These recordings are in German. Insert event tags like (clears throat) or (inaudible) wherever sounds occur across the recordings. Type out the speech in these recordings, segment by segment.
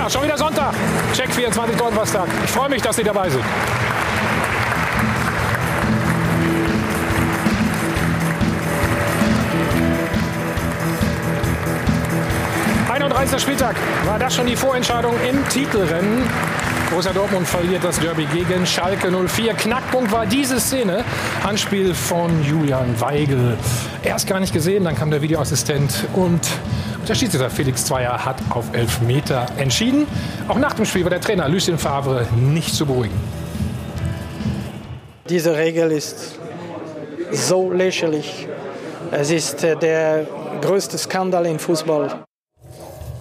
Ja, schon wieder Sonntag. Check 24 Donnerstag. Ich freue mich, dass Sie dabei sind. 31. Spieltag war das schon die Vorentscheidung im Titelrennen. Borussia Dortmund verliert das Derby gegen Schalke 04. Knackpunkt war diese Szene. Handspiel von Julian Weigel. Erst gar nicht gesehen, dann kam der Videoassistent und der Schiedsrichter Felix Zweier hat auf elf Meter entschieden. Auch nach dem Spiel war der Trainer Lucien Favre nicht zu beruhigen. Diese Regel ist so lächerlich. Es ist äh, der größte Skandal im Fußball.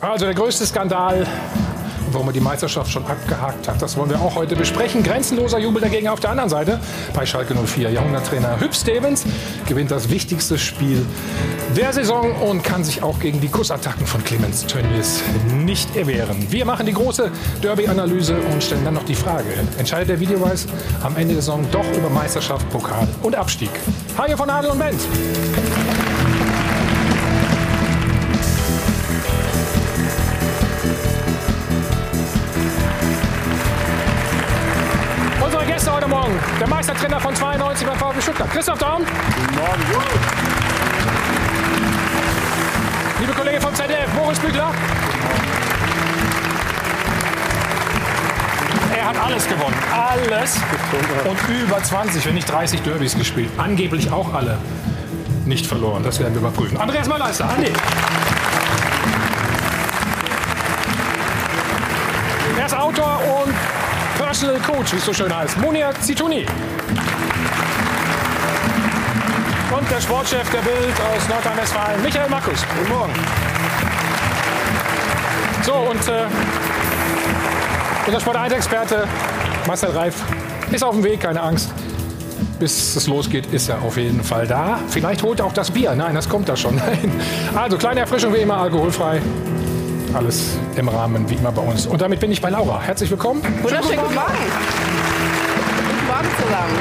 Also der größte Skandal warum er die Meisterschaft schon abgehakt hat. Das wollen wir auch heute besprechen. Grenzenloser Jubel dagegen auf der anderen Seite bei Schalke 04. Jahrhunderttrainer Hüb Stevens gewinnt das wichtigste Spiel der Saison und kann sich auch gegen die Kussattacken von Clemens Tönnies nicht erwehren. Wir machen die große Derby-Analyse und stellen dann noch die Frage, entscheidet der Videoweis am Ende der Saison doch über Meisterschaft, Pokal und Abstieg? Hi von Adel und Benz. Meistertrainer von 92 beim VfB Stuttgart. Christoph Daum. Guten Morgen. Liebe Kollege vom ZDF, Boris Bügler. Er hat alles gewonnen. Alles. Und über 20, wenn nicht 30 Derbys gespielt. Angeblich auch alle nicht verloren. Das werden wir überprüfen. Andreas Malleister. Andi. Er ist Autor und Personal Coach, wie es so schön heißt, Monia Zituni. Und der Sportchef der Bild aus Nordrhein-Westfalen, Michael Markus. Guten Morgen. So, und äh, unser Sport 1-Experte Marcel Reif ist auf dem Weg, keine Angst. Bis es losgeht, ist er auf jeden Fall da. Vielleicht holt er auch das Bier. Nein, das kommt da schon. (laughs) Also, kleine Erfrischung wie immer, alkoholfrei. Alles im Rahmen, wie immer bei uns. Und damit bin ich bei Laura. Herzlich willkommen. Wunderschönen guten Morgen. Guten Morgen zusammen.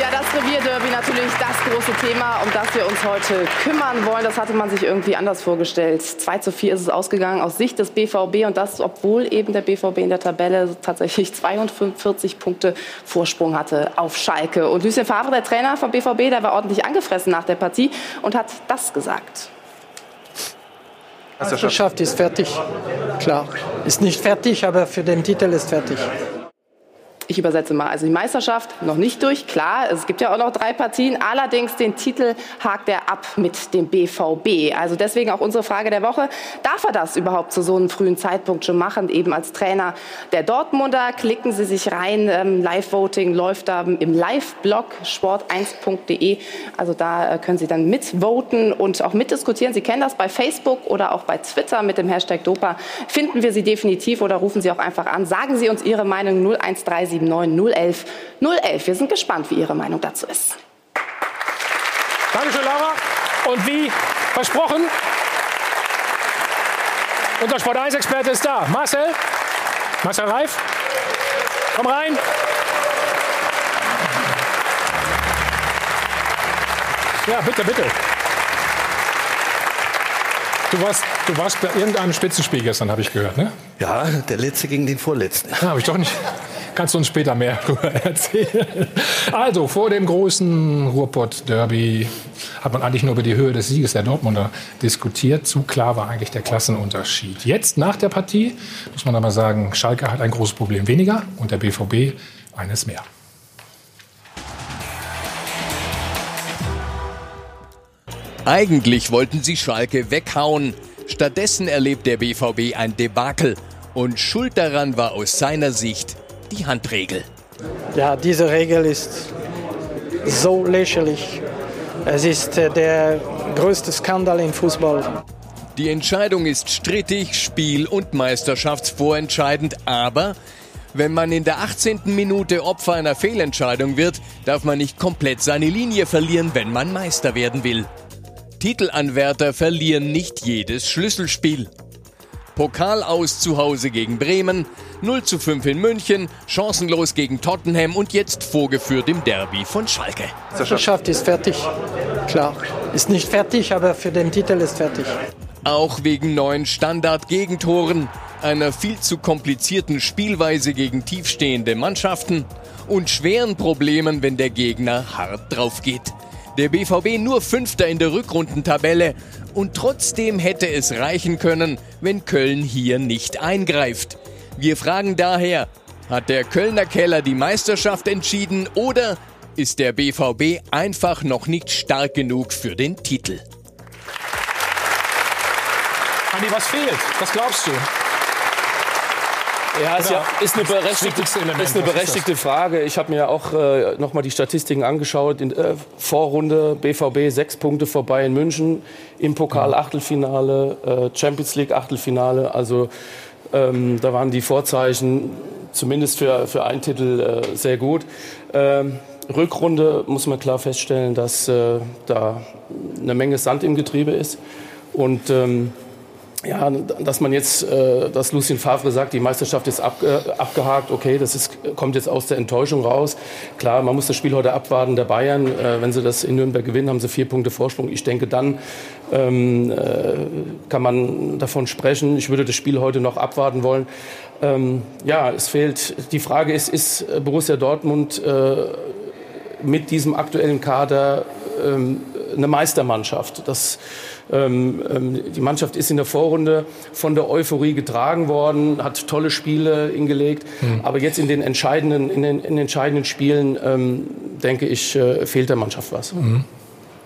Ja, das Revierderby natürlich das große Thema, um das wir uns heute kümmern wollen. Das hatte man sich irgendwie anders vorgestellt. 2 zu 4 ist es ausgegangen aus Sicht des BVB und das, obwohl eben der BVB in der Tabelle tatsächlich 42 Punkte Vorsprung hatte auf Schalke. Und Lucien Favre, der Trainer vom BVB, der war ordentlich angefressen nach der Partie und hat das gesagt. Meisterschaft ist fertig. Klar. Ist nicht fertig, aber für den Titel ist fertig ich übersetze mal, also die Meisterschaft noch nicht durch, klar, es gibt ja auch noch drei Partien, allerdings den Titel hakt er ab mit dem BVB. Also deswegen auch unsere Frage der Woche, darf er das überhaupt zu so einem frühen Zeitpunkt schon machen, eben als Trainer der Dortmunder? Klicken Sie sich rein, ähm, Live-Voting läuft da im Live-Blog sport1.de, also da äh, können Sie dann mitvoten und auch mitdiskutieren. Sie kennen das bei Facebook oder auch bei Twitter mit dem Hashtag Dopa, finden wir Sie definitiv oder rufen Sie auch einfach an, sagen Sie uns Ihre Meinung 0137 079 011 011. Wir sind gespannt, wie Ihre Meinung dazu ist. Dankeschön, Laura. Und wie versprochen, unser Sport 1-Experte ist da. Marcel. Marcel Reif. Komm rein. Ja, bitte, bitte. Du warst, du warst bei irgendeinem Spitzenspiel gestern, habe ich gehört, ne? Ja, der letzte gegen den vorletzten. Ah, habe ich doch nicht. Kannst du uns später mehr (laughs) darüber erzählen. Also, vor dem großen Ruhrpott-Derby hat man eigentlich nur über die Höhe des Sieges der Dortmunder diskutiert. Zu klar war eigentlich der Klassenunterschied. Jetzt, nach der Partie, muss man aber sagen, Schalke hat ein großes Problem weniger und der BVB eines mehr. Eigentlich wollten sie Schalke weghauen. Stattdessen erlebt der BVB ein Debakel. Und schuld daran war aus seiner Sicht die Handregel. Ja, diese Regel ist so lächerlich. Es ist äh, der größte Skandal im Fußball. Die Entscheidung ist strittig, spiel- und meisterschaftsvorentscheidend, aber wenn man in der 18. Minute Opfer einer Fehlentscheidung wird, darf man nicht komplett seine Linie verlieren, wenn man Meister werden will. Titelanwärter verlieren nicht jedes Schlüsselspiel. Pokal aus zu Hause gegen Bremen, 0 zu 5 in München, chancenlos gegen Tottenham und jetzt vorgeführt im Derby von Schalke. Meisterschaft ist fertig, klar. Ist nicht fertig, aber für den Titel ist fertig. Auch wegen neuen Standard-Gegentoren, einer viel zu komplizierten Spielweise gegen tiefstehende Mannschaften und schweren Problemen, wenn der Gegner hart drauf geht. Der BVB nur Fünfter in der Rückrundentabelle und trotzdem hätte es reichen können, wenn Köln hier nicht eingreift. Wir fragen daher, hat der Kölner Keller die Meisterschaft entschieden oder ist der BVB einfach noch nicht stark genug für den Titel? Andi, was fehlt? Was glaubst du? Ja, ist, ja, ist eine berechtigte, ist eine berechtigte Frage. Ich habe mir ja auch äh, noch mal die Statistiken angeschaut. In äh, Vorrunde BVB sechs Punkte vorbei in München, im Pokal Achtelfinale, äh, Champions League Achtelfinale. Also ähm, da waren die Vorzeichen zumindest für, für einen Titel äh, sehr gut. Ähm, Rückrunde muss man klar feststellen, dass äh, da eine Menge Sand im Getriebe ist. Und ähm, ja, dass man jetzt, äh, dass Lucien Favre sagt, die Meisterschaft ist äh, abgehakt, okay, das ist, kommt jetzt aus der Enttäuschung raus. Klar, man muss das Spiel heute abwarten der Bayern. Äh, wenn sie das in Nürnberg gewinnen, haben sie vier Punkte Vorsprung. Ich denke, dann ähm, äh, kann man davon sprechen. Ich würde das Spiel heute noch abwarten wollen. Ähm, ja, es fehlt, die Frage ist, ist Borussia Dortmund mit diesem aktuellen Kader ähm, eine Meistermannschaft? Das ähm, ähm, die Mannschaft ist in der Vorrunde von der Euphorie getragen worden, hat tolle Spiele hingelegt. Mhm. Aber jetzt in den entscheidenden, in den, in entscheidenden Spielen, ähm, denke ich, äh, fehlt der Mannschaft was. Mhm.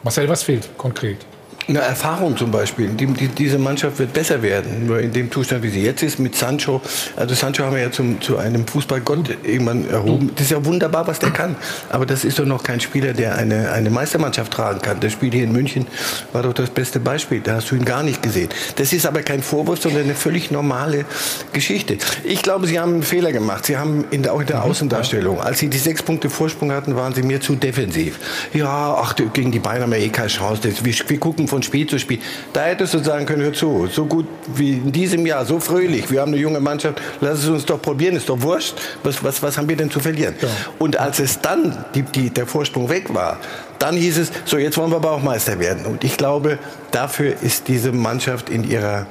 Marcel, was fehlt konkret? Eine Erfahrung zum Beispiel. Die, die, diese Mannschaft wird besser werden, nur in dem Zustand, wie sie jetzt ist, mit Sancho. Also Sancho haben wir ja zum, zu einem Fußballgott irgendwann erhoben. Das ist ja wunderbar, was der kann. Aber das ist doch noch kein Spieler, der eine, eine Meistermannschaft tragen kann. Das Spiel hier in München war doch das beste Beispiel. Da hast du ihn gar nicht gesehen. Das ist aber kein Vorwurf, sondern eine völlig normale Geschichte. Ich glaube, sie haben einen Fehler gemacht. Sie haben in der, auch in der mhm. Außendarstellung, als sie die sechs Punkte Vorsprung hatten, waren sie mir zu defensiv. Ja, ach, gegen die Bayern haben wir eh keine Chance. Wir, wir gucken von von Spiel zu Spiel. Da hättest du sagen können, hör zu, so gut wie in diesem Jahr, so fröhlich, wir haben eine junge Mannschaft, lass es uns doch probieren, ist doch wurscht. Was, was, was haben wir denn zu verlieren? Ja. Und als es dann die, die, der Vorsprung weg war, dann hieß es, so jetzt wollen wir aber auch Meister werden. Und ich glaube, dafür ist diese Mannschaft in ihrer,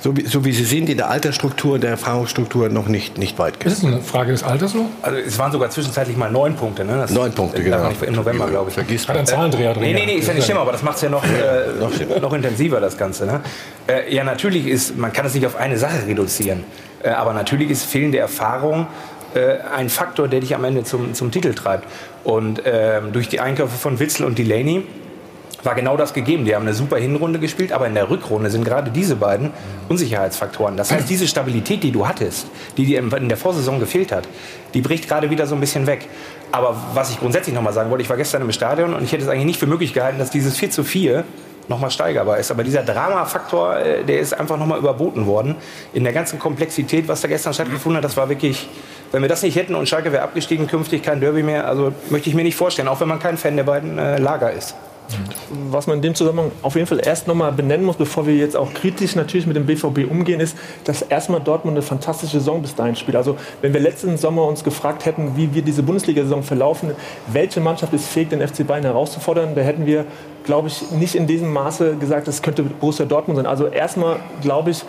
so wie, so wie sie sind, in der Altersstruktur, der Erfahrungsstruktur noch nicht, nicht weit genug. Ist das eine Frage des Alters so? Also es waren sogar zwischenzeitlich mal neun Punkte. Ne? Das neun Punkte, genau. Im November, glaube ich. Vergisst Hat einen Zahlendreher drin. Nee, nee, nee, ist ja nicht schlimm, aber das macht es ja noch, äh, noch, noch, intensiver, das Ganze. Ne? Äh, ja, natürlich ist, man kann es nicht auf eine Sache reduzieren. Äh, aber natürlich ist fehlende Erfahrung äh, ein Faktor, der dich am Ende zum, zum Titel treibt. Und ähm, durch die Einkäufe von Witzel und Delaney war genau das gegeben. Die haben eine super Hinrunde gespielt, aber in der Rückrunde sind gerade diese beiden Unsicherheitsfaktoren. Das heißt, diese Stabilität, die du hattest, die dir in der Vorsaison gefehlt hat, die bricht gerade wieder so ein bisschen weg. Aber was ich grundsätzlich noch mal sagen wollte, ich war gestern im Stadion und ich hätte es eigentlich nicht für möglich gehalten, dass dieses 4 zu 4 nochmal steigerbar ist. Aber dieser Drama-Faktor, äh, der ist einfach nochmal überboten worden. In der ganzen Komplexität, was da gestern stattgefunden hat, das war wirklich, wenn wir das nicht hätten und Schalke wäre abgestiegen, künftig kein Derby mehr, also möchte ich mir nicht vorstellen, auch wenn man kein Fan der beiden äh, Lager ist. Was man in dem Zusammenhang auf jeden Fall erst nochmal benennen muss, bevor wir jetzt auch kritisch natürlich mit dem BVB umgehen, ist, dass erstmal Dortmund eine fantastische Saison bis dahin spielt. Also wenn wir letzten Sommer uns gefragt hätten, wie wir diese Bundesliga-Saison verlaufen, welche Mannschaft ist fähig, den FC Bayern herauszufordern, da hätten wir, glaube ich, nicht in diesem Maße gesagt, das könnte Borussia Dortmund sein. Also erstmal, glaube ich,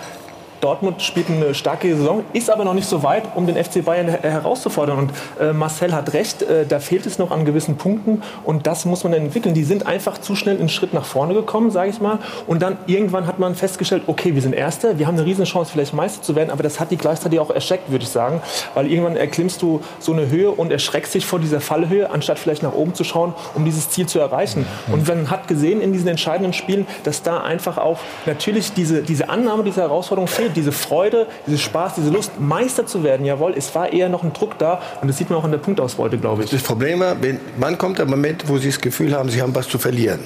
Dortmund spielt eine starke Saison, ist aber noch nicht so weit, um den FC Bayern herauszufordern. Und äh, Marcel hat recht, äh, da fehlt es noch an gewissen Punkten und das muss man entwickeln. Die sind einfach zu schnell einen Schritt nach vorne gekommen, sage ich mal. Und dann irgendwann hat man festgestellt, okay, wir sind Erster, wir haben eine Riesenchance, vielleicht Meister zu werden, aber das hat die gleichzeitig auch erschreckt, würde ich sagen. Weil irgendwann erklimmst du so eine Höhe und erschreckst dich vor dieser Fallhöhe, anstatt vielleicht nach oben zu schauen, um dieses Ziel zu erreichen. Und man hat gesehen in diesen entscheidenden Spielen, dass da einfach auch natürlich diese, diese Annahme dieser Herausforderung fehlt diese Freude, diese Spaß, diese Lust, Meister zu werden, jawohl, es war eher noch ein Druck da und das sieht man auch in der Punktausbeute, glaube ich. Das Problem war, wenn, wann kommt der Moment, wo Sie das Gefühl haben, Sie haben was zu verlieren?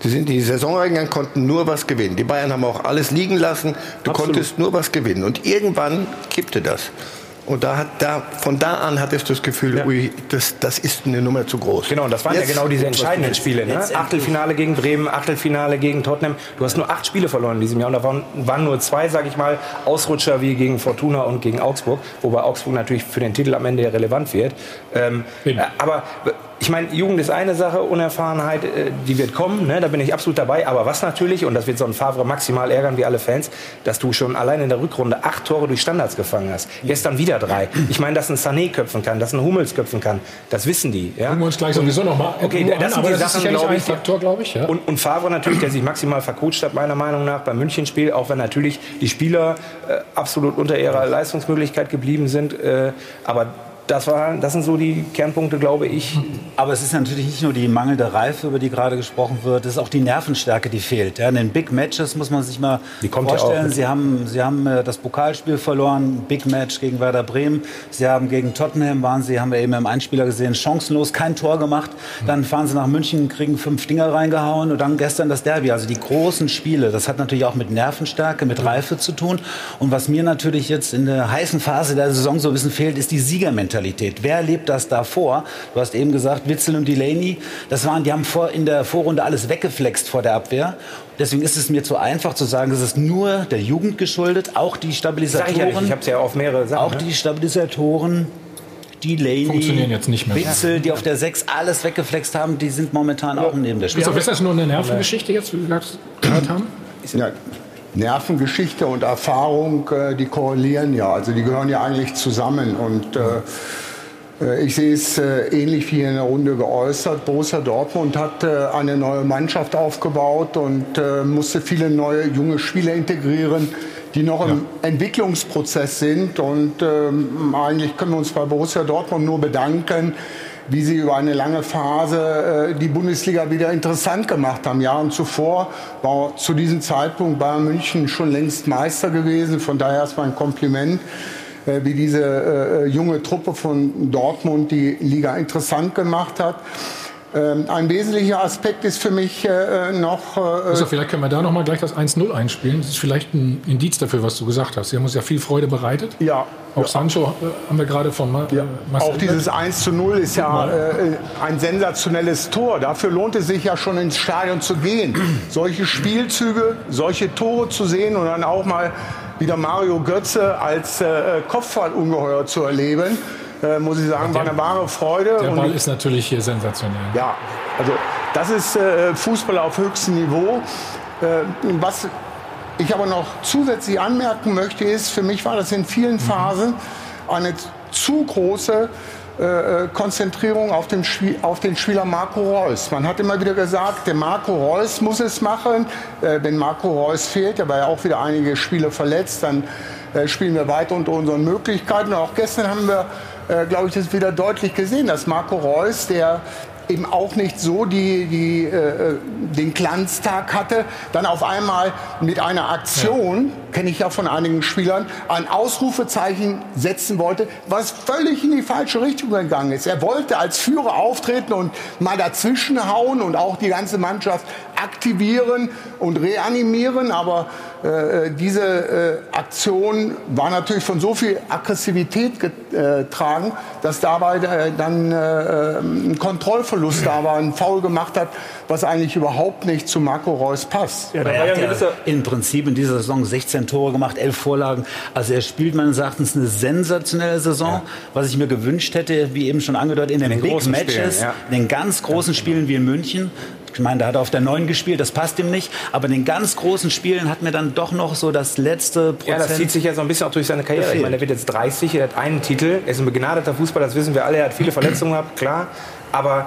Sie sind die Saison reingegangen, konnten nur was gewinnen. Die Bayern haben auch alles liegen lassen. Du Absolut. konntest nur was gewinnen. Und irgendwann kippte das. Und da hat, da, von da an hattest du das Gefühl, ja. ui, das, das ist eine Nummer zu groß. Genau, und das waren jetzt, ja genau diese entscheidenden Spiele. Ne? Achtelfinale gegen Bremen, Achtelfinale gegen Tottenham. Du hast nur acht Spiele verloren in diesem Jahr und da waren, waren nur zwei, sage ich mal, Ausrutscher wie gegen Fortuna und gegen Augsburg, wobei Augsburg natürlich für den Titel am Ende relevant wird. Ähm, äh, aber ich meine, Jugend ist eine Sache, Unerfahrenheit, äh, die wird kommen, ne? da bin ich absolut dabei. Aber was natürlich, und das wird so ein Favre maximal ärgern wie alle Fans, dass du schon allein in der Rückrunde acht Tore durch Standards gefangen hast. Gestern wieder drei. Ich meine, dass ein Sané köpfen kann, dass ein Hummels köpfen kann, das wissen die. Ja? Gucken wir uns gleich sowieso noch mal Okay, an, das sind aber die das Sachen, ist glaube ich, Faktor, glaube ich. Ja. Und, und Favre natürlich, der sich maximal vercoacht hat, meiner Meinung nach, beim Münchenspiel, auch wenn natürlich die Spieler äh, absolut unter ihrer Leistungsmöglichkeit geblieben sind. Äh, aber das, war, das sind so die Kernpunkte, glaube ich. Aber es ist natürlich nicht nur die mangelnde Reife, über die gerade gesprochen wird, es ist auch die Nervenstärke, die fehlt. Ja, in den Big Matches muss man sich mal vorstellen. Sie haben, Sie haben äh, das Pokalspiel verloren, Big Match gegen Werder Bremen. Sie haben gegen Tottenham, waren Sie, haben wir eben im Einspieler gesehen, chancenlos, kein Tor gemacht. Dann fahren Sie nach München, kriegen fünf Dinger reingehauen und dann gestern das Derby. Also die großen Spiele, das hat natürlich auch mit Nervenstärke, mit Reife zu tun. Und was mir natürlich jetzt in der heißen Phase der Saison so ein bisschen fehlt, ist die Siegermentalität. Wer lebt das da vor? Du hast eben gesagt, Witzel und Delaney, das waren, die haben vor, in der Vorrunde alles weggeflext vor der Abwehr. Deswegen ist es mir zu einfach zu sagen, es ist nur der Jugend geschuldet, auch die Sag Stabilisatoren. ich ja ich habe es ja auf mehrere Sachen. Auch ne? die Stabilisatoren, Delaney, Funktionieren jetzt nicht mehr. Witzel, die auf der 6 alles weggeflext haben, die sind momentan auch neben der Spitze. Ist das nur eine Nervengeschichte jetzt, wie wir gerade gehört haben? Ja, Nervengeschichte und Erfahrung, äh, die korrelieren ja, also die gehören ja eigentlich zusammen. Und äh, äh, ich sehe es äh, ähnlich wie in der Runde geäußert. Borussia Dortmund hat äh, eine neue Mannschaft aufgebaut und äh, musste viele neue junge Spieler integrieren, die noch im Entwicklungsprozess sind. Und ähm, eigentlich können wir uns bei Borussia Dortmund nur bedanken, wie sie über eine lange Phase äh, die Bundesliga wieder interessant gemacht haben. Jahren zuvor war zu diesem Zeitpunkt Bayern München schon längst Meister gewesen. Von daher erstmal ein Kompliment, äh, wie diese äh, junge Truppe von Dortmund die Liga interessant gemacht hat. Ähm, ein wesentlicher Aspekt ist für mich äh, noch äh, Also vielleicht können wir da noch mal gleich das 1-0 einspielen. Das ist vielleicht ein Indiz dafür, was du gesagt hast. Sie haben uns ja viel Freude bereitet. ja, Auch Sancho äh, haben wir gerade von Ma- äh, Marcel Auch dieses 1 zu 0 ist ja äh, ein sensationelles Tor. Dafür lohnt es sich ja schon ins Stadion zu gehen. Solche Spielzüge, solche Tore zu sehen und dann auch mal wieder Mario Götze als äh, Kopfballungeheuer zu erleben, äh, muss ich sagen, war eine wahre Freude. Der Und Ball ich- ist natürlich hier sensationell. ja, also das ist äh, Fußball auf höchstem Niveau. Äh, was ich aber noch zusätzlich anmerken möchte, ist, für mich war das in vielen Phasen eine zu große äh, Konzentrierung auf den, auf den Spieler Marco Reus. Man hat immer wieder gesagt, der Marco Reus muss es machen. Äh, wenn Marco Reus fehlt, da war ja auch wieder einige Spiele verletzt, dann äh, spielen wir weiter unter unseren Möglichkeiten. Und auch gestern haben wir, äh, glaube ich, das wieder deutlich gesehen, dass Marco Reus, der eben auch nicht so die, die, äh, den Glanztag hatte, dann auf einmal mit einer Aktion, kenne ich ja von einigen Spielern, ein Ausrufezeichen setzen wollte, was völlig in die falsche Richtung gegangen ist. Er wollte als Führer auftreten und mal dazwischen hauen und auch die ganze Mannschaft aktivieren und reanimieren, aber äh, diese äh, Aktion war natürlich von so viel Aggressivität getragen, dass dabei äh, dann äh, ein Kontrollverlust da war, ein Foul gemacht hat, was eigentlich überhaupt nicht zu Marco Reus passt. Ja, da war Er ja hat ein ja gewisser im Prinzip in dieser Saison 16 Tore gemacht, 11 Vorlagen. Also er spielt meines Erachtens eine sensationelle Saison, was ich mir gewünscht hätte, wie eben schon angedeutet, in den, den Big großen Matches, Spielen, ja. in den ganz großen Spielen wie in München. Ich meine, da hat er auf der 9 gespielt, das passt ihm nicht. Aber in den ganz großen Spielen hat mir dann doch noch so das letzte Prozent... Ja, das zieht sich ja so ein bisschen auch durch seine Karriere. Ich meine, er wird jetzt 30, er hat einen Titel, er ist ein begnadeter Fußballer, das wissen wir alle, er hat viele Verletzungen gehabt, klar. Aber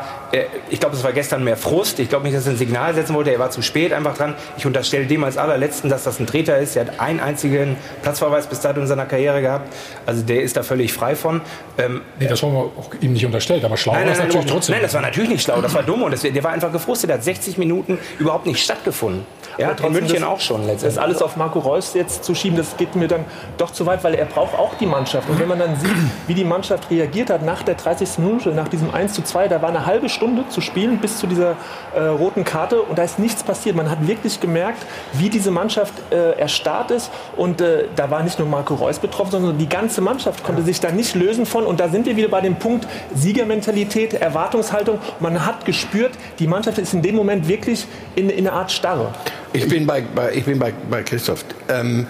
ich glaube, es war gestern mehr Frust. Ich glaube nicht, dass er ein Signal setzen wollte. Er war zu spät einfach dran. Ich unterstelle dem als allerletzten, dass das ein Treter ist. Er hat einen einzigen Platzverweis bis dato in seiner Karriere gehabt. Also der ist da völlig frei von. Ähm, Nee, das wollen wir auch ihm nicht unterstellt, aber schlau Nein, war nein, es nein, natürlich trotzdem. nein, das war natürlich nicht schlau, das war dumm und das, der war einfach gefrustet. Der hat 60 Minuten überhaupt nicht stattgefunden. Ja, in trotzdem, München das- auch schon Das letztendlich. alles auf Marco Reus jetzt zu schieben, das geht mir dann doch zu weit, weil er braucht auch die Mannschaft. Und wenn man dann sieht, wie die Mannschaft reagiert hat nach der 30. Minute, nach diesem 1 zu 2, da war eine halbe Stunde zu spielen bis zu dieser äh, roten Karte und da ist nichts passiert. Man hat wirklich gemerkt, wie diese Mannschaft äh, erstarrt ist und äh, da war nicht nur Marco Reus betroffen, sondern die ganze Mannschaft konnte sich da nicht lösen von und da sind wir wieder bei dem Punkt Siegermentalität, Erwartungshaltung. Man hat gespürt, die Mannschaft ist in dem Moment wirklich in, in einer Art Starre. Ich bin bei, bei ich bin bei, bei Christoph. Ähm,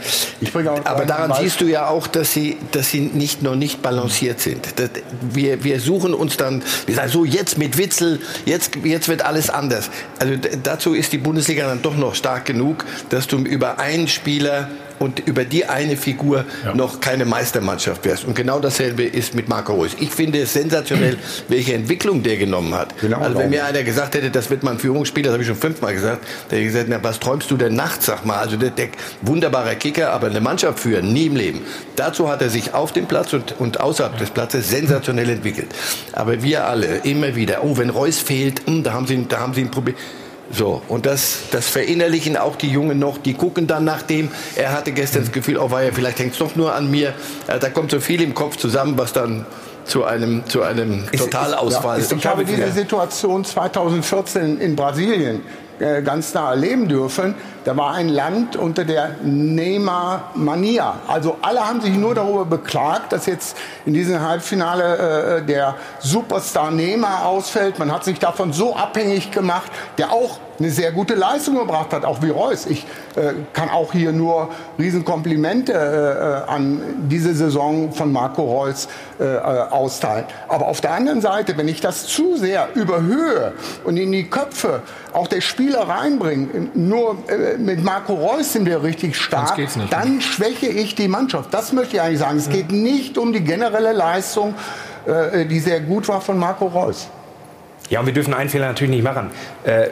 aber daran siehst du ja auch, dass sie, dass sie nicht noch nicht balanciert sind. Das, wir, wir suchen uns dann, wir sagen so jetzt mit Witzel, jetzt, jetzt wird alles anders. Also dazu ist die Bundesliga dann doch noch stark genug, dass du über einen Spieler und über die eine Figur ja. noch keine Meistermannschaft wärst. Und genau dasselbe ist mit Marco Reus. Ich finde es sensationell, (clears throat) welche Entwicklung der genommen hat. Genau, also wenn mir einer gesagt hätte, das wird mal ein Führungsspieler, das habe ich schon fünfmal gesagt, der hätte gesagt, na, was träumst du denn nachts, sag mal. Also der, der wunderbarer Kicker, aber eine Mannschaft führen, nie im Leben. Dazu hat er sich auf dem Platz und, und außerhalb des Platzes sensationell entwickelt. Aber wir alle immer wieder, oh, wenn Reus fehlt, mh, hm, da haben sie, da haben sie ein Problem. So, und das, das verinnerlichen auch die Jungen noch, die gucken dann nach dem. Er hatte gestern das Gefühl, oh weia, vielleicht hängt es doch nur an mir. Äh, da kommt so viel im Kopf zusammen, was dann zu einem, zu einem Totalausfall. Ist, ist, ich habe diese Situation 2014 in Brasilien äh, ganz nah erleben dürfen. Da war ein Land unter der Neymar-Mania. Also alle haben sich nur darüber beklagt, dass jetzt in diesem Halbfinale äh, der Superstar Neymar ausfällt. Man hat sich davon so abhängig gemacht, der auch eine sehr gute Leistung gebracht hat, auch wie Reus. Ich äh, kann auch hier nur Riesenkomplimente äh, an diese Saison von Marco Reus äh, äh, austeilen. Aber auf der anderen Seite, wenn ich das zu sehr überhöhe und in die Köpfe auch der Spieler reinbringe, nur äh, mit Marco Reus sind wir richtig stark, nicht, dann ne? schwäche ich die Mannschaft. Das möchte ich eigentlich sagen. Es geht nicht um die generelle Leistung, äh, die sehr gut war von Marco Reus. Ja, und wir dürfen einen Fehler natürlich nicht machen. Äh,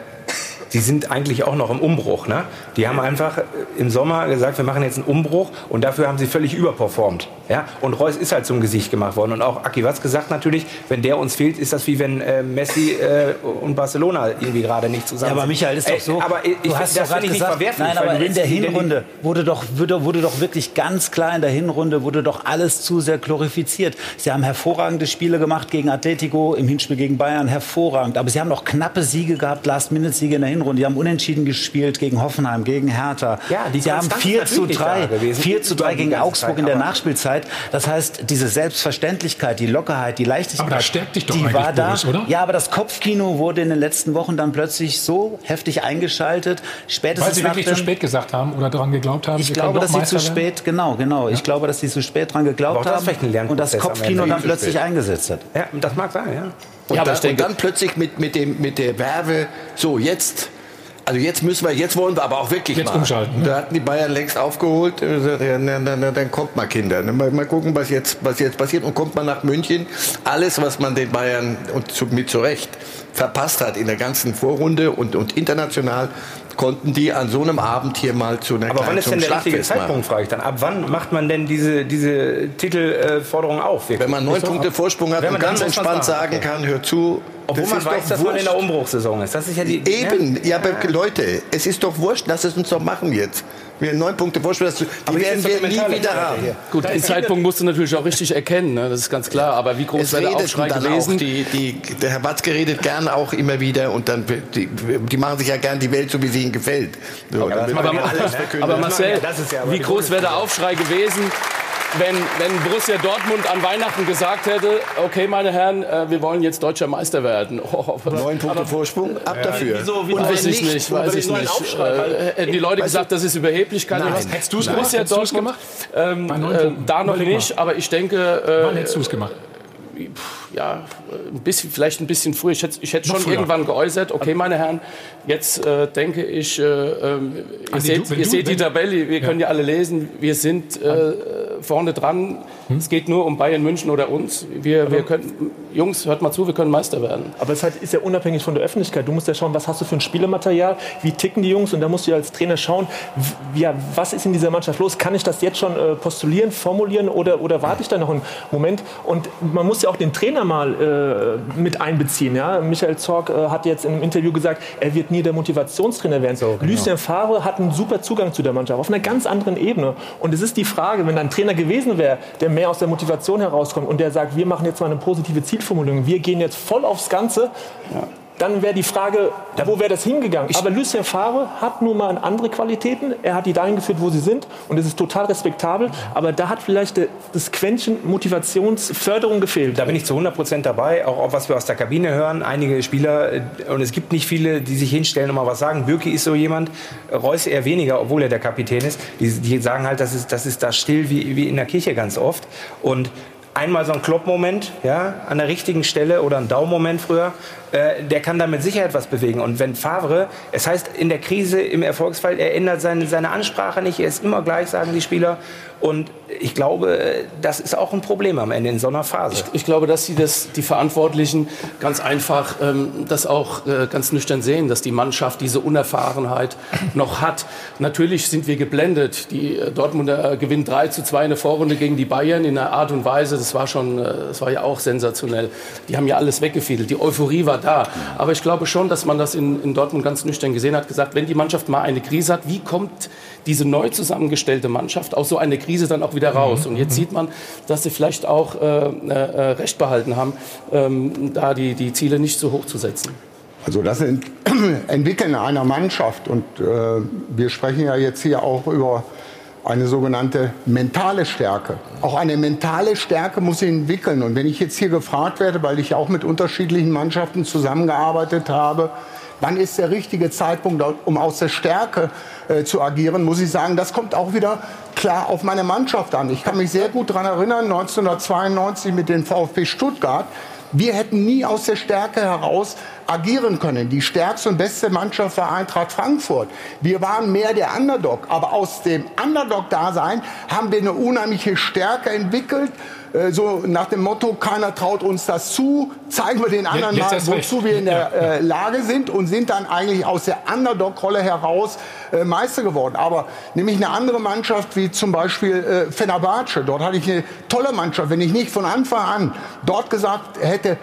die sind eigentlich auch noch im Umbruch. Ne? Die haben einfach im Sommer gesagt, wir machen jetzt einen Umbruch und dafür haben sie völlig überperformt. Ja? Und Reus ist halt zum Gesicht gemacht worden. Und auch Aki Watz gesagt natürlich, wenn der uns fehlt, ist das wie wenn äh, Messi äh, und Barcelona irgendwie gerade nicht zusammen sind. Ja, aber Michael, ist doch so. Ey, aber ich, du hast das finde ich gesagt, nicht verwerflich. Nein, aber in der Hinrunde wurde doch, wurde, wurde doch wirklich ganz klar in der Hinrunde wurde doch alles zu sehr glorifiziert. Sie haben hervorragende Spiele gemacht gegen Atletico, im Hinspiel gegen Bayern, hervorragend. Aber sie haben noch knappe Siege gehabt, Last-Minute-Siege in der Hinrunde. Die haben unentschieden gespielt gegen Hoffenheim, gegen Hertha. Ja, die sie haben 4 zu 3, 4 zu 3 gegen Augsburg in der Nachspielzeit. Zeit. Das heißt, diese Selbstverständlichkeit, die Lockerheit, die Leichtigkeit, aber das stärkt dich doch die war da. Boris, oder? Ja, aber das Kopfkino wurde in den letzten Wochen dann plötzlich so heftig eingeschaltet. Spätestens Weil sie wirklich zu spät gesagt haben oder daran geglaubt haben. Ich glaube, dass sie zu spät, genau, genau. Ja. Ich glaube, dass sie zu spät daran geglaubt haben und das Kopfkino dann plötzlich eingesetzt hat. Ja, das mag sein, ja. Und, ja, dann, und dann plötzlich mit, mit, dem, mit der Werbe, so jetzt also jetzt müssen wir, jetzt wollen wir aber auch wirklich jetzt mal. umschalten. Da hatten die Bayern längst aufgeholt. Na, dann kommt mal Kinder. Ne? Mal, gucken, was jetzt, was jetzt passiert. Und kommt man nach München. Alles, was man den Bayern und zu, mit zurecht verpasst hat in der ganzen Vorrunde und, und international, konnten die an so einem Abend hier mal zu einer Aber wann ist denn der richtige Zeitpunkt, frage ich dann. Ab wann macht man denn diese, diese Titelforderung auf? Wenn man neun Punkte Vorsprung hat und ganz entspannt sagen kann, hör zu, obwohl man weiß, dass man in der Umbruchssaison ist. Das ist ja die, Eben, ja, aber Leute, es ist doch wurscht, lass es uns doch machen jetzt. Wir neun Punkte Vorsprung, die aber werden wir nie wieder haben. Gut, den Zeitpunkt musst du natürlich auch richtig erkennen, ne? das ist ganz klar. Aber wie groß wäre der Aufschrei gewesen? Die, die, der Herr Watzke redet gern auch immer wieder und dann die, die machen sich ja gern die Welt so, wie sie ihnen gefällt. So, aber, aber, aber Marcel, ja wie groß wäre der Aufschrei gewesen? Wenn, wenn Borussia Dortmund an Weihnachten gesagt hätte, okay, meine Herren, äh, wir wollen jetzt deutscher Meister werden. (laughs) Oh, Neun Punkte aber, Vorsprung, ab dafür. Wieso, wieso weiß ich nicht, weiß ich nicht. Äh, hätten die Leute gesagt, das ist Überheblichkeit. Nein. Hättest du es gemacht? Hättest gemacht? Ähm, äh, da noch nicht, aber ich denke... Äh, Wann hättest du es gemacht? ja, ein bisschen, vielleicht ein bisschen früher. Ich hätte, ich hätte schon früher. irgendwann geäußert, okay, meine Herren, jetzt äh, denke ich, äh, äh, ihr, seht, du, ihr du, seht, die Tabelle, wir ja. können ja alle lesen, wir sind äh, vorne dran. Hm? Es geht nur um Bayern München oder uns. Wir, wir können, Jungs, hört mal zu, wir können Meister werden. Aber es ist ja unabhängig von der Öffentlichkeit. Du musst ja schauen, was hast du für ein Spielematerial, wie ticken die Jungs und da musst du als Trainer schauen, ja, was ist in dieser Mannschaft los? Kann ich das jetzt schon äh, postulieren, formulieren oder, oder warte ich da noch einen Moment? Und man muss ja auch den Trainer mal äh, mit einbeziehen. Ja? Michael Zorg äh, hat jetzt im Interview gesagt, er wird nie der Motivationstrainer werden. So, genau. Lucien Favre hat einen super Zugang zu der Mannschaft, auf einer ganz anderen Ebene. Und es ist die Frage, wenn ein Trainer gewesen wäre, der mehr aus der Motivation herauskommt und der sagt, wir machen jetzt mal eine positive Zielformulierung, wir gehen jetzt voll aufs Ganze, ja dann wäre die Frage, wo wäre das hingegangen? Aber Lucien Favre hat nun mal andere Qualitäten. Er hat die dahin geführt, wo sie sind. Und es ist total respektabel. Aber da hat vielleicht das Quäntchen Motivationsförderung gefehlt. Da bin ich zu 100 Prozent dabei. Auch, auch, was wir aus der Kabine hören. Einige Spieler, äh, und es gibt nicht viele, die sich hinstellen und mal was sagen. Bürki ist so jemand, Reus eher weniger, obwohl er der Kapitän ist. Die, die sagen halt, das ist, das ist da still wie, wie in der Kirche ganz oft. Und einmal so ein Klopp-Moment, ja, an der richtigen Stelle oder ein Daumen-Moment früher, äh, der kann da mit Sicherheit was bewegen. Und wenn Favre, es heißt in der Krise, im Erfolgsfall, er ändert seine, seine Ansprache nicht, er ist immer gleich, sagen die Spieler. Und ich glaube, das ist auch ein Problem am Ende in so einer Phase. Ich, ich glaube, dass sie das, die Verantwortlichen ganz einfach ähm, das auch äh, ganz nüchtern sehen, dass die Mannschaft diese Unerfahrenheit noch hat. Natürlich sind wir geblendet. Die äh, Dortmunder äh, gewinnen 3 zu 2 in der Vorrunde gegen die Bayern in einer Art und Weise, das war schon, das war ja auch sensationell. Die haben ja alles weggefädelt. Die Euphorie war da. Aber ich glaube schon, dass man das in, in Dortmund ganz nüchtern gesehen hat, gesagt, wenn die Mannschaft mal eine Krise hat, wie kommt diese neu zusammengestellte Mannschaft aus so einer Krise dann auch wieder raus. Mhm. Und jetzt sieht man, dass sie vielleicht auch äh, äh, recht behalten haben, ähm, da die, die Ziele nicht so hoch zu setzen. Also das Ent (clears throat) Entwickeln einer Mannschaft und äh, wir sprechen ja jetzt hier auch über eine sogenannte mentale Stärke. Auch eine mentale Stärke muss sie entwickeln. Und wenn ich jetzt hier gefragt werde, weil ich auch mit unterschiedlichen Mannschaften zusammengearbeitet habe, wann ist der richtige Zeitpunkt, um aus der Stärke äh, zu agieren, muss ich sagen, das kommt auch wieder klar auf meine Mannschaft an. Ich kann mich sehr gut daran erinnern, 1992 mit dem VfB Stuttgart. Wir hätten nie aus der Stärke heraus agieren können. Die stärkste und beste Mannschaft war Eintracht Frankfurt. Wir waren mehr der Underdog. Aber aus dem Underdog-Dasein haben wir eine unheimliche Stärke entwickelt äh, so nach dem Motto, keiner traut uns das zu, zeigen wir den anderen mal, wozu wir in der äh, Lage sind und sind dann eigentlich aus der Underdog-Rolle heraus äh, Meister geworden. Aber nämlich eine andere Mannschaft wie zum Beispiel äh, Fenerbahce, dort hatte ich eine tolle Mannschaft. Wenn ich nicht von Anfang an dort gesagt hätte,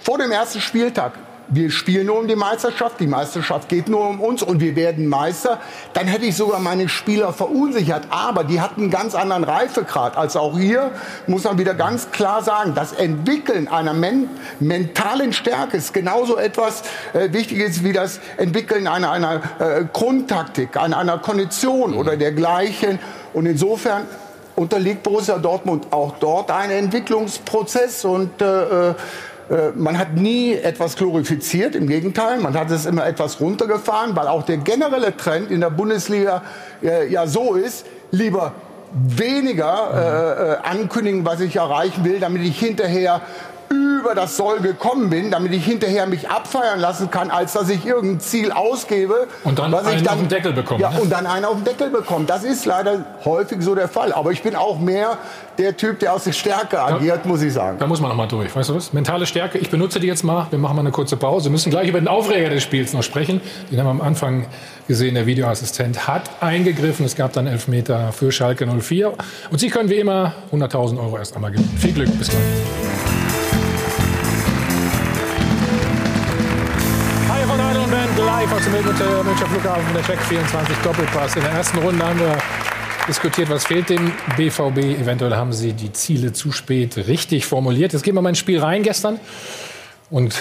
vor dem ersten Spieltag, wir spielen nur um die Meisterschaft, die Meisterschaft geht nur um uns und wir werden Meister, dann hätte ich sogar meine Spieler verunsichert. Aber die hatten einen ganz anderen Reifegrad als auch hier, muss man wieder ganz klar sagen, das Entwickeln einer men mentalen Stärke ist genauso etwas äh, Wichtiges wie das Entwickeln einer, einer äh, Grundtaktik, einer, einer Kondition mhm. oder dergleichen. Und insofern unterliegt Borussia Dortmund auch dort ein Entwicklungsprozess und äh äh, man hat nie etwas glorifiziert, im Gegenteil, man hat es immer etwas runtergefahren, weil auch der generelle Trend in der Bundesliga äh, ja so ist, lieber weniger äh, äh ankündigen, was ich erreichen will, damit ich hinterher über das Soll gekommen bin, damit ich hinterher mich abfeiern lassen kann, als dass ich irgendein Ziel ausgebe. Und dann was einen ich dann, auf den Deckel bekomme. Ja, und dann einen auf den Deckel bekomme. Das ist leider häufig so der Fall. Aber ich bin auch mehr der Typ, der aus der Stärke agiert, da, muss ich sagen. Da muss man noch mal durch. Weißt du was? Mentale Stärke. Ich benutze die jetzt mal. Wir machen mal eine kurze Pause. Wir müssen gleich über den Aufreger des Spiels noch sprechen. Den haben wir am Anfang gesehen. Der Videoassistent hat eingegriffen. Es gab dann Elfmeter für Schalke 04. Und Sie können wie immer 100.000 Euro erst einmal gewinnen. Viel Glück. Bis gleich. Dem Münchner Flughafen der Check 24 Doppelpass. In der ersten Runde haben wir diskutiert, was fehlt dem BVB. Eventuell haben sie die Ziele zu spät richtig formuliert. Jetzt gehen wir mal ins Spiel rein gestern und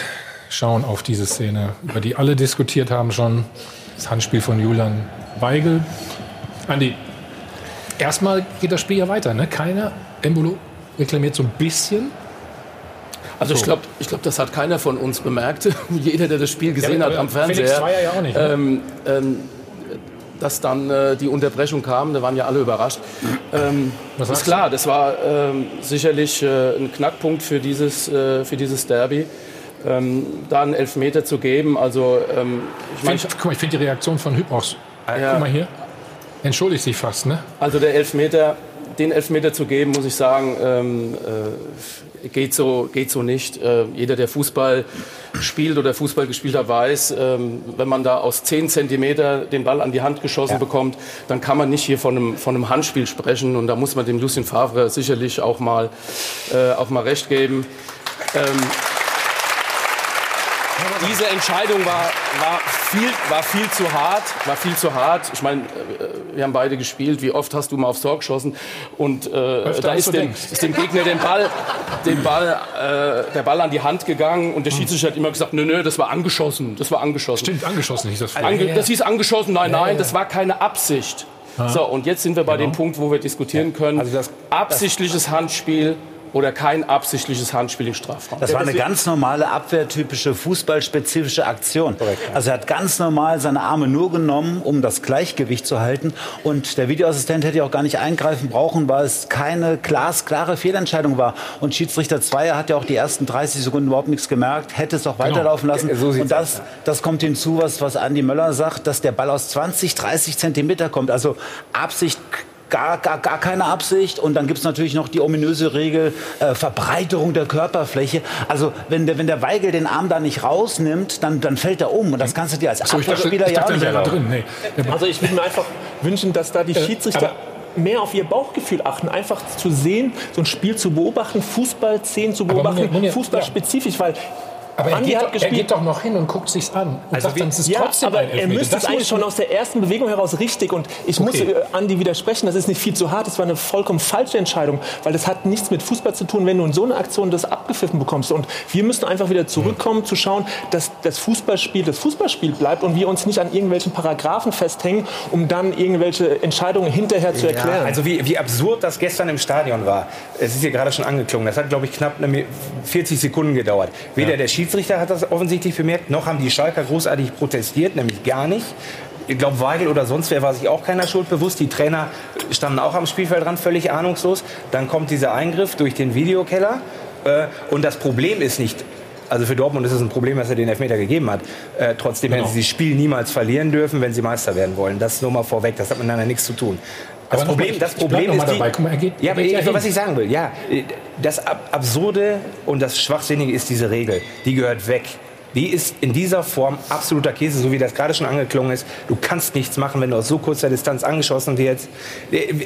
schauen auf diese Szene, über die alle diskutiert haben schon. Das Handspiel von Julian Weigel. Andi, erstmal geht das Spiel ja weiter. Ne? Keiner, Embolo reklamiert so ein bisschen also ich glaube, ich glaub, das hat keiner von uns bemerkt. (laughs) Jeder, der das Spiel gesehen ja, hat am Fernseher. ja auch nicht. Ne? Ähm, ähm, dass dann äh, die Unterbrechung kam, da waren ja alle überrascht. Ähm, Was ist klar, das war ähm, sicherlich äh, ein Knackpunkt für dieses, äh, für dieses Derby. Ähm, da einen Elfmeter zu geben, also ähm, ich, mein, find, guck mal, ich finde die Reaktion von Hüb auch, ja. guck mal hier, entschuldigt sich fast, ne? Also der Elfmeter, den Elfmeter zu geben, muss ich sagen, ähm, äh, geht so, geht so nicht. Äh, jeder, der Fußball spielt oder Fußball gespielt hat, weiß, ähm, wenn man da aus 10 Zentimeter den Ball an die Hand geschossen ja. bekommt, dann kann man nicht hier von einem, von einem Handspiel sprechen. Und da muss man dem Lucien Favre sicherlich auch mal, äh, auch mal recht geben. Ähm, diese Entscheidung war, war, viel, war viel zu hart. War viel zu hart. Ich meine, äh, wir haben beide gespielt. Wie oft hast du mal aufs Tor geschossen? Und äh, da ist dem, ist dem, Gegner den Ball, den Ball, äh, der Ball an die Hand gegangen. Und der Schiedsrichter hat immer gesagt, nö, nö, das war angeschossen. Das war angeschossen. Stimmt, angeschossen hieß das. Ange das hieß angeschossen. Nein, nein, das war keine Absicht. So, und jetzt sind wir bei genau. dem Punkt, wo wir diskutieren können. Also das, absichtliches Handspiel oder kein absichtliches Handspiel im Strafraum. Das war eine ganz normale abwehrtypische fußballspezifische Aktion. Also er hat ganz normal seine Arme nur genommen, um das Gleichgewicht zu halten. Und der Videoassistent hätte ja auch gar nicht eingreifen brauchen, weil es keine glasklare Fehlentscheidung war. Und Schiedsrichter Zweier hat ja auch die ersten 30 Sekunden überhaupt nichts gemerkt, hätte es auch genau. weiterlaufen lassen. So und das, das kommt hinzu, was, was Andi Möller sagt, dass der Ball aus 20, 30 Zentimeter kommt. Also Absicht gar, gar, gar keine Absicht. Und dann gibt es natürlich noch die ominöse Regel äh, Verbreiterung der Körperfläche. Also wenn der, wenn der Weigel den Arm da nicht rausnimmt, dann, dann fällt er um. Und das kannst du dir als so, Abwehrspieler ja auch nicht drin. Nee. Also ich würde mir einfach wünschen, dass da die äh, Schiedsrichter... mehr auf ihr Bauchgefühl achten, einfach zu sehen, so ein Spiel zu beobachten, Fußballszenen zu beobachten, Fußballspezifisch, weil aber er geht, doch, er geht, doch noch hin und guckt sich's an. Also sagt es ist ja, trotzdem aber er müsste es eigentlich schon aus der ersten Bewegung heraus richtig. Und ich okay. muss äh, Andi widersprechen, das ist nicht viel zu hart. Das war eine vollkommen falsche Entscheidung, weil das hat nichts mit Fußball zu tun, wenn du in so einer Aktion das abgepfiffen bekommst. Und wir müssen einfach wieder zurückkommen, mhm. zu schauen, dass das Fußballspiel das Fußballspiel bleibt und wir uns nicht an irgendwelchen Paragraphen festhängen, um dann irgendwelche Entscheidungen hinterher zu erklären. Ja, also wie, wie absurd das gestern im Stadion war. Es ist hier gerade schon angeklungen. Das hat, glaube ich, knapp 40 Sekunden gedauert. Weder ja. der Schiedsrichter hat das offensichtlich bemerkt, noch haben die Schalker großartig protestiert, nämlich gar nicht. Ich glaube, Weigel oder sonst wer war sich auch keiner Schuld bewusst. Die Trainer standen auch am Spielfeldrand völlig ahnungslos. Dann kommt dieser Eingriff durch den Videokeller. Äh, und das Problem ist nicht, also für Dortmund ist es ein Problem, dass er den Elfmeter gegeben hat. Äh, trotzdem genau. werden sie das Spiel niemals verlieren dürfen, wenn sie Meister werden wollen. Das nur mal vorweg, das hat miteinander nichts zu tun. Das Aber Problem, das Problem ist die, Guck mal, er geht, ja, geht ja was ich sagen will, ja, das Absurde und das Schwachsinnige ist diese Regel. Die gehört weg. Die ist in dieser Form absoluter Käse, so wie das gerade schon angeklungen ist. Du kannst nichts machen, wenn du aus so kurzer Distanz angeschossen wirst.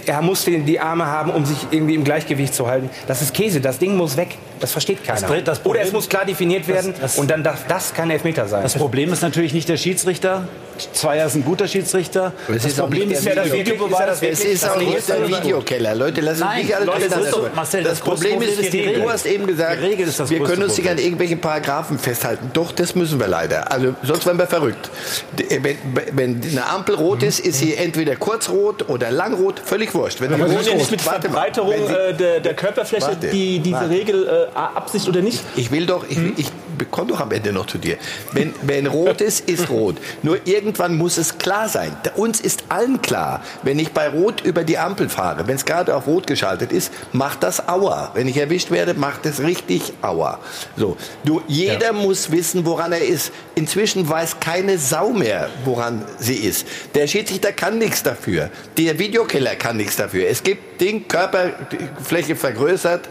Er muss die Arme haben, um sich irgendwie im Gleichgewicht zu halten. Das ist Käse. Das Ding muss weg. Das versteht keiner. Das, das Problem, Oder es muss klar definiert werden das, das, und dann darf das kein Elfmeter sein. Das Problem ist natürlich nicht der Schiedsrichter. Zweier ist ein guter Schiedsrichter. Das, das Problem ist ja das Videobeweis. Es ist auch nicht der Videokeller. Leute, lass uns nicht alle Leute, das, das, Marcel, das, Problem ist, ist du hast eben gesagt, wir können uns nicht an irgendwelchen Paragraphen festhalten. Doch, das müssen wir leider. Also sonst werden wir verrückt. Wenn, wenn eine Ampel rot ist, ist sie entweder kurzrot oder langrot, völlig wurscht. Wenn die rot ist, nicht mit Verbreiterung äh, der, Körperfläche diese. Regel äh, Absicht oder nicht? Ich will doch, ich, hm? ich komme doch am Ende noch zu dir. Wenn, wenn rot ist, ist rot. Nur irgendwann muss es klar sein. Uns ist allen klar, wenn ich bei Rot über die Ampel fahre, wenn es gerade auf Rot geschaltet ist, macht das Aua. Wenn ich erwischt werde, macht es richtig Aua. So, du, jeder ja. muss wissen, woran er ist. Inzwischen weiß keine Sau mehr, woran sie ist. Der Schiedsrichter kann nichts dafür. Der Videokiller kann nichts dafür. Es gibt Ding, Körperfläche vergrößert,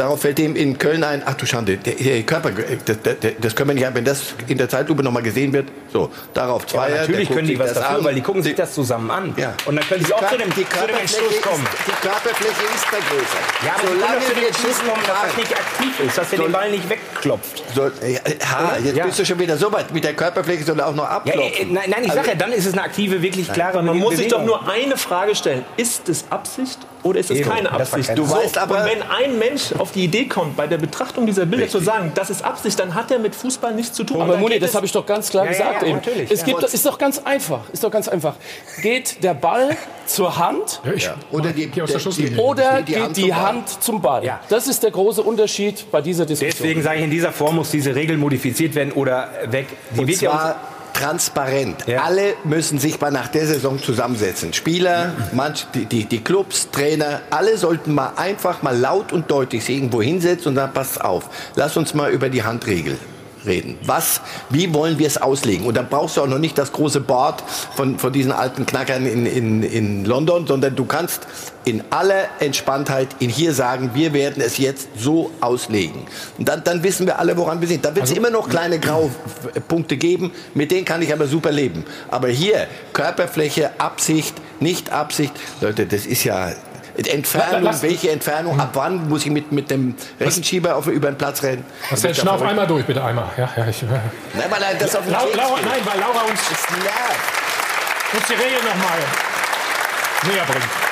Darauf fällt ihm in Köln ein, ach du Schande, der, der Körper, das, das, das, können wir nicht haben, wenn das in der Zeitlupe nochmal gesehen wird. So, darauf zwei. Ja, natürlich können die was dafür, an. weil die gucken sich das zusammen an. Ja. Und dann können sie auch zu dem, die zu dem Entschluss kommen. Ist, die Körperfläche ist vergrößert. Ja, aber Solange zu dem Entschluss kommen, dass das nicht aktiv ist, dass er den Ball nicht wegklopft. So, ja, ha, jetzt ja. bist du schon wieder so weit. Mit der Körperfläche soll er auch noch abklopfen. Ja, äh, nein, nein, ich also, sage ja, dann ist es eine aktive, wirklich nein. klare Man muss sich doch nur eine Frage stellen. Ist es Absicht oder ist es keine Absicht? Du weißt aber, und wenn ein Mensch auf die Idee kommt, bei der Betrachtung dieser Bilder Richtig. zu sagen, das ist Absicht, dann hat er mit Fußball nichts zu tun. Aber Moni, das habe ich doch ganz klar ja, gesagt ja, ja, eben. Es gibt, ist doch ganz einfach. Ist doch ganz einfach. Geht der Ball zur Hand oder, die, die, die, oder geht Hand die Hand zum Ball? Das ist der große Unterschied bei dieser Diskussion. Deswegen sage ich, in dieser Form muss diese Regel modifiziert werden oder weg. Die Und zwar transparent. Ja. Alle müssen sich mal nach der Saison zusammensetzen. Spieler, manch, die, die, die, Clubs, Trainer, alle sollten mal einfach mal laut und deutlich sich irgendwo hinsetzen und sagen, passt auf, lass uns mal über die Handregel reden. Was, wie wollen wir es auslegen? Und dann brauchst du auch noch nicht das große Board von, von diesen alten Knackern in, in, in London, sondern du kannst in aller Entspanntheit in hier sagen, wir werden es jetzt so auslegen. Und dann, dann wissen wir alle, woran wir sind. Da wird es also, immer noch kleine Graupunkte geben, mit denen kann ich aber super leben. Aber hier Körperfläche, Absicht, nicht Absicht, Leute, das ist ja Entfernung, Lass- welche Entfernung, ab wann muss ich mit, mit dem Rechenschieber auf, über den Platz rennen? Was denn? Schnauf einmal durch, bitte einmal. Ja, ja, ich, Nein, weil das auf den Laura, geht. nein, weil Laura uns, uns die Regeln nochmal näher bringt.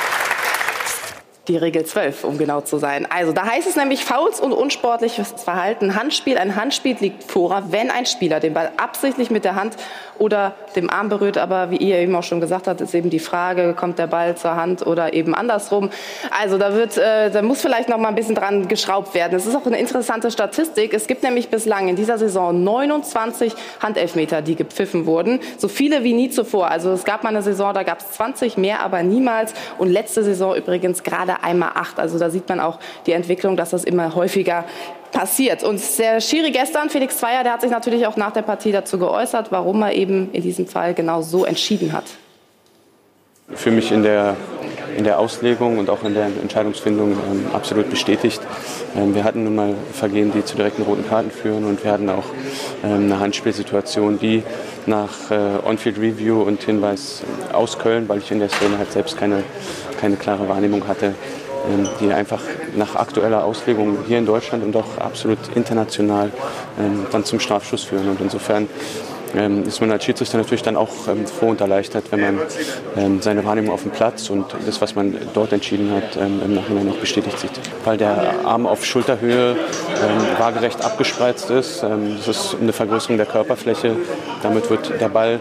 Die Regel 12, um genau zu sein. Also da heißt es nämlich Fouls und unsportliches Verhalten. Handspiel. Ein Handspiel liegt vor, wenn ein Spieler den Ball absichtlich mit der Hand oder dem Arm berührt. Aber wie ihr eben auch schon gesagt habt, ist eben die Frage, kommt der Ball zur Hand oder eben andersrum. Also da wird, äh, da muss vielleicht noch mal ein bisschen dran geschraubt werden. Es ist auch eine interessante Statistik. Es gibt nämlich bislang in dieser Saison 29 Handelfmeter, die gepfiffen wurden. So viele wie nie zuvor. Also es gab mal eine Saison, da gab es 20 mehr, aber niemals. Und letzte Saison übrigens gerade einmal acht. Also da sieht man auch die Entwicklung, dass das immer häufiger passiert. Und der Schiri gestern, Felix Zweier, der hat sich natürlich auch nach der Partie dazu geäußert, warum er eben in diesem Fall genau so entschieden hat. für mich in der, in der Auslegung und auch in der Entscheidungsfindung ähm, absolut bestätigt. Ähm, wir hatten nun mal Vergehen, die zu direkten roten Karten führen und wir hatten auch ähm, eine Handspielsituation, die nach äh, On-Field Review und Hinweis aus Köln, weil ich in der Szene halt selbst keine, keine klare Wahrnehmung hatte, die einfach nach aktueller Auslegung hier in Deutschland und auch absolut international ähm, dann zum Strafschuss führen. Und insofern ähm, ist man als Schiedsrichter natürlich dann auch ähm, froh und erleichtert, wenn man ähm, seine Wahrnehmung auf dem Platz und das, was man dort entschieden hat, ähm, im Nachhinein noch bestätigt sieht. Weil der Arm auf Schulterhöhe ähm, waagerecht abgespreizt ist. Ähm, das ist eine Vergrößerung der Körperfläche. Damit wird der Ball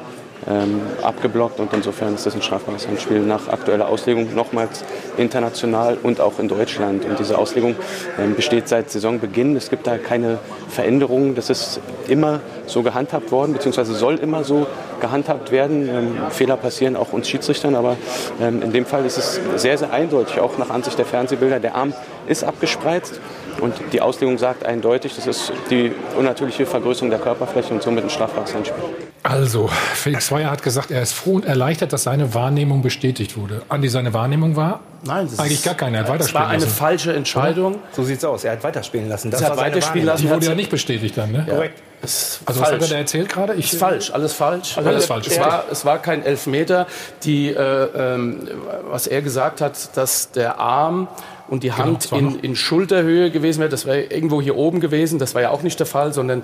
ähm, abgeblockt und insofern ist das ein strafbares Handspiel nach aktueller Auslegung nochmals international und auch in Deutschland. Und diese Auslegung ähm, besteht seit Saisonbeginn. Es gibt da keine Veränderungen. Das ist immer so gehandhabt worden, beziehungsweise soll immer so gehandhabt werden. Ähm, Fehler passieren auch uns Schiedsrichtern, aber ähm, in dem Fall ist es sehr, sehr eindeutig, auch nach Ansicht der Fernsehbilder. Der Arm ist abgespreizt und die Auslegung sagt eindeutig, das ist die unnatürliche Vergrößerung der Körperfläche und somit ein strafbares Handspiel. Also, Felix Zweier hat gesagt, er ist froh und erleichtert, dass seine Wahrnehmung bestätigt wurde. Andi, seine Wahrnehmung war? Nein, das Eigentlich ist- gar keine. Er hat Es war weiterspielen eine lassen. falsche Entscheidung. So sieht's aus. Er hat weiterspielen lassen. Das Er hat war weiterspielen Wahrnehmung. Die lassen. wurde ja nicht bestätigt dann, ne? Korrekt. Ist Also, was hat er falsch. da erzählt gerade? Ich, Ist falsch, alles falsch. Alles falsch. Es war, es war kein Elfmeter. Die, äh, ähm, was er gesagt hat, dass der Arm und die Hand das war in, in Schulterhöhe gewesen wäre, das wäre irgendwo hier oben gewesen. Das war ja auch nicht der Fall, sondern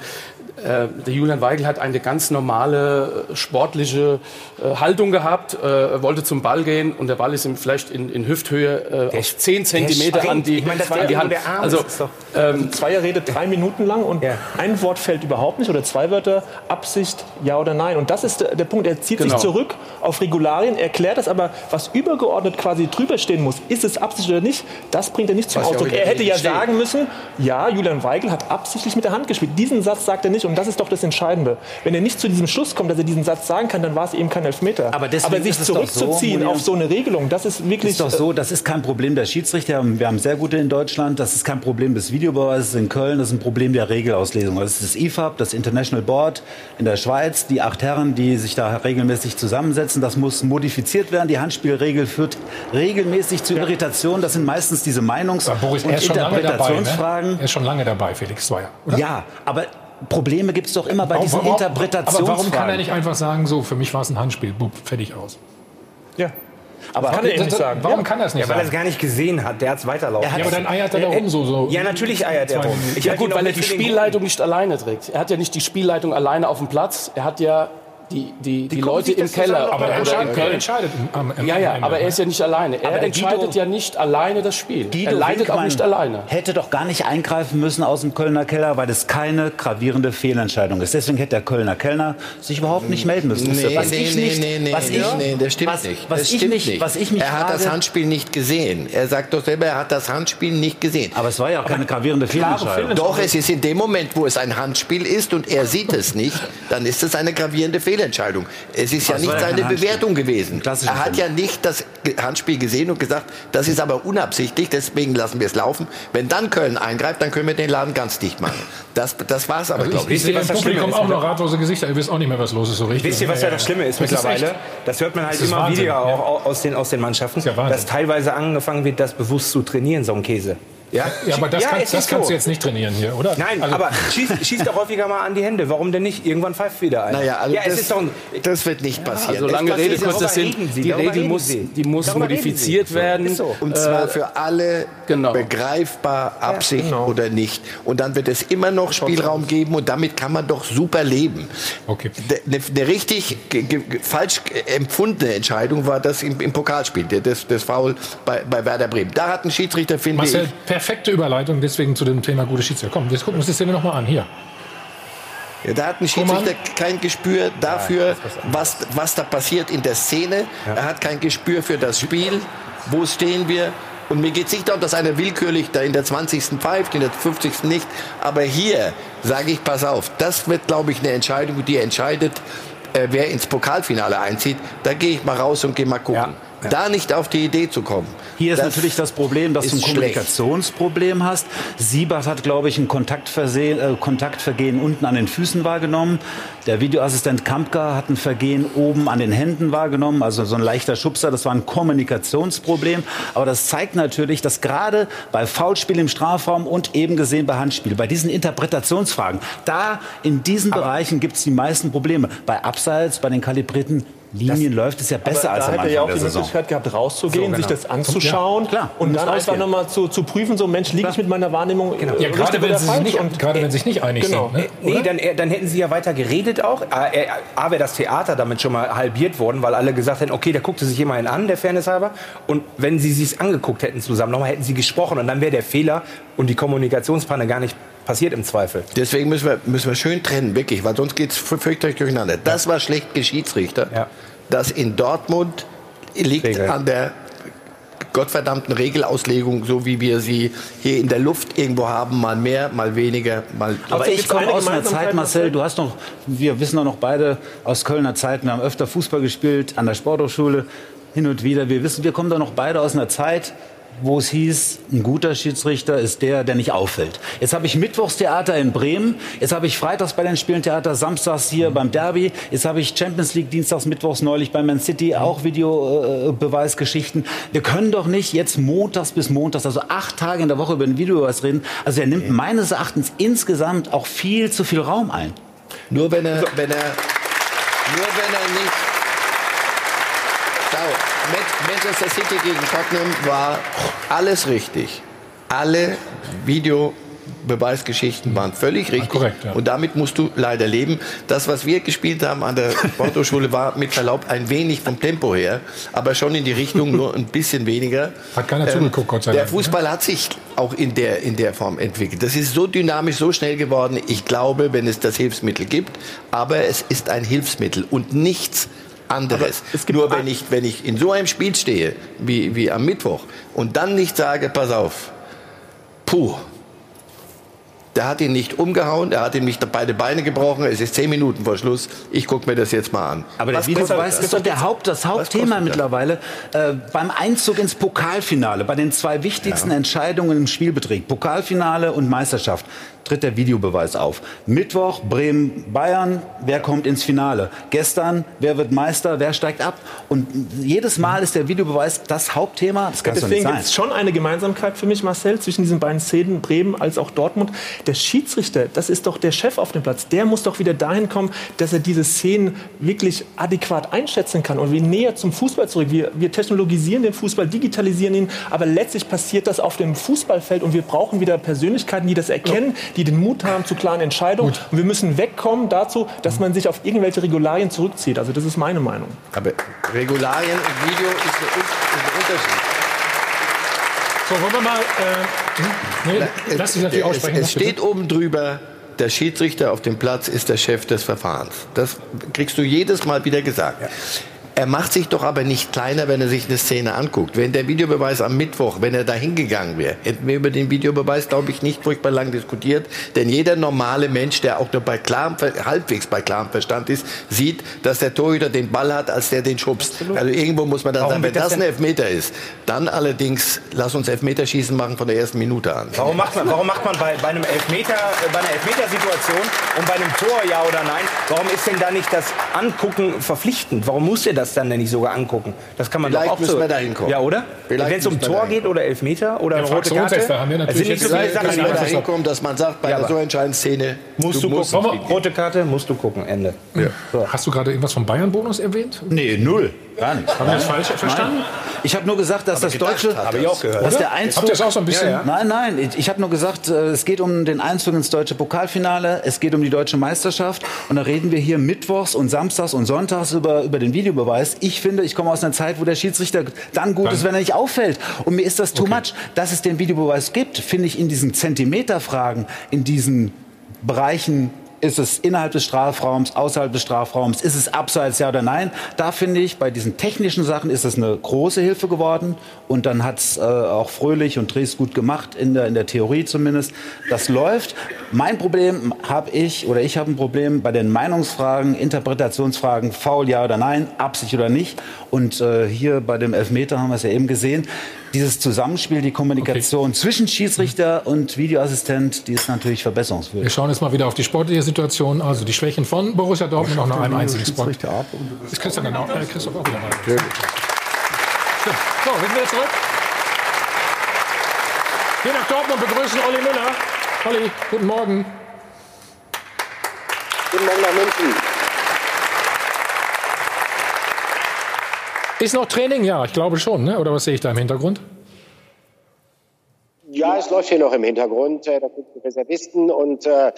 äh, der Julian Weigel hat eine ganz normale äh, sportliche äh, Haltung gehabt, äh, wollte zum Ball gehen und der Ball ist ihm vielleicht in, in Hüfthöhe äh, auf 10 Zentimeter an die, Ich war an die Hand. Also, das ist doch- ähm, Zweier redet drei Minuten lang und Ja. ein Wort fällt überhaupt nicht oder zwei Wörter, Absicht, ja oder nein. Und das ist der, der Punkt. Er zieht Genau. sich zurück auf Regularien, erklärt das, aber was übergeordnet quasi drüber stehen muss, ist es Absicht oder nicht, das bringt er nicht zum Was Ausdruck. Er hätte ja steht. sagen müssen, ja, Julian Weigel hat absichtlich mit der Hand gespielt. Diesen Satz sagt er nicht und das ist doch das Entscheidende. Wenn er nicht zu diesem Schluss kommt, dass er diesen Satz sagen kann, dann war es eben kein Elfmeter. Aber deswegen sich so, zurückzuziehen Mourinho. auf so eine Regelung, das ist wirklich... ist doch so, das ist kein Problem der Schiedsrichter. Wir haben sehr gute in Deutschland. Das ist kein Problem des Videobeweises in Köln. Das ist ein Problem der Regelauslesung. Das ist das IFAB, das International Board in der Schweiz. Die acht Herren, die sich da regelmäßig zusammensetzen. Das muss modifiziert werden. Die Handspielregel führt regelmäßig zu Irritationen. Das sind meistens diese Meinungs- Ja, Boris, er und ist schon lange dabei. Interpretationsfragen. Ne? Er ist schon lange dabei, Felix Zweier. Ja, aber Probleme gibt es doch immer bei diesen Aber Interpretationsfragen. warum kann er nicht einfach sagen, so, für mich war es ein Handspiel, bub, fertig aus? ja. Aber kann er Das- nicht sagen. Warum kann er es nicht Ja, weil er es sagen? gar nicht gesehen hat. Der hat es weiterlaufen. Ja, aber dann eiert er da rum so. so Ja, natürlich eiert er rum. Ich Ja gut, weil er die Spielleitung nicht alleine trägt. Er hat ja nicht die Spielleitung alleine auf dem Platz. Er hat ja die, die, die, gucken Leute im Keller Aber er entscheidet, er Köln. entscheidet am, am Ja, ja, Ende, aber er ist ja nicht alleine. Er entscheidet Guido- ja nicht alleine das Spiel. Guido er leitet auch Winkmann nicht alleine. hätte doch gar nicht eingreifen müssen aus dem Kölner Keller, weil das keine gravierende Fehlentscheidung ist. Deswegen hätte der Kölner Kellner sich überhaupt nicht melden müssen. Nee, was nee, ich nee, nicht, nee, nee, was ich, nee, das stimmt was, nicht. Was das ich stimmt nicht. was ich mich er hat das Handspiel nicht gesehen. Er sagt doch selber, er hat das Handspiel nicht gesehen. Aber es war ja auch keine gravierende Fehlentscheidung. Doch, es ist in dem Moment, wo es ein Handspiel ist und er sieht es nicht, dann ist es eine gravierende Fehlentscheidung. Es ist ja nicht ja seine. Bewertung gewesen. Er hat ja nicht das Handspiel gesehen und gesagt, das ist aber unabsichtlich, deswegen lassen wir es laufen. Wenn dann Köln eingreift, dann können wir den Laden ganz dicht machen. Das, das war es aber, Also glaube ich, ich. ich sehe im das Publikum ist, auch noch ratlose Gesichter. Ihr wisst auch nicht mehr, was los ist so richtig. Wisst ihr, was ja das Schlimme ist Das mittlerweile? echt- das hört man halt Das ist immer Wahnsinn, wieder ja. auch aus den, aus den Mannschaften, ist ja Wahnsinn. dass teilweise angefangen wird, das bewusst zu trainieren, so ein Käse. Ja, Ja, aber das, Ja, kann, es das kannst so. du jetzt nicht trainieren hier, oder? Nein, Also- aber schießt schieß doch häufiger mal an die Hände. Warum denn nicht? Irgendwann pfeift wieder einer. Naja, also ja, es das, ist doch ein, das wird nicht passieren. Also lange Rede, kurzer Sinn. Die Regel muss, Sie. die muss Darüber modifiziert werden. So. Und zwar für alle genau. begreifbar, Absicht genau. oder nicht. Und dann wird es immer noch Spielraum geben und damit kann man doch super leben. Okay. Eine, eine richtig falsch empfundene Entscheidung war das im, im Pokalspiel, das, das Foul bei, bei Werder Bremen. Da hat ein Schiedsrichter, finde Marcel, ich, perfekte Überleitung deswegen zu dem Thema gute Schiedsrichter. Komm, wir gucken uns die Szene noch mal an. Hier. Ja, da hat ein Schiedsrichter kein Gespür dafür, was, was da passiert in der Szene. Er hat kein Gespür für das Spiel. Wo stehen wir? Und mir geht es nicht darum, dass einer willkürlich da in der 20. pfeift, in der 50. nicht. Aber hier sage ich, pass auf, das wird, glaube ich, eine Entscheidung, die entscheidet, äh, wer ins Pokalfinale einzieht. Da gehe ich mal raus und gehe mal gucken. Da nicht auf die Idee zu kommen. Hier ist das natürlich das Problem, dass du ein schlecht. Kommunikationsproblem hast. Siebert hat, glaube ich, ein äh, Kontaktvergehen unten an den Füßen wahrgenommen. Der Videoassistent Kampka hat ein Vergehen oben an den Händen wahrgenommen, also so ein leichter Schubser. Das war ein Kommunikationsproblem. Aber das zeigt natürlich, dass gerade bei Foulspiel im Strafraum und eben gesehen bei Handspiel, bei diesen Interpretationsfragen, da in diesen Bereichen gibt es die meisten Probleme. Bei Abseits, bei den kalibrierten Linien läuft es ja besser als da am hätte er ja Anfang auch der die Saison. Möglichkeit gehabt, rauszugehen, So, sich genau. das anzuschauen Ja, und dann einfach nochmal zu, zu prüfen, so Mensch, liege ich mit meiner Wahrnehmung Ja, richtig gerade wenn, sie nicht, Und- gerade wenn sie sich nicht einig Genau. sind. Ne? Nee, dann, dann hätten sie ja weiter geredet auch. A, äh, A wäre das Theater damit schon mal halbiert worden, weil alle gesagt hätten, okay, der guckte sich immerhin an, der Fairness halber. Und wenn sie sich angeguckt hätten zusammen, nochmal hätten sie gesprochen und dann wäre der Fehler und die Kommunikationspanne gar nicht passiert im Zweifel. Deswegen müssen wir, müssen wir schön trennen, wirklich, weil sonst geht es fürchterlich durcheinander. Das war schlecht Geschiedsrichter. Ja. Das in Dortmund liegt Regel. an der gottverdammten Regelauslegung, so wie wir sie hier in der Luft irgendwo haben, mal mehr, mal weniger, mal. Aber ich komme aus einer Zeit, Marcel, du hast noch, wir wissen doch noch beide aus Kölner Zeiten, wir haben öfter Fußball gespielt, an der Sporthochschule, hin und wieder. Wir wissen, wir kommen doch noch beide aus einer Zeit, wo es hieß, ein guter Schiedsrichter ist der, der nicht auffällt. Jetzt habe ich Mittwochstheater in Bremen, jetzt habe ich Freitags bei den Spielen Theater, Samstags hier beim Derby, jetzt habe ich Champions League Dienstags, Mittwochs neulich bei Man City, auch Videobeweisgeschichten. Wir können doch nicht jetzt montags bis montags, also acht Tage in der Woche über den Videobeweis reden. Also er nimmt meines Erachtens insgesamt auch viel zu viel Raum ein. Nur wenn er, wenn er, nur wenn er nicht. Manchester City gegen Tottenham war alles richtig. Alle Videobeweisgeschichten waren völlig richtig. korrekt, ja. Und damit musst du leider leben. Das, was wir gespielt haben an der (laughs) Sporthochschule, war mit Verlaub ein wenig vom Tempo her, aber schon in die Richtung, nur ein bisschen weniger. Hat keiner zugeguckt, Gott sei Der Dank, ne? Fußball hat sich auch in der, in der Form entwickelt. Das ist so dynamisch, so schnell geworden. Ich glaube, wenn es das Hilfsmittel gibt, aber es ist ein Hilfsmittel und nichts anderes. Nur wenn ich, wenn ich in so einem Spiel stehe, wie, wie am Mittwoch, und dann nicht sage, pass auf, puh, der hat ihn nicht umgehauen, er hat ihm nicht beide Beine gebrochen, es ist zehn Minuten vor Schluss, ich gucke mir das jetzt mal an. Aber Was Videobeweis kostet ist doch der Haupt, das Hauptthema das? mittlerweile. Äh, beim Einzug ins Pokalfinale, bei den zwei wichtigsten Entscheidungen im Spielbetrieb, Pokalfinale und Meisterschaft, tritt der Videobeweis auf. Mittwoch Bremen-Bayern, wer kommt ins Finale? Gestern, wer wird Meister, wer steigt ab? Und jedes Mal ist der Videobeweis das Hauptthema. Das kann Deswegen gibt es schon eine Gemeinsamkeit für mich, Marcel, zwischen diesen beiden Szenen, Bremen als auch Dortmund. Der Schiedsrichter, das ist doch der Chef auf dem Platz. Der muss doch wieder dahin kommen, dass er diese Szenen wirklich adäquat einschätzen kann. Und wir näher zum Fußball zurück. Wir, wir technologisieren den Fußball, digitalisieren ihn, aber letztlich passiert das auf dem Fußballfeld und wir brauchen wieder Persönlichkeiten, die das erkennen, die den Mut haben zu klaren Entscheidungen. Und wir müssen wegkommen dazu, dass man sich auf irgendwelche Regularien zurückzieht. Also das ist meine Meinung. Aber Regularien und Video ist ein, Unterschied. So, wollen wir mal. Äh, nee, lass dich natürlich es, aussprechen. es steht oben drüber, der Schiedsrichter auf dem Platz ist der Chef des Verfahrens. Das kriegst du jedes Mal wieder gesagt. Er macht sich doch aber nicht kleiner, wenn er sich eine Szene anguckt. Wenn der Videobeweis am Mittwoch, wenn er da hingegangen wäre, hätten wir über den Videobeweis, glaube ich, nicht furchtbar lang diskutiert. Denn jeder normale Mensch, der auch nur bei klarem, halbwegs bei klarem Verstand ist, sieht, dass der Torhüter den Ball hat, als der den schubst. Also irgendwo muss man dann Warum sagen, wenn das das ein Elfmeter ist, dann allerdings lass uns Elfmeterschießen machen von der ersten Minute an. Warum macht man, warum macht man bei, bei einem Elfmeter, äh, bei einer Elfmetersituation und bei einem Tor ja oder nein, warum ist denn da nicht das Angucken verpflichtend? Warum muss er das dann nicht sogar angucken. Das kann man Vielleicht doch auch müssen so. wir da hinkommen. Ja, oder? Wenn es um Tor geht oder Elfmeter oder Ja, rote Karte. Fraktionstester haben wir es natürlich sind nicht so jetzt viele Sachen, Müssen die wir da so hinkommen, dass man sagt, bei Ja, einer so entscheidenden Szene Musst du, musst gucken. Rote Karte, musst du gucken. Ende. Hast du gerade irgendwas vom Bayern-Bonus erwähnt? Nee, null. Gar nichts. Haben wir das falsch verstanden? Nein. Ich habe nur gesagt, dass das deutsche. Habe ich auch gehört. Dass der Einzug, Habt ihr das auch so ein bisschen? Ja, ja. Nein, nein. Ich, ich habe nur gesagt, äh, es geht um den Einzug ins deutsche Pokalfinale. Es geht um die deutsche Meisterschaft. Und da reden wir hier mittwochs und samstags und sonntags über, über den Videobeweis. Ich finde, ich komme aus einer Zeit, wo der Schiedsrichter dann gut Dann- ist, wenn er nicht auffällt. Und mir ist das too Okay. much. Dass es den Videobeweis gibt, finde ich in diesen Zentimeterfragen, in diesen Bereichen ist es innerhalb des Strafraums, außerhalb des Strafraums, ist es abseits, ja oder nein? Da finde ich, bei diesen technischen Sachen ist es eine große Hilfe geworden. Und dann hat es äh, auch Fröhlich und Dres gut gemacht, in der, in der Theorie zumindest. Das läuft. Mein Problem habe ich, oder ich habe ein Problem bei den Meinungsfragen, Interpretationsfragen, faul, ja oder nein, Absicht oder nicht. Und äh, hier bei dem Elfmeter haben wir es ja eben gesehen. Dieses Zusammenspiel, die Kommunikation zwischen Schiedsrichter und Videoassistent, die ist natürlich Wir verbesserungswürdig. schauen jetzt mal wieder auf die sportliche Situation. Also die Schwächen von Borussia Dortmund noch nach einem einzigen Spot. Ist Christian dann auch, äh, Christoph auch wieder mal. Stimmt. So, wir sind wieder zurück. Wir nach Dortmund begrüßen Olli Müller. Olli, guten Morgen. Guten Morgen nach München. Ist noch Training? Ja, ich glaube schon. Ne? Oder was sehe ich da im Hintergrund? Ja, es läuft hier noch im Hintergrund. Äh, Das sind die Reservisten und äh,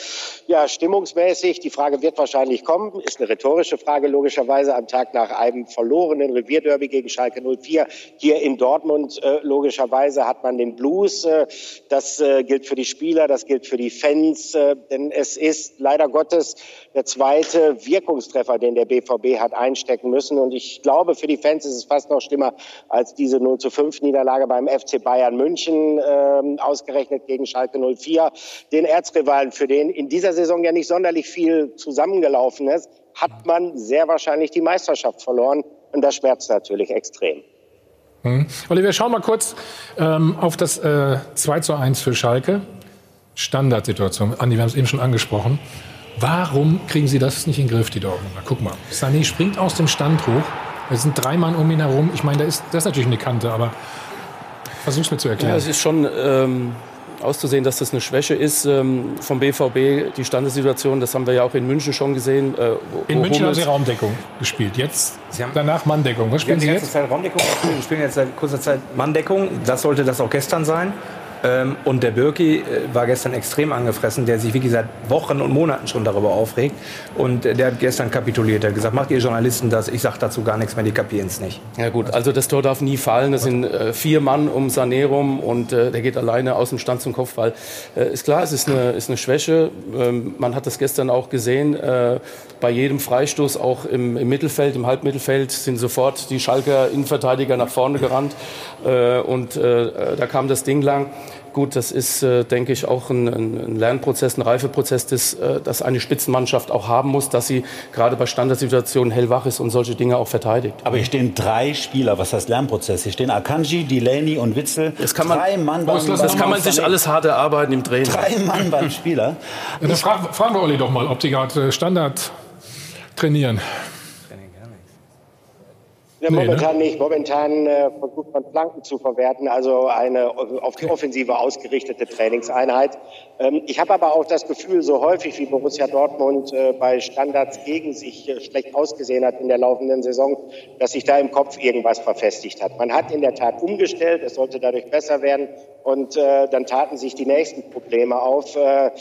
ja, stimmungsmäßig. Die Frage wird wahrscheinlich kommen. Ist eine rhetorische Frage logischerweise am Tag nach einem verlorenen Revierderby gegen Schalke 04 hier in Dortmund. Äh, logischerweise hat man den Blues. Äh, das äh, gilt für die Spieler, das gilt für die Fans, äh, denn es ist leider Gottes der zweite Wirkungstreffer, den der BVB hat einstecken müssen. Und ich glaube, für die Fans ist es fast noch schlimmer als diese 0 zu 5 Niederlage beim FC Bayern München, ähm, ausgerechnet gegen Schalke 04. Den Erzrivalen, für den in dieser Saison ja nicht sonderlich viel zusammengelaufen ist, hat man sehr wahrscheinlich die Meisterschaft verloren. Und das schmerzt natürlich extrem. Hm. Olli, wir schauen mal kurz ähm, auf das äh, 2 zu 1 für Schalke. Standardsituation. Andi, wir haben es eben schon angesprochen. Warum kriegen Sie das nicht in den Griff, die Dortmunder? Guck mal, Sané springt aus dem Stand hoch. Es sind drei Mann um ihn herum. Ich meine, da ist, das ist natürlich eine Kante, aber versuch's mir zu Ja, erklären. es ist schon ähm, auszusehen, dass das eine Schwäche ist ähm, vom BVB, die Standessituation. Das haben wir ja auch in München schon gesehen. Äh, wo- in wo München haben Sie Raumdeckung gespielt. Jetzt haben- danach Manndeckung. Was spielen Sie die ganze jetzt? Zeit Raumdeckung gespielt. Wir spielen jetzt seit kurzer Zeit Manndeckung. Das sollte das auch gestern sein. Ähm, und der Birki äh, war gestern extrem angefressen, der sich wirklich seit Wochen und Monaten schon darüber aufregt. Und äh, der hat gestern kapituliert. Er hat gesagt, macht ihr Journalisten das? Ich sage dazu gar nichts mehr, die kapieren es nicht. Ja gut, also das Tor darf nie fallen. Das sind äh, vier Mann um Sané und äh, der geht alleine aus dem Stand zum Kopfball. Äh, ist klar, es ist eine, ist eine Schwäche. Ähm, man hat das gestern auch gesehen. Äh, bei jedem Freistoß, auch im, im Mittelfeld, im Halbmittelfeld, sind sofort die Schalker Innenverteidiger nach vorne gerannt. Und da kam das Ding lang. Gut, das ist, äh, denke ich, auch ein, ein Lernprozess, ein Reifeprozess, das, äh, das eine Spitzenmannschaft auch haben muss, dass sie gerade bei Standardsituationen hellwach ist und solche Dinge auch verteidigt. Aber hier stehen drei Spieler, was heißt Lernprozess? Hier stehen Akanji, Delaney und Witzel. Das kann man, drei Mann das, beim- kann man sich alles hart erarbeiten im Training. Drei Mann beim Spieler. Ja, dann fragen, fragen wir Olli doch mal, ob Sie gerade Standard trainieren. Nee, ne? momentan nicht. Momentan äh, versucht man Flanken zu verwerten, also eine auf die Offensive ausgerichtete Trainingseinheit. Ähm, ich habe aber auch das Gefühl, so häufig wie Borussia Dortmund äh, bei Standards gegen sich äh, schlecht ausgesehen hat in der laufenden Saison, dass sich da im Kopf irgendwas verfestigt hat. Man hat in der Tat umgestellt, es sollte dadurch besser werden und äh, dann taten sich die nächsten Probleme auf. Äh,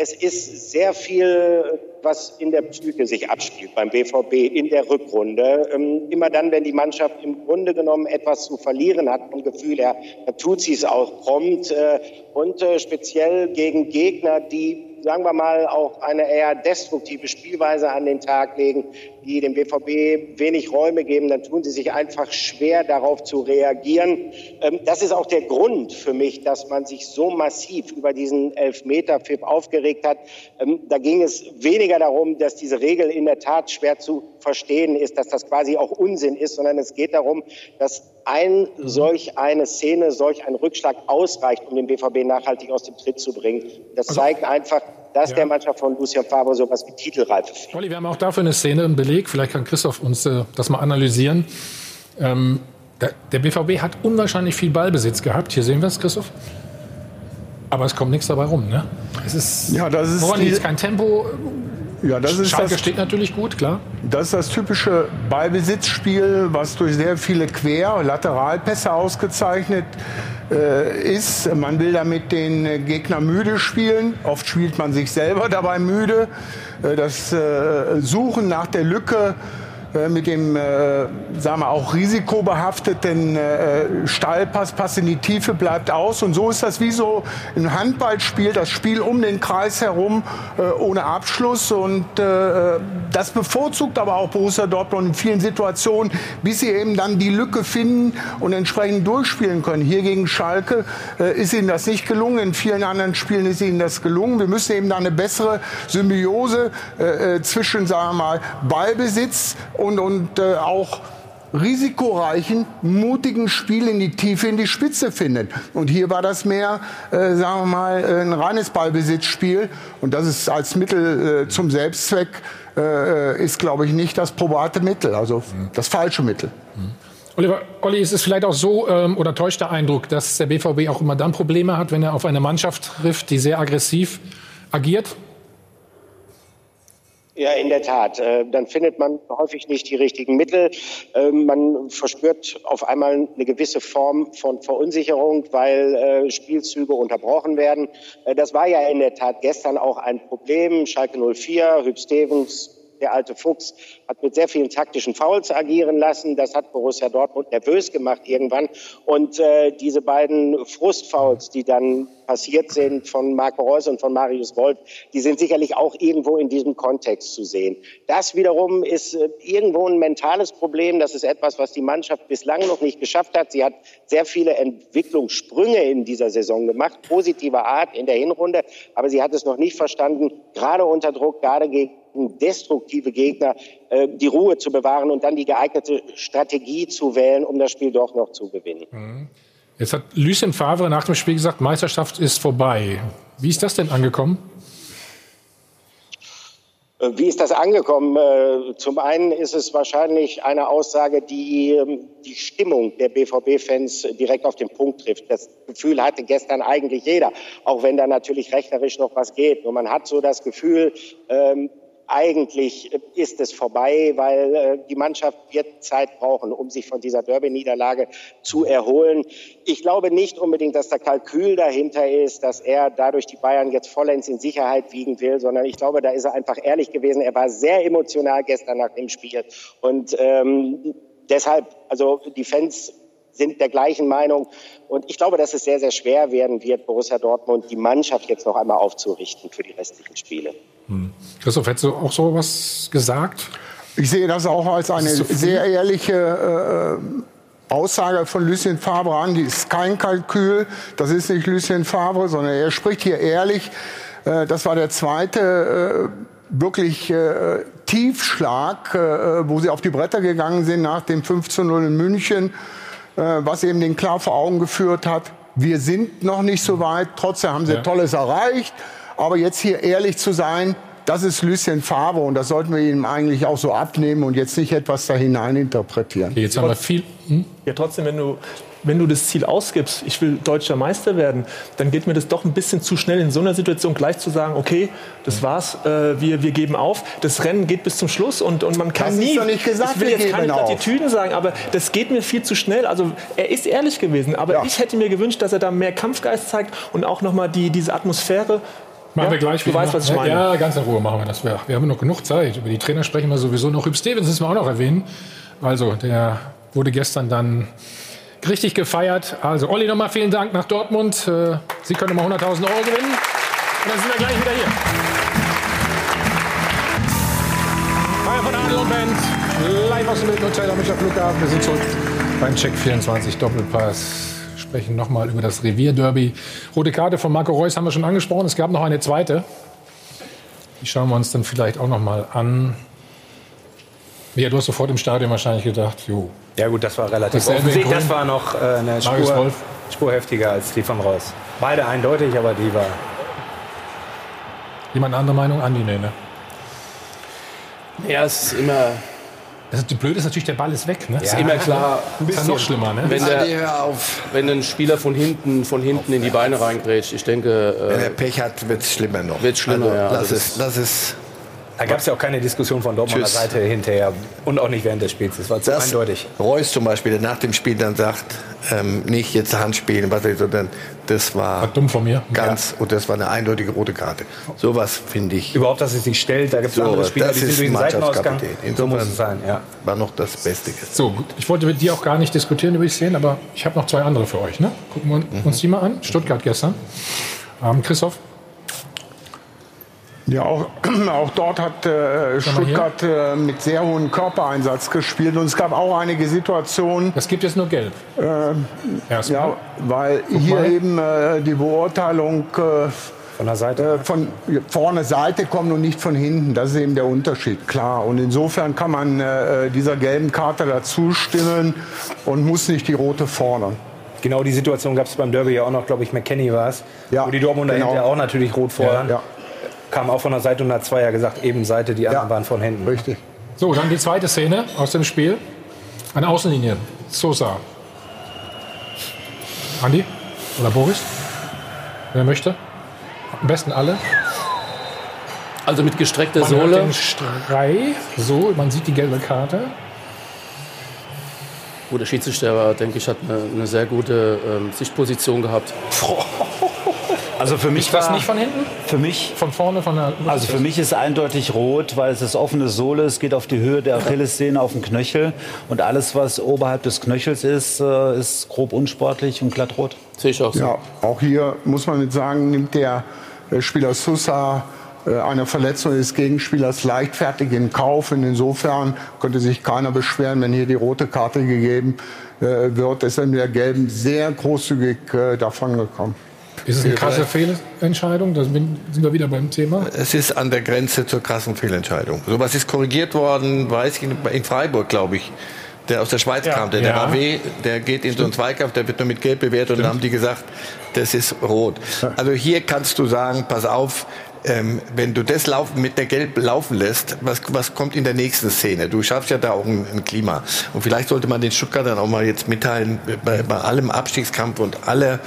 es ist sehr viel, was in der Psyche sich abspielt beim BVB in der Rückrunde. Ähm, immer dann, wenn die Mannschaft im Grunde genommen etwas zu verlieren hat, vom Gefühl her, dann tut sie es auch prompt. Äh, und äh, speziell gegen Gegner, die sagen wir mal, auch eine eher destruktive Spielweise an den Tag legen, die dem BVB wenig Räume geben, dann tun sie sich einfach schwer, darauf zu reagieren. Ähm, das ist auch der Grund für mich, dass man sich so massiv über diesen Elfmeter-Pfiff aufgeregt hat. Ähm, da ging es weniger darum, dass diese Regel in der Tat schwer zu verstehen ist, dass das quasi auch Unsinn ist, sondern es geht darum, dass ein solch eine Szene, solch ein Rückschlag ausreicht, um den BVB nachhaltig aus dem Tritt zu bringen. Das zeigt einfach, dass ja. der Mannschaft von Lucien Favre sowas wie Titelreife fehlt. Olli, wir haben auch dafür eine Szene, einen Beleg. Vielleicht kann Christoph uns äh, das mal analysieren. Ähm, der, der, BVB hat unwahrscheinlich viel Ballbesitz gehabt. Hier sehen wir es, Christoph. Aber es kommt nichts dabei rum. Ne? Es ist, ja, das ist woran kein Tempo. Ja, das ist Schalke das, steht natürlich gut, klar. Das ist das typische Ballbesitzspiel, was durch sehr viele Quer-, Lateralpässe ausgezeichnet äh, ist. Man will damit den Gegner müde spielen. Oft spielt man sich selber dabei müde. Äh, das äh, Suchen nach der Lücke mit dem, äh, sagen wir auch risikobehafteten äh, Stallpass, Pass in die Tiefe bleibt aus. Und so ist das wie so ein Handballspiel, das Spiel um den Kreis herum äh, ohne Abschluss. Und äh, das bevorzugt aber auch Borussia Dortmund in vielen Situationen, bis sie eben dann die Lücke finden und entsprechend durchspielen können. Hier gegen Schalke äh, ist ihnen das nicht gelungen. In vielen anderen Spielen ist ihnen das gelungen. Wir müssen eben da eine bessere Symbiose äh, äh zwischen, sagen wir mal, Ballbesitz und, und äh, auch risikoreichen, mutigen Spiel in die Tiefe, in die Spitze finden. Und hier war das mehr, äh, sagen wir mal, ein reines Ballbesitzspiel. Und das ist als Mittel äh, zum Selbstzweck, äh, ist, glaube ich, nicht das probate Mittel, also das falsche Mittel. Oliver, Olli, ist es vielleicht auch so, ähm, oder täuscht der Eindruck, dass der BVB auch immer dann Probleme hat, wenn er auf eine Mannschaft trifft, die sehr aggressiv agiert? Ja, in der Tat. Äh, dann findet man häufig nicht die richtigen Mittel. Ähm, man verspürt auf einmal eine gewisse Form von Verunsicherung, weil äh, Spielzüge unterbrochen werden. Äh, das war ja in der Tat gestern auch ein Problem. Schalke 04, Hüb Stevens, der alte Fuchs, hat mit sehr vielen taktischen Fouls agieren lassen. Das hat Borussia Dortmund nervös gemacht irgendwann. Und äh, diese beiden Frustfouls, die dann passiert sind von Marco Reus und von Marius Wolf, die sind sicherlich auch irgendwo in diesem Kontext zu sehen. Das wiederum ist äh, irgendwo ein mentales Problem. Das ist etwas, was die Mannschaft bislang noch nicht geschafft hat. Sie hat sehr viele Entwicklungssprünge in dieser Saison gemacht, positiver Art in der Hinrunde, aber sie hat es noch nicht verstanden, gerade unter Druck, gerade gegen destruktive Gegner äh, die Ruhe zu bewahren und dann die geeignete Strategie zu wählen, um das Spiel doch noch zu gewinnen. Mhm. Jetzt hat Lucien Favre nach dem Spiel gesagt, Meisterschaft ist vorbei. Wie ist das denn angekommen? Äh, wie ist das angekommen? Äh, zum einen ist es wahrscheinlich eine Aussage, die ähm, die Stimmung der BVB-Fans direkt auf den Punkt trifft. Das Gefühl hatte gestern eigentlich jeder, auch wenn da natürlich rechnerisch noch was geht. Nur man hat so das Gefühl, ähm, eigentlich ist es vorbei, weil äh, die Mannschaft wird Zeit brauchen, um sich von dieser Derby-Niederlage zu erholen. Ich glaube nicht unbedingt, dass der Kalkül dahinter ist, dass er dadurch die Bayern jetzt vollends in Sicherheit wiegen will, sondern ich glaube, da ist er einfach ehrlich gewesen. Er war sehr emotional gestern nach dem Spiel und ähm, deshalb, also die Fans sind der gleichen Meinung. Und ich glaube, dass es sehr, sehr schwer werden wird, Borussia Dortmund die Mannschaft jetzt noch einmal aufzurichten für die restlichen Spiele. Hm. Christoph, hättest du auch so was gesagt? Ich sehe das auch als eine sehr ehrliche äh, Aussage von Lucien Favre an. Die ist kein Kalkül. Das ist nicht Lucien Favre, sondern er spricht hier ehrlich. Äh, das war der zweite äh, wirklich äh, Tiefschlag, äh, wo sie auf die Bretter gegangen sind nach dem 15-0 in München, äh, was eben den klar vor Augen geführt hat. Wir sind noch nicht so weit. Trotzdem haben sie ja. Tolles erreicht. Aber jetzt hier ehrlich zu sein, das ist Lucien Favre und das sollten wir ihm eigentlich auch so abnehmen und jetzt nicht etwas da hineininterpretieren. Okay, jetzt haben wir viel. Hm? Ja, trotzdem, wenn du wenn du das Ziel ausgibst, ich will deutscher Meister werden, dann geht mir das doch ein bisschen zu schnell in so einer Situation gleich zu sagen, okay, das war's, äh, wir, wir geben auf. Das Rennen geht bis zum Schluss und, und man kann das nie. Ist doch nicht gesagt, ich will jetzt keine Plattitüden sagen, aber das geht mir viel zu schnell. Also er ist ehrlich gewesen, aber ja. ich hätte mir gewünscht, dass er da mehr Kampfgeist zeigt und auch nochmal die, diese Atmosphäre Machen ja, wir gleich wieder. Du weißt, was ich meine. Ja, ganz in Ruhe machen wir das. Wir, wir haben noch genug Zeit. Über die Trainer sprechen wir sowieso noch. Hüb Stevens müssen wir auch noch erwähnen. Also, der wurde gestern dann richtig gefeiert. Also, Olli, nochmal vielen Dank nach Dortmund. Äh, Sie können nochmal 100.000 Euro gewinnen. Und dann sind wir gleich wieder hier. Feier von Adel und Band. Live aus dem Wilden Hotel am Münchner Flughafen. Wir sind zurück beim Check 24 Doppelpass sprechen nochmal über das Revierderby. Rote Karte von Marco Reus haben wir schon angesprochen. Es gab noch eine zweite. Die schauen wir uns dann vielleicht auch nochmal an. Ja, du hast sofort im Stadion wahrscheinlich gedacht, jo. Ja gut, das war relativ offensichtlich. Das war noch äh, eine Spur, Spur heftiger als die von Reus. Beide eindeutig, aber die war Jemand andere Meinung? Andi, nee, ne? Ja, es ist immer. Das ist, die Blöde ist natürlich, der Ball ist weg. Ne? Ist immer klar. Das ist ja noch schlimmer. Ne? Wenn, der, wenn ein Spieler von hinten, von hinten in die Beine reingrätscht, ich denke, Wenn er äh, Pech hat, wird es schlimmer noch. Wird's schlimmer, also, ja. Lass Also es, lass es. Da gab es ja auch keine Diskussion von Dortmunder Tschüss. Seite hinterher und auch nicht während des Spiels. Das war zu Das eindeutig. Reus zum Beispiel, der nach dem Spiel dann sagt, ähm, nicht jetzt Hand spielen, was sondern das war, War dumm von mir. ganz und das war eine eindeutige rote Karte. Sowas finde ich. Überhaupt, dass es sich stellt, da gibt es So, andere Spieler, das die sind ist durch den Seitenausgang. So muss Insofern- es sein, ja. War noch das Beste. So, gut. Ich wollte mit dir auch gar nicht diskutieren über die Szene, aber ich habe noch zwei andere für euch. Ne? Gucken wir uns die mal an. Stuttgart gestern. Ähm, Christoph, Ja, auch, (clears throat) auch dort hat äh. Stuttgart äh, mit sehr hohem Körpereinsatz gespielt und es gab auch einige Situationen, das gibt jetzt nur gelb. äh, ja, weil hier mal. eben äh, die Beurteilung äh, Von der Seite. äh, von vorne Seite kommt und nicht von hinten. Das ist eben der Unterschied, klar. Und insofern kann man dieser gelben Karte dazu stimmen und muss nicht die rote fordern. Genau die Situation gab es beim Derby ja auch noch, glaube ich, McKenny war es. Ja, wo die Dortmunder genau. auch natürlich rot fordern. Ja, Kam auch von der Seite und hat zwei ja gesagt, eben Seite, die anderen Ja. waren von hinten. richtig. So, dann die zweite Szene aus dem Spiel. Eine Außenlinie. Sosa. Andi oder Boris? Wer möchte? Am besten alle. also mit gestreckter Man hört Sohle. den Schrei. So, man sieht die gelbe Karte. Gut, der Schiedsrichter, denke ich, hat eine, eine sehr gute ähm, Sichtposition gehabt. Also für mich Ist war, nicht von hinten? für mich Von vorne, von der. Also für mich ist eindeutig rot, weil es ist offene Sohle, es geht auf die Höhe der Achillessehne, auf den Knöchel und alles, was oberhalb des Knöchels ist, äh, ist grob unsportlich und glatt rot. Sehe ich auch so. Ja, auch hier muss man mit sagen, nimmt der äh, Spieler Sousa äh, eine Verletzung des Gegenspielers leichtfertig in Kauf. Und insofern könnte sich keiner beschweren, wenn hier die rote Karte gegeben wird. Ist er mit der gelben sehr großzügig davongekommen. Ist es eine krasse Fehlentscheidung? Da sind wir wieder beim Thema. Es ist an der Grenze zur krassen Fehlentscheidung. Sowas ist korrigiert worden, weiß ich, in- in Freiburg, glaube ich. Der aus der Schweiz kam, der, der Ja. Rave, der geht in so einen Zweikampf, der wird nur mit Gelb bewertet und dann haben die gesagt, das ist rot. Also hier kannst du sagen, pass auf, ähm, wenn du das laufen, mit der Gelb laufen lässt, was, was kommt in der nächsten Szene? Du schaffst ja da auch ein, ein Klima. Und vielleicht sollte man den Stuttgartern auch mal jetzt mitteilen, bei, bei allem Abstiegskampf und aller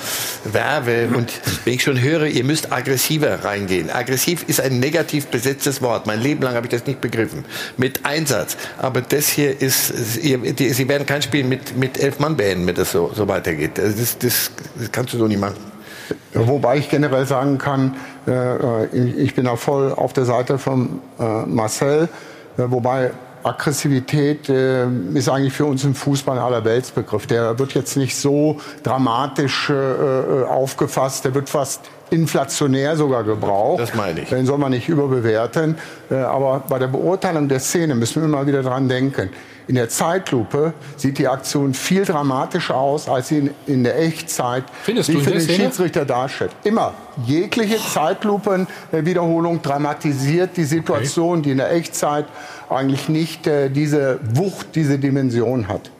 Werbe und wenn ich schon höre, ihr müsst aggressiver reingehen. Aggressiv ist ein negativ besetztes Wort. Mein Leben lang habe ich das nicht begriffen. Mit Einsatz. Aber das hier ist, ihr, die, sie werden kein Spiel mit, mit elf Mann beenden, wenn das so, so weitergeht. Das, das, das kannst du so nicht machen. Wobei ich generell sagen kann, äh, ich ich bin da voll auf der Seite von äh, Marcel, äh, wobei Aggressivität äh, ist eigentlich für uns im Fußball ein Allerweltsbegriff. Der wird jetzt nicht so dramatisch äh, äh, aufgefasst, der wird fast inflationär sogar gebraucht. Das meine ich. Den soll man nicht überbewerten. Äh, aber bei der Beurteilung der Szene müssen wir immer wieder dran denken. In der Zeitlupe sieht die Aktion viel dramatischer aus, als sie in, der Echtzeit Findest wie für den Szene? Schiedsrichter darstellt. Immer. Jegliche Zeitlupenwiederholung dramatisiert die Situation, die in der Echtzeit eigentlich nicht äh, diese Wucht, diese Dimension hat.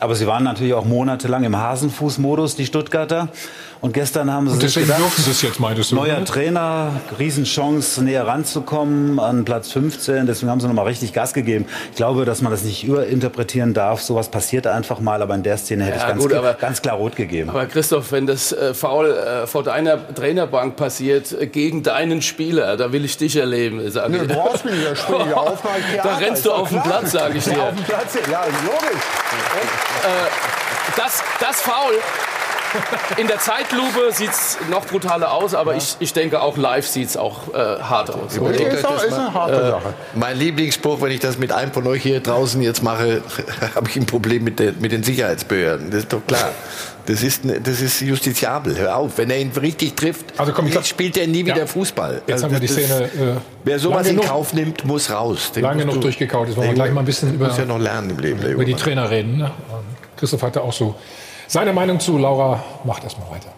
Aber sie waren natürlich auch monatelang im Hasenfuß-Modus, die Stuttgarter. Und gestern haben sie Und sich deswegen gedacht, es jetzt, meintest du? neuer ne? Trainer, Riesenchance, näher ranzukommen an Platz 15. Deswegen haben sie nochmal richtig Gas gegeben. Ich glaube, dass man das nicht überinterpretieren darf. Sowas passiert einfach mal. Aber in der Szene hätte Ja, ich ganz, gut, aber- ganz klar rot gegeben. Aber Christoph, wenn das äh, Foul äh, vor deiner Trainerbank passiert äh, gegen deinen Spieler, da will ich dich erleben. Sag ich. du brauchst mich nicht, da spring ich auf, Da (laughs) rennst ist du auf den. Platz, sag ich Ja, dir. auf dem Platz, ja, logisch. Das, das Foul. In der Zeitlupe sieht es noch brutaler aus, aber ich, ich denke auch live sieht es auch äh, hart aus. Überlegt Ist, ist eine harte Sache. Mein Lieblingsspruch, wenn ich das mit einem von euch hier draußen jetzt mache, (laughs) habe ich ein Problem mit, der, mit den Sicherheitsbehörden. Das ist doch klar. Das ist, ne- das ist justiziabel. Hör auf. Wenn er ihn richtig trifft, Also komm, ich glaub- spielt er nie wieder Ja. Fußball. Jetzt Also haben wir die Szene äh, Wer sowas in Kauf nimmt, muss raus. Den lang musst genug du- durchgekaut. Jetzt wollen wir gleich mal ein bisschen über, muss ja noch lernen im Leben. über die. Trainer reden. Ne? Christoph hatte auch so seine Meinung zu. Laura, macht erst mal weiter.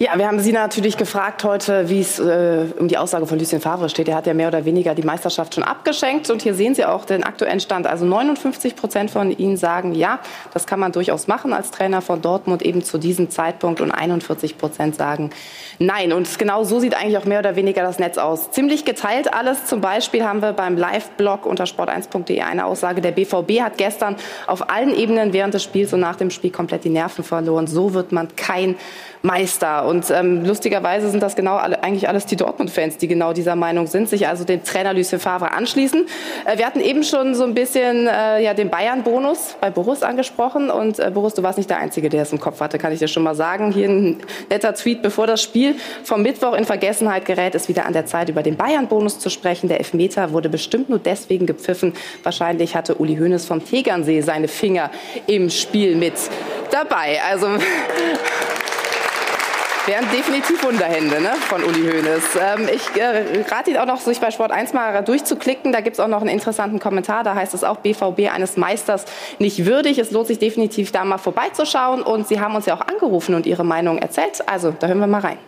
Ja, wir haben Sie natürlich gefragt heute, wie es äh, um die Aussage von Lucien Favre steht. Er hat ja mehr oder weniger die Meisterschaft schon abgeschenkt. Und hier sehen Sie auch den aktuellen Stand. Also 59 Prozent von Ihnen sagen, ja, das kann man durchaus machen als Trainer von Dortmund eben zu diesem Zeitpunkt. Und 41 Prozent sagen, nein. Und genau so sieht eigentlich auch mehr oder weniger das Netz aus. Ziemlich geteilt alles. Zum Beispiel haben wir beim Live-Blog unter sport1.de eine Aussage. Der BVB hat gestern auf allen Ebenen während des Spiels und nach dem Spiel komplett die Nerven verloren. So wird man kein Meister. Und ähm, lustigerweise sind das genau alle, eigentlich alles die Dortmund-Fans, die genau dieser Meinung sind, sich also dem Trainer Lucien Favre anschließen. Äh, wir hatten eben schon so ein bisschen äh, ja, den Bayern-Bonus bei Boris angesprochen. Und äh, Boris, du warst nicht der Einzige, der es im Kopf hatte, kann ich dir schon mal sagen. Hier ein netter Tweet, bevor das Spiel vom Mittwoch in Vergessenheit gerät, ist wieder an der Zeit, über den Bayern-Bonus zu sprechen. Der Elfmeter wurde bestimmt nur deswegen gepfiffen. Wahrscheinlich hatte Uli Hoeneß vom Tegernsee seine Finger im Spiel mit dabei. Also (laughs) wären definitiv Wunderhände ne, von Uli Hoeneß. Ähm, ich äh, rate Ihnen auch noch, sich bei Sport 1 mal durchzuklicken. Da gibt es auch noch einen interessanten Kommentar. Da heißt es auch, BVB eines Meisters nicht würdig. Es lohnt sich definitiv, da mal vorbeizuschauen. Und Sie haben uns ja auch angerufen und Ihre Meinung erzählt. Also, da hören wir mal rein.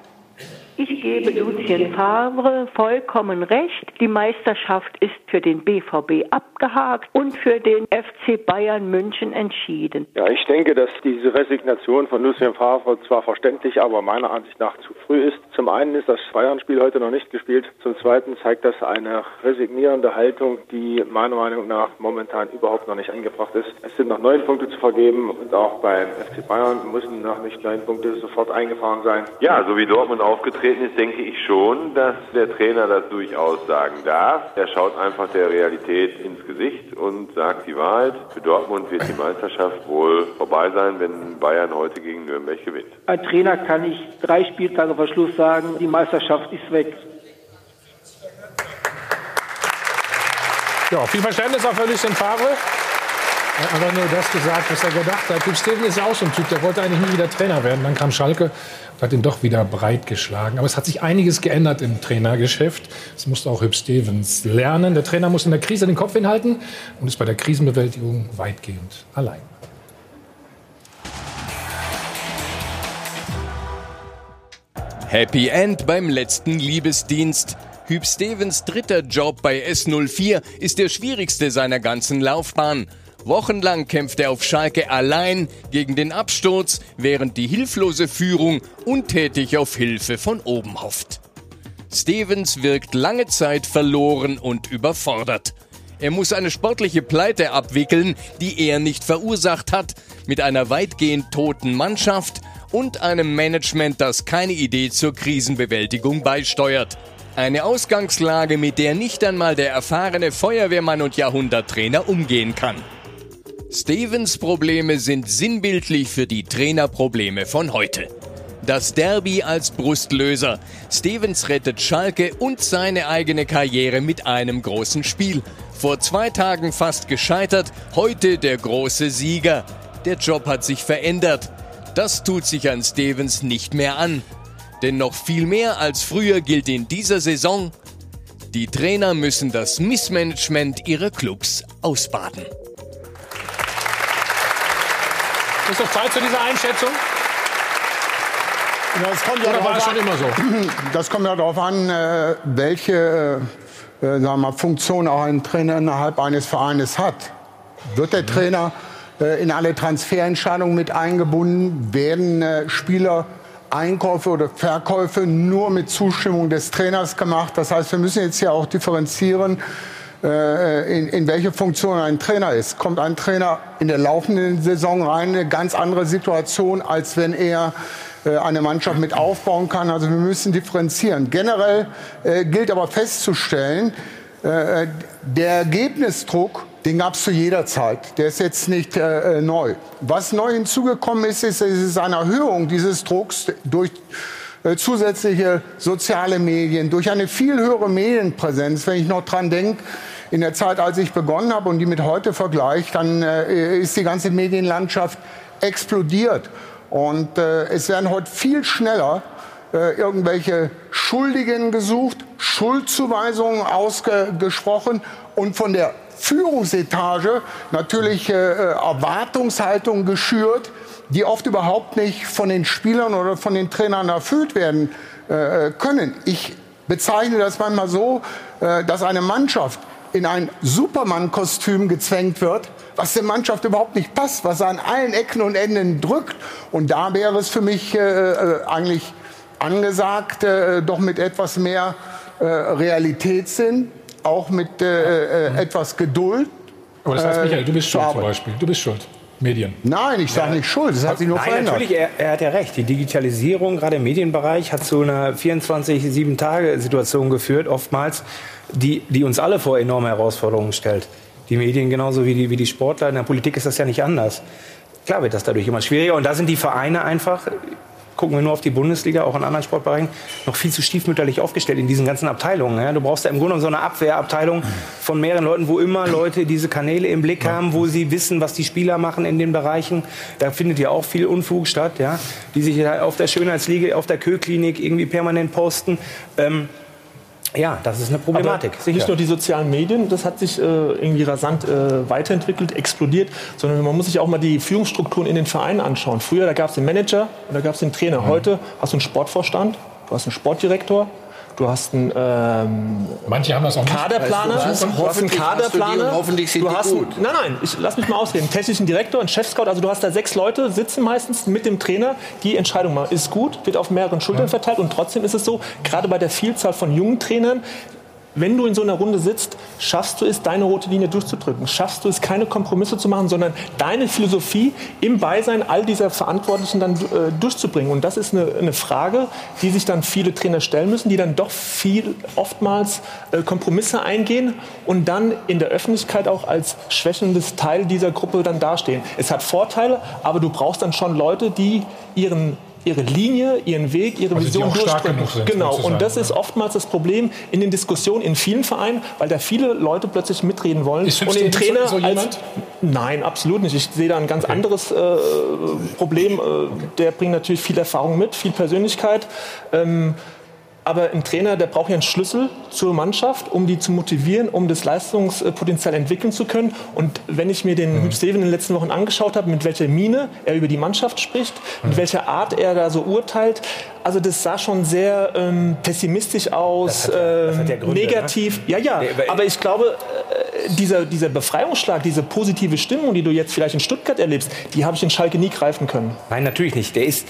Ich gebe Lucien Favre vollkommen recht. Die Meisterschaft ist für den BVB abgehakt und für den FC Bayern München entschieden. Ja, ich denke, dass diese Resignation von Lucien Favre zwar verständlich, aber meiner Ansicht nach zu früh ist. Zum einen ist das Bayern-Spiel heute noch nicht gespielt. Zum zweiten zeigt das eine resignierende Haltung, die meiner Meinung nach momentan überhaupt noch nicht angebracht ist. Es sind noch neun Punkte zu vergeben und auch beim FC Bayern müssen noch nicht neun Punkte sofort eingefahren sein. Ja, so wie Dortmund aufgetreten ist, denke ich schon, dass der Trainer das durchaus sagen darf. Er schaut einfach der Realität ins Gesicht und sagt die Wahrheit. Für Dortmund wird die Meisterschaft wohl vorbei sein, wenn Bayern heute gegen Nürnberg gewinnt. Als Trainer kann ich drei Spieltage vor Schluss sagen, die Meisterschaft ist weg. Ja, viel Verständnis auch für Lucien Favre. Er hat einfach nur das gesagt, was er gedacht hat. Typ Steven ist ja auch so ein Typ, der wollte eigentlich nie wieder Trainer werden. Dann kam Schalke hat ihn doch wieder breit geschlagen. Aber es hat sich einiges geändert im Trainergeschäft. Das musste auch Hüb Stevens lernen. Der Trainer muss in der Krise den Kopf hinhalten und ist bei der Krisenbewältigung weitgehend allein. Happy End beim letzten Liebesdienst. Hüb Stevens dritter Job bei S04 ist der schwierigste seiner ganzen Laufbahn. Wochenlang kämpft er auf Schalke allein gegen den Absturz, während die hilflose Führung untätig auf Hilfe von oben hofft. Stevens wirkt lange Zeit verloren und überfordert. Er muss eine sportliche Pleite abwickeln, die er nicht verursacht hat, mit einer weitgehend toten Mannschaft und einem Management, das keine Idee zur Krisenbewältigung beisteuert. Eine Ausgangslage, mit der nicht einmal der erfahrene Feuerwehrmann und Jahrhunderttrainer umgehen kann. Stevens Probleme sind sinnbildlich für die Trainerprobleme von heute. Das Derby als Brustlöser. Stevens rettet Schalke und seine eigene Karriere mit einem großen Spiel. Vor zwei Tagen fast gescheitert, heute der große Sieger. Der Job hat sich verändert. Das tut sich an Stevens nicht mehr an. Denn noch viel mehr als früher gilt in dieser Saison, die Trainer müssen das Missmanagement ihrer Clubs ausbaden. Ist doch Zeit zu dieser Einschätzung? Das kommt ja Oder war es schon immer so? (clears throat) Das kommt ja darauf an, äh, welche äh, äh, sagen wir, Funktion auch ein Trainer innerhalb eines Vereines hat. Wird der Trainer in alle Transferentscheidungen mit eingebunden? Werden Spieler Einkäufe oder Verkäufe nur mit Zustimmung des Trainers gemacht? Das heißt, wir müssen jetzt ja auch differenzieren äh, in, in welche Funktion ein Trainer ist. Kommt ein Trainer in der laufenden Saison rein, eine ganz andere Situation, als wenn er äh, eine Mannschaft mit aufbauen kann. Also wir müssen differenzieren. Generell äh, gilt aber festzustellen, äh, der Ergebnisdruck, den gab es zu jeder Zeit. Der ist jetzt nicht äh, neu. Was neu hinzugekommen ist, ist, ist eine Erhöhung dieses Drucks durch äh, zusätzliche soziale Medien, durch eine viel höhere Medienpräsenz. Wenn ich noch dran denke, in der Zeit, als ich begonnen habe und die mit heute vergleicht, dann äh, ist die ganze Medienlandschaft explodiert. Und äh, es werden heute viel schneller äh, irgendwelche Schuldigen gesucht, Schuldzuweisungen ausgesprochen und von der Führungsetage natürlich äh, Erwartungshaltung geschürt, die oft überhaupt nicht von den Spielern oder von den Trainern erfüllt werden äh, können. Ich bezeichne das manchmal so, äh, dass eine Mannschaft in ein Superman-Kostüm gezwängt wird, was der Mannschaft überhaupt nicht passt, was an allen Ecken und Enden drückt. Und da wäre es für mich äh, äh eigentlich angesagt, äh, doch mit etwas mehr äh, Realitätssinn, auch mit äh, etwas Geduld. Aber das heißt, Michael, du bist schuld zum Beispiel. Du bist schuld. Medien. Nein, ich sage nicht schuld, das hat sich nur Nein, verändert. natürlich, er, er, hat ja recht. Die Digitalisierung, gerade im Medienbereich, hat zu einer 24-7-Tage-Situation geführt, oftmals, die, die uns alle vor enorme Herausforderungen stellt. Die Medien genauso wie die, wie die Sportler. In der Politik ist das ja nicht anders. Klar wird das dadurch immer schwieriger. Und da sind die Vereine einfach, gucken wir nur auf die Bundesliga, auch in anderen Sportbereichen, noch viel zu stiefmütterlich aufgestellt in diesen ganzen Abteilungen. Ja. Du brauchst ja im Grunde so eine Abwehrabteilung von mehreren Leuten, wo immer Leute diese Kanäle im Blick haben, wo sie wissen, was die Spieler machen in den Bereichen. Da findet ja auch viel Unfug statt, ja, die sich auf der Schönheitsliga, auf der Köklinik irgendwie permanent posten. Ähm, ja, das ist eine Problematik. Aber nicht nur die sozialen Medien, das hat sich äh, irgendwie rasant äh, weiterentwickelt, explodiert, sondern man muss sich auch mal die Führungsstrukturen in den Vereinen anschauen. Früher, da gab es den Manager und da gab es den Trainer. Mhm. Heute hast du einen Sportvorstand, du hast einen Sportdirektor, Du hast einen ähm, Manche haben das auch Kaderplaner. Nicht. Also, du hast einen Kaderplaner. hoffentlich sind du hast gut. Einen, nein, nein, ich, lass mich mal ausreden. Einen technischen Direktor, einen Chefscout. Also du hast da sechs Leute, sitzen meistens mit dem Trainer, die Entscheidung machen. Ist gut, wird auf mehreren Schultern verteilt. Und trotzdem ist es so, gerade bei der Vielzahl von jungen Trainern, wenn du in so einer Runde sitzt, schaffst du es, deine rote Linie durchzudrücken. Schaffst du es, keine Kompromisse zu machen, sondern deine Philosophie im Beisein all dieser Verantwortlichen dann äh, durchzubringen. Und das ist eine, eine, Frage, die sich dann viele Trainer stellen müssen, die dann doch viel, oftmals äh, Kompromisse eingehen und dann in der Öffentlichkeit auch als schwächendes Teil dieser Gruppe dann dastehen. Es hat Vorteile, aber du brauchst dann schon Leute, die ihren ihre Linie, ihren Weg, ihre also Vision durchdrücken. Sind, genau. sozusagen. Und das ist oftmals das Problem in den Diskussionen in vielen Vereinen, weil da viele Leute plötzlich mitreden wollen. Ist und den Trainer so, so als, Nein, absolut nicht. Ich sehe da ein ganz okay. anderes äh, Problem. Äh, der bringt natürlich viel Erfahrung mit, viel Persönlichkeit. Ähm, aber ein Trainer, der braucht ja einen Schlüssel zur Mannschaft, um die zu motivieren, um das Leistungspotenzial entwickeln zu können. Und wenn ich mir den mhm. Hüb Steven in den letzten Wochen angeschaut habe, mit welcher Miene er über die Mannschaft spricht, mhm. mit welcher Art er da so urteilt, also das sah schon sehr ähm, pessimistisch aus, das hat das hat ja ähm, Gründe, negativ. Ne? Ja, ja. Aber ich glaube, äh, dieser, dieser Befreiungsschlag, diese positive Stimmung, die du jetzt vielleicht in Stuttgart erlebst, die habe ich in Schalke nie greifen können. Nein, natürlich nicht. Der ist,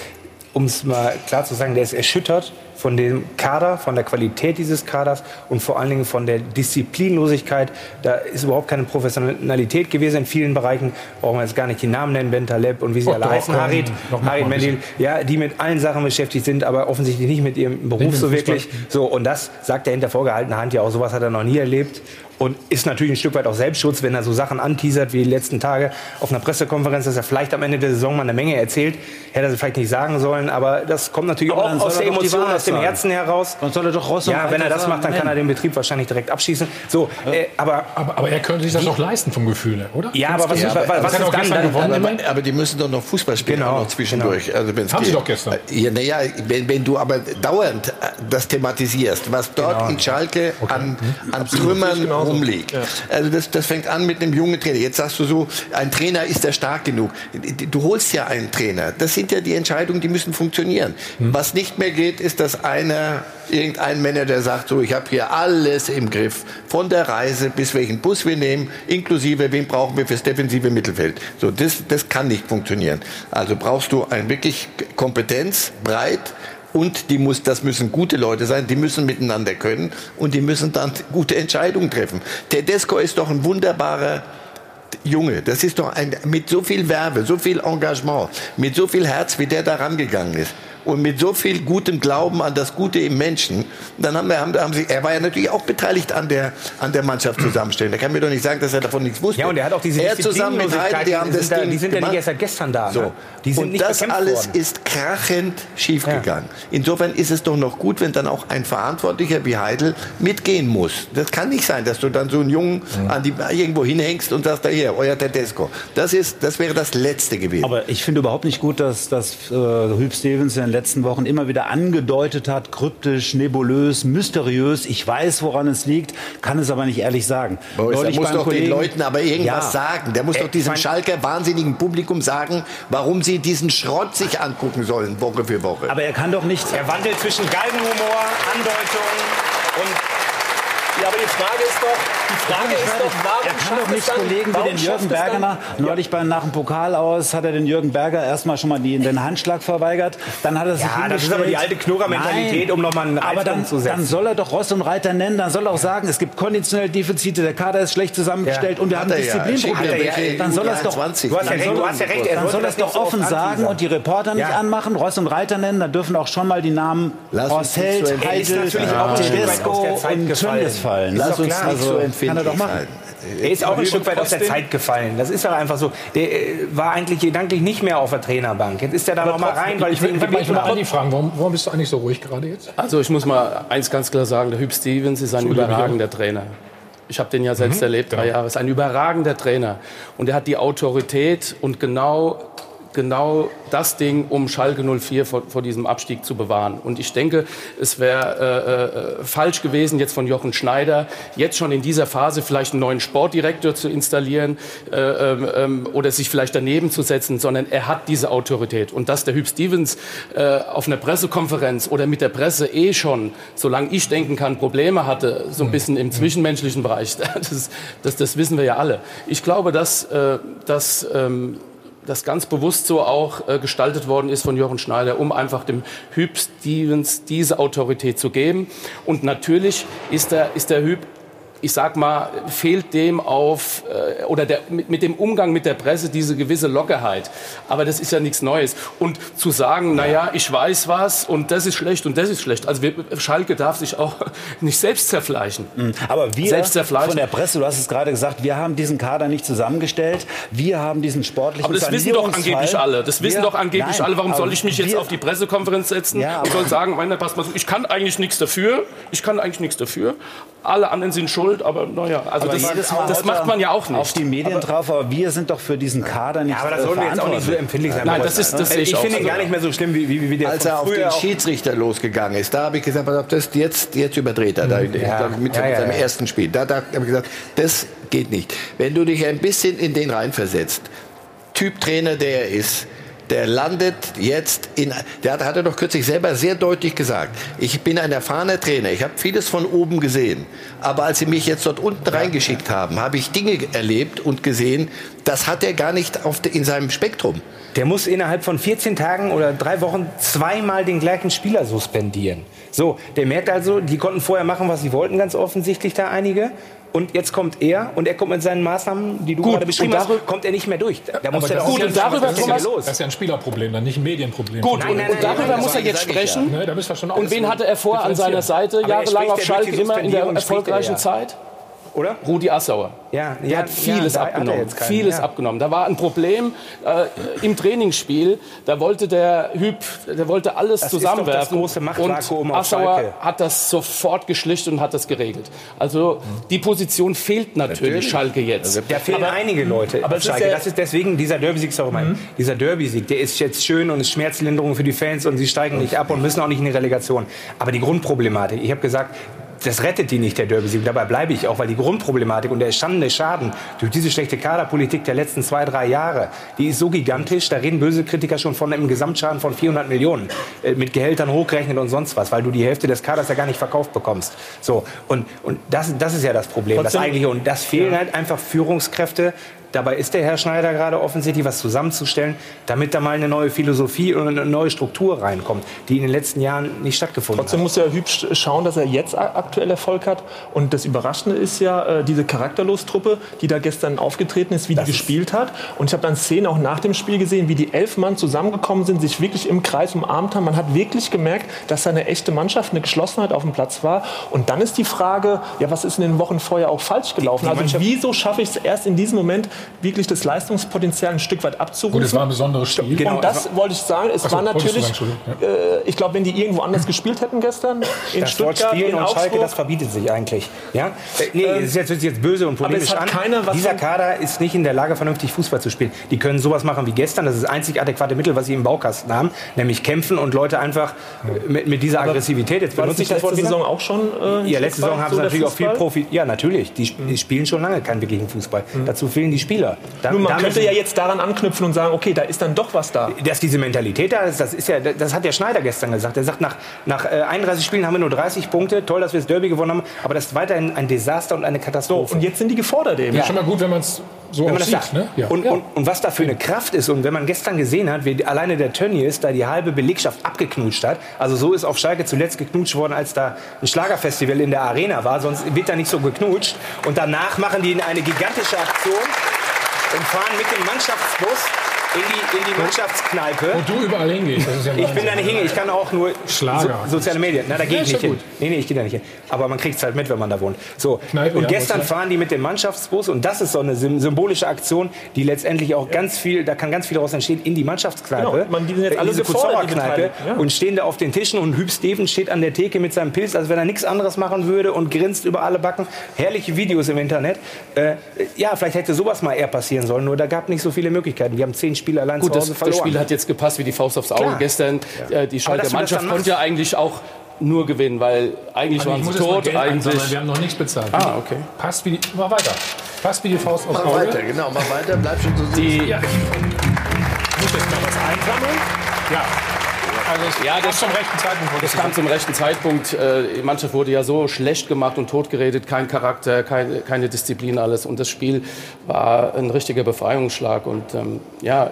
um es mal klar zu sagen, der ist erschüttert von dem Kader, von der Qualität dieses Kaders und vor allen Dingen von der Disziplinlosigkeit. Da ist überhaupt keine Professionalität gewesen in vielen Bereichen. Brauchen wir jetzt gar nicht die Namen nennen, Bentaleb und wie sie Och, alle doch, heißen, Harit, Harit Mendil, ja, die mit allen Sachen beschäftigt sind, aber offensichtlich nicht mit ihrem Beruf so wirklich. So, und das sagt er hinter vorgehaltener Hand ja auch. Sowas hat er noch nie erlebt. Und ist natürlich ein Stück weit auch Selbstschutz, wenn er so Sachen anteasert wie die letzten Tage auf einer Pressekonferenz, dass er vielleicht am Ende der Saison mal eine Menge erzählt. Hätte er sie vielleicht nicht sagen sollen, aber das kommt natürlich Aber auch dann aus der er doch Emotion, aus dem. Herzen heraus. Dann soll er doch raus und Ja, wenn er das macht, dann kann er den Betrieb wahrscheinlich direkt abschießen. So, äh, aber, aber, aber er könnte sich das auch leisten vom Gefühl oder? Ja, aber was, Ja, was, was, aber- was er ist auch dann, gestern dann, gewonnen, dann, immerhin? Aber, aber die müssen doch noch Fußball spielen Genau, auch noch zwischendurch. Also wenn's Haben sie geht. doch gestern. Ja, naja, wenn, wenn du aber dauernd äh, das thematisierst, was dort Genau. in Schalke an, an Trümmern rumliegt. Also das, das fängt an mit einem jungen Trainer. Jetzt sagst du so, ein Trainer ist er stark genug. Du holst ja einen Trainer. Das sind ja die Entscheidungen, die müssen funktionieren. Was nicht mehr geht, ist, dass einer, irgendein Manager sagt, so, ich habe hier alles im Griff. Von der Reise bis welchen Bus wir nehmen, inklusive, wen brauchen wir fürs defensive Mittelfeld. So, das, das kann nicht funktionieren. Also brauchst du ein wirklich Kompetenz, breit, und die muss, das müssen gute Leute sein, die müssen miteinander können und die müssen dann gute Entscheidungen treffen. Tedesco ist doch ein wunderbarer Junge. Das ist doch ein, mit so viel Werbe, so viel Engagement, mit so viel Herz, wie der da rangegangen ist. Und mit so viel gutem Glauben an das Gute im Menschen. Dann haben wir, haben, haben sie, er war ja natürlich auch beteiligt an der, an der Mannschaft zusammenstellen. Da kann mir doch nicht sagen, dass er davon nichts wusste. ja, und er hat auch diese er zusammen mit Heiden, die haben das sind, da, Ding die sind ja nicht erst seit gestern da. So. Ne? Die sind und nicht das alles worden. ist krachend schiefgegangen. Insofern ist es doch noch gut, wenn dann auch ein Verantwortlicher wie Heidel mitgehen muss. Das kann nicht sein, dass du dann so einen Jungen an die, irgendwo hinhängst und sagst, da hier, euer Tedesco. Das, ist, das wäre das Letzte gewesen. Aber ich finde überhaupt nicht gut, dass, dass äh, Hüb Stevens den letzten Wochen immer wieder angedeutet hat, kryptisch, nebulös, mysteriös. Ich weiß, woran es liegt, kann es aber nicht ehrlich sagen. Boris, der muss doch Kollegen, den Leuten aber irgendwas ja, sagen. Der muss doch diesem Schalker wahnsinnigen Publikum sagen, warum sie diesen Schrott sich angucken sollen, Woche für Woche. Aber er kann doch nicht... Er wandelt zwischen Galgenhumor, Andeutungen und ja, aber die Frage ist doch, die Frage ist doch, warum er kann doch nicht Kollegen wie den Jürgen Berger neulich bei, nach dem Pokal aus hat er den Jürgen Berger erstmal schon mal die, den Handschlag verweigert, dann hat er sich ja, das ist aber die alte Knurrer-Mentalität, um nochmal einen aber dann, zu setzen. dann soll er doch Ross und Reiter nennen, dann soll er auch sagen, es gibt konditionelle Defizite, der Kader ist schlecht zusammengestellt ja. und wir haben Disziplinprobleme. Ja. Dann soll er es doch, du hast ja recht, du hast ja recht, dann soll er es doch offen sagen und die Reporter nicht anmachen, Ross und Reiter nennen, dann dürfen auch schon mal die Namen Horst Held, Heidel, Tedesco und Tönnies fallen. Lass uns nicht so empfindlich kann er doch machen. Er ist auch ein Stück weit aus der Zeit gefallen. Das ist doch einfach so. Der äh, war eigentlich gedanklich nicht mehr auf der Trainerbank. Jetzt ist er da noch mal rein, weil ich will mal Andi fragen, warum, warum bist du eigentlich so ruhig gerade jetzt? Also ich muss mal eins ganz klar sagen, der Hüb Stevens ist ein überragender Trainer. Ich habe den ja selbst mhm. erlebt, drei Jahre. Ist ein überragender Trainer. Und er hat die Autorität und genau genau das Ding, um Schalke 04 vor, vor diesem Abstieg zu bewahren. Und ich denke, es wäre äh, äh, falsch gewesen, jetzt von Jochen Schneider jetzt schon in dieser Phase vielleicht einen neuen Sportdirektor zu installieren äh, äh, oder sich vielleicht daneben zu setzen, sondern er hat diese Autorität. Und dass der Hüb Stevens äh, auf einer Pressekonferenz oder mit der Presse eh schon, solange ich denken kann, Probleme hatte, so ein mhm. bisschen im zwischenmenschlichen Bereich, (laughs) das, das, das wissen wir ja alle. Ich glaube, dass, äh, dass ähm, das ganz bewusst so auch äh, gestaltet worden ist von Jochen Schneider, um einfach dem Hüb Stevens diese Autorität zu geben. Und natürlich ist der, ist der Hüb ich sag mal, fehlt dem auf äh, oder der, mit, mit, dem Umgang mit der Presse diese gewisse Lockerheit. Aber das ist ja nichts Neues. Und zu sagen, na ja, ich weiß was und das ist schlecht und das ist schlecht. Also wir, Schalke darf sich auch (laughs) nicht selbst zerfleischen. Mhm. Aber wir selbst von der Presse, du hast es gerade gesagt, wir haben diesen Kader nicht zusammengestellt. Wir haben diesen sportlichen Aber das wissen doch angeblich alle. Das wissen wir, doch angeblich nein, alle. Warum soll ich mich jetzt auf die Pressekonferenz setzen ja, und soll sagen, meine, pass mal, ich kann eigentlich nichts dafür. Ich kann eigentlich nichts dafür. Alle anderen sind schuld, aber naja, also aber das, das macht man ja auch nicht. Auf die Medien aber, drauf, aber wir sind doch für diesen Kader nicht Ja, aber das soll jetzt auch nicht so empfindlich sein. Nein, das ist, das ich, ich finde ihn gar nicht mehr so schlimm, wie, wie, wie der Als er auf den Schiedsrichter losgegangen ist, da habe ich gesagt, das, jetzt, jetzt überdreht er, da, ja. mit ja, seinem ersten Spiel. Da, da habe ich gesagt, das geht nicht. Wenn du dich ein bisschen in den reinversetzt, Typ Trainer, der er ist, der landet jetzt in, der hat, hat er doch kürzlich selber sehr deutlich gesagt, ich bin ein erfahrener Trainer, ich habe vieles von oben gesehen, aber als sie mich jetzt dort unten reingeschickt haben, habe ich Dinge erlebt und gesehen, das hat er gar nicht auf, in seinem Spektrum. Der muss innerhalb von 14 Tagen oder drei Wochen zweimal den gleichen Spieler suspendieren. So, der merkt also, die konnten vorher machen, was sie wollten, ganz offensichtlich da einige. Und jetzt kommt er und er kommt mit seinen Maßnahmen, die du gut, gerade beschrieben hast, kommt er nicht mehr durch. Da muss er gut, und darüber, das, Thomas, los. das ist ja ein Spielerproblem, dann nicht ein Medienproblem. Gut, nein, nein, nein, und darüber muss er jetzt sprechen. Ja. Ne, und wen hatte er vorher an seiner Seite, jahrelang auf Schalke, immer in der erfolgreichen Zeit? Oder? Rudi Assauer. Ja, der ja, hat vieles ja, abgenommen. Hat vieles ja. abgenommen. Da war ein Problem äh, im Trainingsspiel. Da wollte der Hüb, der wollte alles das zusammenwerfen. Ist doch das große und Assauer hat das sofort geschlichtet und hat das geregelt. Also die Position fehlt natürlich, natürlich. Schalke jetzt. Also, da fehlen aber, einige Leute. Aber Schalke. Ist das ist deswegen dieser Derby-Sieg, sorry, mhm. dieser Derby-Sieg, der ist jetzt schön und ist Schmerzlinderung für die Fans und sie steigen nicht ab und müssen auch nicht in die Relegation. Aber die Grundproblematik, ich habe gesagt, das rettet die nicht, der Derby-Sieg. Dabei bleibe ich auch, weil die Grundproblematik und der entstandene Schaden durch diese schlechte Kaderpolitik der letzten zwei, drei Jahre, die ist so gigantisch, da reden böse Kritiker schon von einem Gesamtschaden von 400 Millionen, äh, mit Gehältern hochgerechnet und sonst was, weil du die Hälfte des Kaders ja gar nicht verkauft bekommst. So, und, und das, das ist ja das Problem, Trotzdem, das eigentliche. Und das fehlen ja. halt einfach Führungskräfte, Dabei ist der Herr Schneider gerade offensichtlich was zusammenzustellen, damit da mal eine neue Philosophie und eine neue Struktur reinkommt, die in den letzten Jahren nicht stattgefunden Trotzdem hat. Trotzdem muss er hübsch schauen, dass er jetzt aktuell Erfolg hat. Und das Überraschende ist ja äh, diese Charakterlos-Truppe, die da gestern aufgetreten ist, wie das die gespielt hat. Und ich habe dann Szenen auch nach dem Spiel gesehen, wie die elf Mann zusammengekommen sind, sich wirklich im Kreis umarmt haben. Man hat wirklich gemerkt, dass da eine echte Mannschaft, eine Geschlossenheit auf dem Platz war. Und dann ist die Frage, ja, was ist in den Wochen vorher auch falsch gelaufen? Die, die also wieso schaffe ich es erst in diesem Moment, wirklich das Leistungspotenzial ein Stück weit abzurufen. Gut, es war ein besonderes Spiel. Genau, und das wollte ich sagen. Es Achso, war natürlich, sagen, äh, ich glaube, wenn die irgendwo anders gespielt hätten gestern, in das Stuttgart, Wort Spielen in und Augsburg, Schalke, das verbietet sich eigentlich. Ja? Äh, nee, Ähm, ist jetzt, jetzt böse und aber es polemisch hat an. keiner was Dieser Kader ist nicht in der Lage, vernünftig Fußball zu spielen. Die können sowas machen wie gestern. Das ist das einzig adäquate Mittel, was sie im Baukasten haben. Nämlich kämpfen und Leute einfach äh, mit, mit dieser Aggressivität. Jetzt war das benutze ich nicht das Wort letzte. Saison auch schon? Äh, Ja, letzte Saison haben so sie natürlich auch viel Fußball? Profi. Ja, natürlich. Die, sp- die spielen schon lange keinen wirklichen Fußball. Dazu fehlen die Spieler. Da, Nun, man damit- könnte ja jetzt daran anknüpfen und sagen, okay, da ist dann doch was da. dass diese Mentalität da ist, das ist ja, das hat der Schneider gestern gesagt. Er sagt, nach, nach äh, 31 Spielen haben wir nur 30 Punkte. Toll, dass wir das Derby gewonnen haben, aber das ist weiterhin ein Desaster und eine Katastrophe. Und jetzt sind die gefordert eben. Ja. Schon mal gut, wenn man es so wenn man das sieht. sagt. Ne? Ja. Und, und, und was da für eine Kraft ist und wenn man gestern gesehen hat, wie alleine der Tönnies da die halbe Belegschaft abgeknutscht hat, also so ist auf Schalke zuletzt geknutscht worden, als da ein Schlagerfestival in der Arena war, sonst wird da nicht so geknutscht. Und danach machen die eine gigantische Aktion und fahren mit dem Mannschaftsbus in die, in die Mannschaftskneipe. Wo du überall hingehst. Ja Ich bin da nicht hingegangen, ich kann auch nur Schlager. So, soziale Medien. Na, da gehe Ja, ich nicht ja hin. gut. Nee, nee, ich gehe da nicht hin. Aber man kriegt es halt mit, wenn man da wohnt. So. Kneipe, und ja, gestern fahren die mit dem Mannschaftsbus und das ist so eine sym- symbolische Aktion, die letztendlich auch ganz viel, da kann ganz viel daraus entstehen, in die Mannschaftskneipe. Genau, man, die sind jetzt alle diese Kutzauer-Kneipe ja. und stehen da auf den Tischen und Hüb Stevens steht an der Theke mit seinem Pilz, als wenn er nichts anderes machen würde und grinst über alle Backen. Herrliche Videos im Internet. Äh, ja, vielleicht hätte sowas mal eher passieren sollen, nur da gab nicht so viele Möglichkeiten. Wir haben zehn Spiele allein Gut, zu das, Hause das verloren. Spiel hat jetzt gepasst wie die Faust aufs Auge Klar. gestern. Äh, die das Mannschaft konnte ja eigentlich auch nur gewinnen, weil eigentlich Also waren sie tot. Einsammeln, Eigentlich. wir haben noch nichts bezahlt. Ah, okay. Passt wie die, mach weiter. Passt wie die Faust aufs Mach Auge. weiter, genau, mach weiter, bleib schon so Die, Ja, ich muss jetzt mal was einsammeln. Ja. Also es Ja, kam das- zum rechten Zeitpunkt. Das kam zum rechten Zeitpunkt. Die Mannschaft wurde ja so schlecht gemacht und totgeredet. Kein Charakter, kein, keine Disziplin, alles. Und das Spiel war ein richtiger Befreiungsschlag. Und ähm, ja,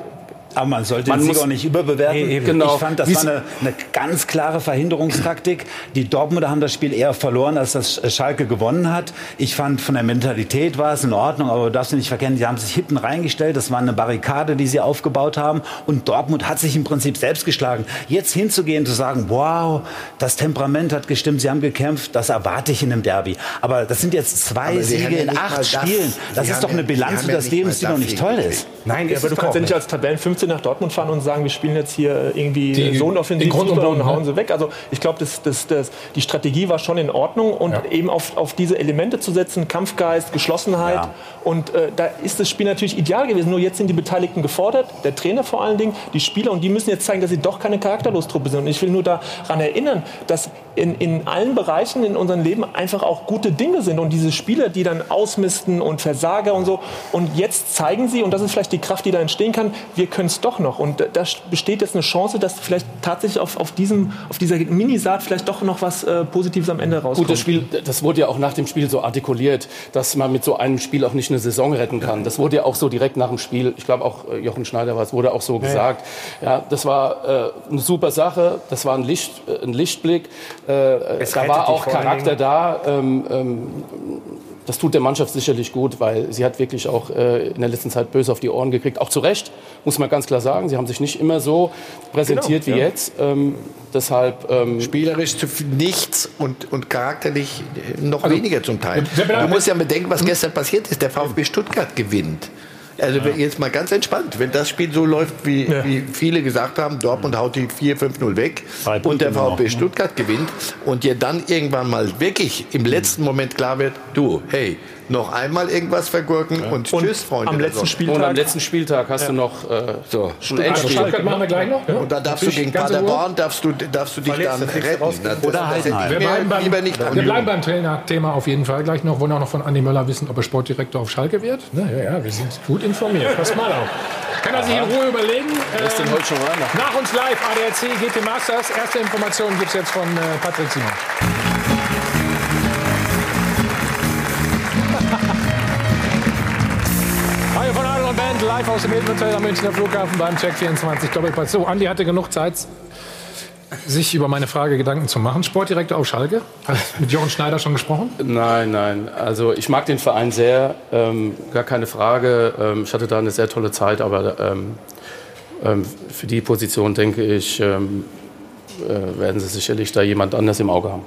Aber man sollte Man den Sieg muss- auch nicht überbewerten. Eben. Genau. Ich fand, das Wie war sie- eine, eine ganz klare Verhinderungstaktik. Die Dortmunder haben das Spiel eher verloren, als das Schalke gewonnen hat. Ich fand, von der Mentalität war es in Ordnung, aber du darfst nicht verkennen, die haben sich hinten reingestellt. Das war eine Barrikade, die sie aufgebaut haben. Und Dortmund hat sich im Prinzip selbst geschlagen. Jetzt hinzugehen, zu sagen, wow, das Temperament hat gestimmt, sie haben gekämpft, das erwarte ich in einem Derby. Aber das sind jetzt zwei Aber sie Siege ja in acht das. Spielen. Das Sie ist doch eine sie Bilanz des nicht Lebens, die noch das nicht toll ist. Nein, aber du kannst ja nicht als Tabellen 15 nach Dortmund fahren und sagen, wir spielen jetzt hier irgendwie Die- so ein offensiv in Grund und und Boden, hauen ne? sie weg. Also ich glaube, das, das, das, die Strategie war schon in Ordnung und eben auf, auf diese Elemente zu setzen, Kampfgeist, Geschlossenheit. Ja. Und äh, da ist das Spiel natürlich ideal gewesen. Nur jetzt sind die Beteiligten gefordert, der Trainer vor allen Dingen, die Spieler und die müssen jetzt zeigen, dass sie doch keine Charakterlostruppe sind. Und ich will nur daran erinnern, dass in, in allen Bereichen in unserem Leben einfach auch gute Dinge sind. Und diese Spieler, die dann ausmisten und Versager und so. Und jetzt zeigen sie, und das ist vielleicht die Kraft, die da entstehen kann, wir können es doch noch. Und da besteht jetzt eine Chance, dass vielleicht tatsächlich auf, auf, diesem, auf dieser Minisaat vielleicht doch noch was äh, Positives am Ende rauskommt. Gut, das Spiel, das wurde ja auch nach dem Spiel so artikuliert, dass man mit so einem Spiel auch nicht eine Saison retten kann. Das wurde ja auch so direkt nach dem Spiel, ich glaube auch äh, Jochen Schneider war es, wurde auch so gesagt. Ja, das war äh, eine super Sache, das war ein, Licht, äh, ein Lichtblick. Äh, Es da war auch Charakter da. Ähm, ähm, das tut der Mannschaft sicherlich gut, weil sie hat wirklich auch äh, in der letzten Zeit böse auf die Ohren gekriegt. Auch zu Recht, muss man ganz klar sagen. Sie haben sich nicht immer so präsentiert Genau, wie ja. jetzt. Ähm, deshalb ähm, Spielerisch nichts und, und charakterlich äh, noch weniger zum Teil. Du musst ja bedenken, was gestern passiert ist. Der VfB Stuttgart gewinnt. Also wenn- jetzt mal ganz entspannt, wenn das Spiel so läuft, wie, wie viele gesagt haben, Dortmund haut die 4-5-0 weg und der VfB ne? Stuttgart gewinnt und dir dann irgendwann mal wirklich im letzten Moment klar wird, du, hey, noch einmal irgendwas vergurken und, Und tschüss, Freunde. am letzten. Spieltag und am letzten Spieltag hast du noch äh, So. ein Endspiel. Machen wir gleich noch. Und da darfst du gegen. Paderborn, darfst du, darfst du dich dann das retten. Das, Oder das ich Wir bleiben beim, lieber nicht wir bleiben beim Trainerthema auf jeden Fall gleich noch. Wollen auch noch von Andi Möller wissen, ob er Sportdirektor auf Schalke wird. Na, ja, ja, wir sind gut informiert. Pass mal auf. Kann er sich in Ruhe überlegen. Ähm, heute schon rein. nach uns live, ADAC, GT Masters. Erste Informationen gibt es jetzt von äh, Patrick Simon. Band, live aus dem Hilton Hotel am Münchner Flughafen beim Check 24 Doppelpass. So, Andi hatte genug Zeit, sich über meine Frage Gedanken zu machen. Sportdirektor auf Schalke, hat mit Jochen Schneider schon gesprochen? Nein, nein. Also ich mag den Verein sehr, ähm, gar keine Frage. Ähm, ich hatte da eine sehr tolle Zeit, aber ähm, ähm, für die Position denke ich, ähm, äh, werden sie sicherlich da jemand anders im Auge haben.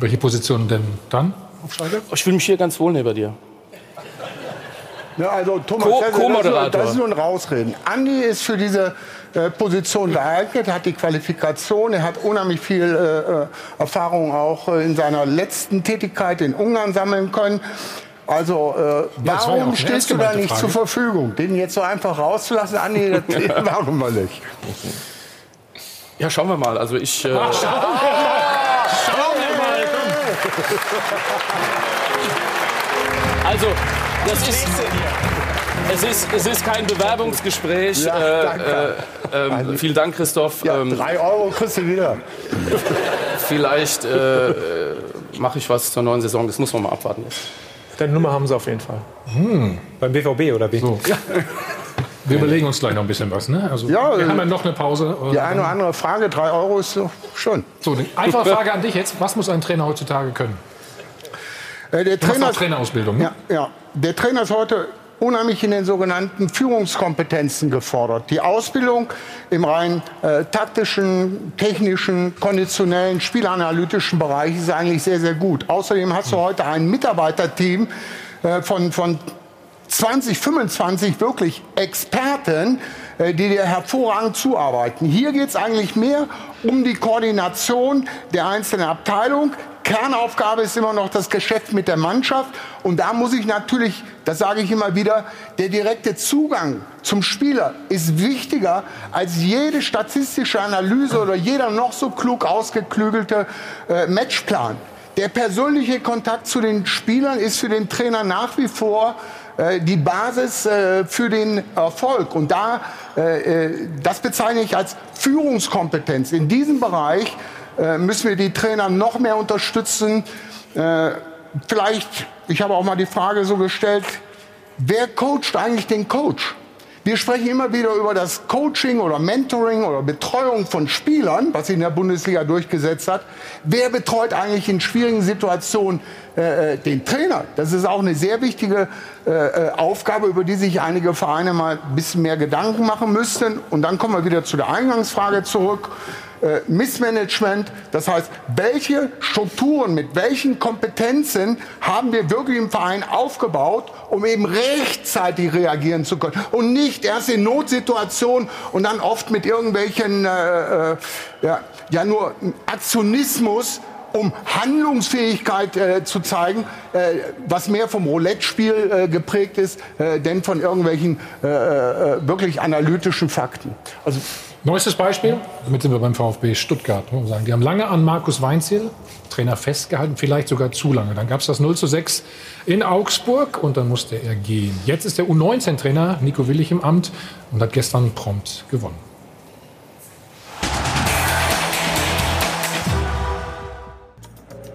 Welche Position denn dann auf Schalke? Ich fühle mich hier ganz wohl neben dir. Ja, also Thomas, Co das, ist nur, das ist nur ein Rausreden. Andi ist für diese äh, Position geeignet, hat die Qualifikation, er hat unheimlich viel äh, äh Erfahrung auch äh, in seiner letzten Tätigkeit in Ungarn sammeln können. Also äh, warum stehst du da nicht Frage. zur Verfügung? Den jetzt so einfach rauszulassen, Andi, das (laughs) (laughs) warum wir nicht? Ja, schauen wir mal. Also ich. Äh, Ach, schauen wir mal. Schauen wir mal. Also, das ist. Es ist, es ist kein Bewerbungsgespräch. Ja, äh, äh, vielen Dank, Christoph. Ja, ähm, drei Euro kriegst du wieder. (laughs) Vielleicht äh, mache ich was zur neuen Saison. Das muss man mal abwarten. Jetzt. Deine Nummer haben sie auf jeden Fall. Hm. Beim BVB oder wie? So. Ja. (laughs) Wir überlegen uns gleich noch ein bisschen was. Ne? Also, ja, wir haben ja noch eine Pause. Die eine oder andere Frage, drei Euro ist so schon. So, eine einfache Frage an dich jetzt. Was muss ein Trainer heutzutage können? Äh, der Trainer, Trainerausbildung. Ne? Ja, ja, der Trainer ist heute unheimlich in den sogenannten Führungskompetenzen gefordert. Die Ausbildung im rein äh, taktischen, technischen, konditionellen, spielanalytischen Bereich ist eigentlich sehr, sehr gut. Außerdem hast du heute ein Mitarbeiterteam äh, von, von 20, 25 wirklich Experten, äh, die dir hervorragend zuarbeiten. Hier geht es eigentlich mehr um die Koordination der einzelnen Abteilungen. Kernaufgabe ist immer noch das Geschäft mit der Mannschaft. Und da muss ich natürlich, das sage ich immer wieder, der direkte Zugang zum Spieler ist wichtiger als jede statistische Analyse oder jeder noch so klug ausgeklügelte äh, Matchplan. Der persönliche Kontakt zu den Spielern ist für den Trainer nach wie vor äh, die Basis äh, für den Erfolg. Und da, äh, das bezeichne ich als Führungskompetenz. In diesem Bereich äh, müssen wir die Trainer noch mehr unterstützen. Äh, vielleicht, ich habe auch mal die Frage so gestellt, wer coacht eigentlich den Coach? Wir sprechen immer wieder über das Coaching oder Mentoring oder Betreuung von Spielern, was sich in der Bundesliga durchgesetzt hat. Wer betreut eigentlich in schwierigen Situationen äh, äh den Trainer? Das ist auch eine sehr wichtige äh, äh, Aufgabe, über die sich einige Vereine mal ein bisschen mehr Gedanken machen müssten. Und dann kommen wir wieder zu der Eingangsfrage zurück äh, Missmanagement. Das heißt, welche Strukturen mit welchen Kompetenzen haben wir wirklich im Verein aufgebaut, um eben rechtzeitig reagieren zu können und nicht erst in Notsituationen und dann oft mit irgendwelchen äh, äh, ja, ja nur Aktionismus um Handlungsfähigkeit äh, zu zeigen, äh, was mehr vom Roulette-Spiel äh, geprägt ist, äh, denn von irgendwelchen äh, äh, wirklich analytischen Fakten. Also Neuestes Beispiel, damit sind wir beim VfB Stuttgart. Sagen. Die haben lange an Markus Weinziel, Trainer, festgehalten, vielleicht sogar zu lange. Dann gab es das 0 zu 6 in Augsburg und dann musste er gehen. Jetzt ist der U19-Trainer Nico Willig im Amt und hat gestern prompt gewonnen.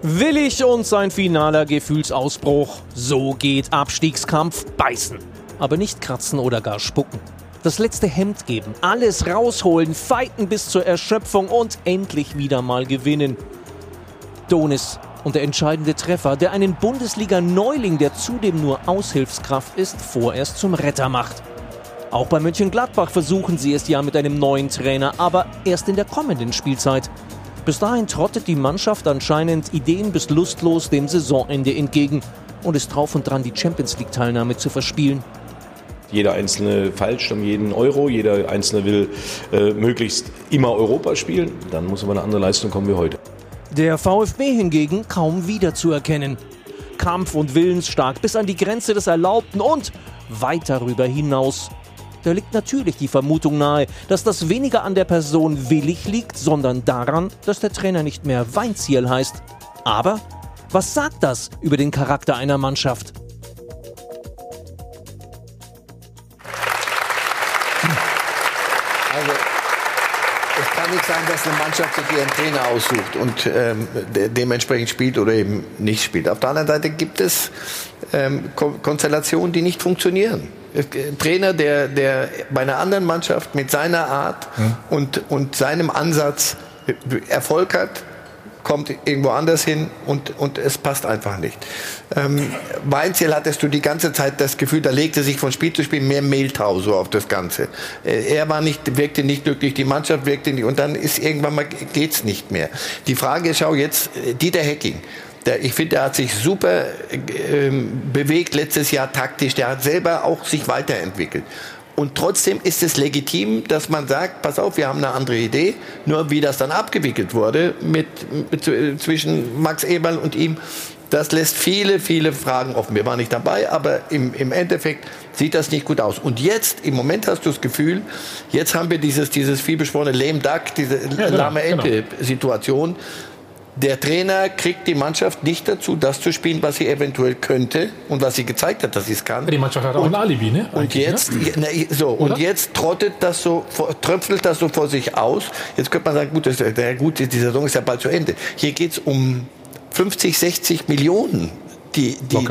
Willig und sein finaler Gefühlsausbruch. So geht Abstiegskampf beißen. Aber nicht kratzen oder gar spucken das letzte Hemd geben, alles rausholen, fighten bis zur Erschöpfung und endlich wieder mal gewinnen. Donis und der entscheidende Treffer, der einen Bundesliga-Neuling, der zudem nur Aushilfskraft ist, vorerst zum Retter macht. Auch bei Mönchengladbach versuchen sie es ja mit einem neuen Trainer, aber erst in der kommenden Spielzeit. Bis dahin trottet die Mannschaft anscheinend ideen bis lustlos dem Saisonende entgegen und ist drauf und dran, die Champions League-Teilnahme zu verspielen. Jeder Einzelne falscht um jeden Euro, jeder Einzelne will äh, möglichst immer Europa spielen. Dann muss aber eine andere Leistung kommen wie heute. Der VfB hingegen kaum wiederzuerkennen. Kampf- und willensstark bis an die Grenze des Erlaubten und weit darüber hinaus. Da liegt natürlich die Vermutung nahe, dass das weniger an der Person willig liegt, sondern daran, dass der Trainer nicht mehr Weinziel heißt. Aber was sagt das über den Charakter einer Mannschaft? Kann nicht sein, dass eine Mannschaft sich ihren Trainer aussucht und ähm, de dementsprechend spielt oder eben nicht spielt. Auf der anderen Seite gibt es ähm, Ko Konstellationen, die nicht funktionieren. Ein Trainer, der, der bei einer anderen Mannschaft mit seiner Art hm. und, und seinem Ansatz Erfolg hat, kommt irgendwo anders hin und, und es passt einfach nicht. Ähm, Weinziel hattest du die ganze Zeit das Gefühl, da legte sich von Spiel zu Spiel mehr Mehltau so auf das Ganze. Äh, er war nicht, wirkte nicht glücklich, die Mannschaft wirkte nicht und dann ist irgendwann mal geht's nicht mehr. Die Frage ist, schau jetzt, äh, Dieter Hecking, Der, ich finde, der hat sich super äh, bewegt letztes Jahr taktisch. Der hat selber auch sich weiterentwickelt. Und trotzdem ist es legitim, dass man sagt, pass auf, wir haben eine andere Idee. Nur wie das dann abgewickelt wurde mit, mit, zwischen Max Eberl und ihm, das lässt viele, viele Fragen offen. Wir waren nicht dabei, aber im, im Endeffekt sieht das nicht gut aus. Und jetzt, im Moment hast du das Gefühl, jetzt haben wir dieses, dieses vielbeschworene Lame Duck, diese ja, genau, lahme Ente-Situation. Genau. Der Trainer kriegt die Mannschaft nicht dazu, das zu spielen, was sie eventuell könnte und was sie gezeigt hat, dass sie es kann. Die Mannschaft hat auch und, ein Alibi, ne? Und jetzt, ne? Na, so, und jetzt trottet das so, tröpfelt das so vor sich aus. Jetzt könnte man sagen, gut, das, der, gut, die Saison ist ja bald zu Ende. Hier geht es um 50, 60 Millionen die, die,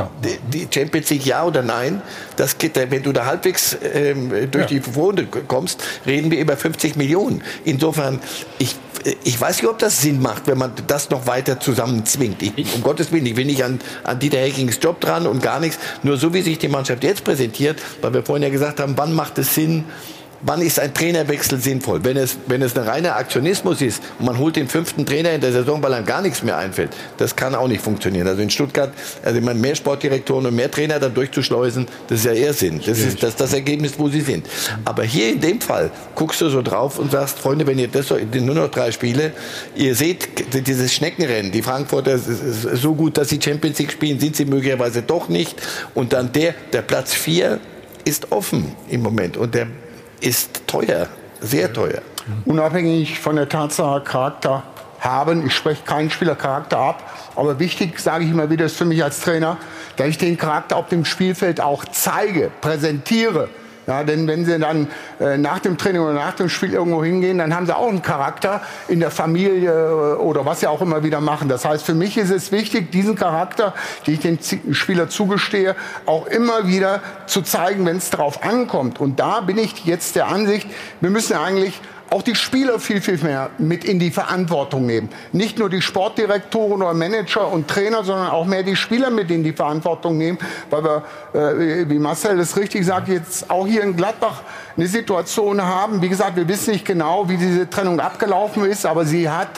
die, Champions League ja oder nein, das geht, wenn du da halbwegs ähm, durch ja. die Runde kommst, reden wir über 50 Millionen. Insofern, ich, ich weiß nicht, ob das Sinn macht, wenn man das noch weiter zusammenzwingt. Ich, um Gottes Willen, ich will nicht an, an Dieter Hackings Job dran und gar nichts. Nur so, wie sich die Mannschaft jetzt präsentiert, weil wir vorhin ja gesagt haben, wann macht es Sinn, wann ist ein Trainerwechsel sinnvoll? Wenn es, wenn es ein reiner Aktionismus ist und man holt den fünften Trainer in der Saison, weil einem gar nichts mehr einfällt, das kann auch nicht funktionieren. Also in Stuttgart, also meine, mehr Sportdirektoren und mehr Trainer da durchzuschleusen, das ist ja eher Sinn. Das ist das, das Ergebnis, wo sie sind. Aber hier in dem Fall guckst du so drauf und sagst, Freunde, wenn ihr das so, nur noch drei Spiele, ihr seht dieses Schneckenrennen, die Frankfurter so gut, dass sie Champions League spielen, sind sie möglicherweise doch nicht. Und dann der, der Platz vier ist offen im Moment. Und der ist teuer, sehr teuer. Unabhängig von der Tatsache, Charakter haben, ich spreche keinen Spieler Charakter ab, aber wichtig, sage ich immer wieder, ist für mich als Trainer, dass ich den Charakter auf dem Spielfeld auch zeige, präsentiere. Ja, denn wenn sie dann äh, nach dem Training oder nach dem Spiel irgendwo hingehen, dann haben sie auch einen Charakter in der Familie äh, oder was sie auch immer wieder machen. Das heißt, für mich ist es wichtig, diesen Charakter, den ich dem Spieler zugestehe, auch immer wieder zu zeigen, wenn es darauf ankommt. Und da bin ich jetzt der Ansicht, wir müssen eigentlich auch die Spieler viel, viel mehr mit in die Verantwortung nehmen. Nicht nur die Sportdirektoren oder Manager und Trainer, sondern auch mehr die Spieler mit in die Verantwortung nehmen, weil wir, äh, wie Marcel es richtig sagt, jetzt auch hier in Gladbach eine Situation haben. Wie gesagt, wir wissen nicht genau, wie diese Trennung abgelaufen ist, aber sie hat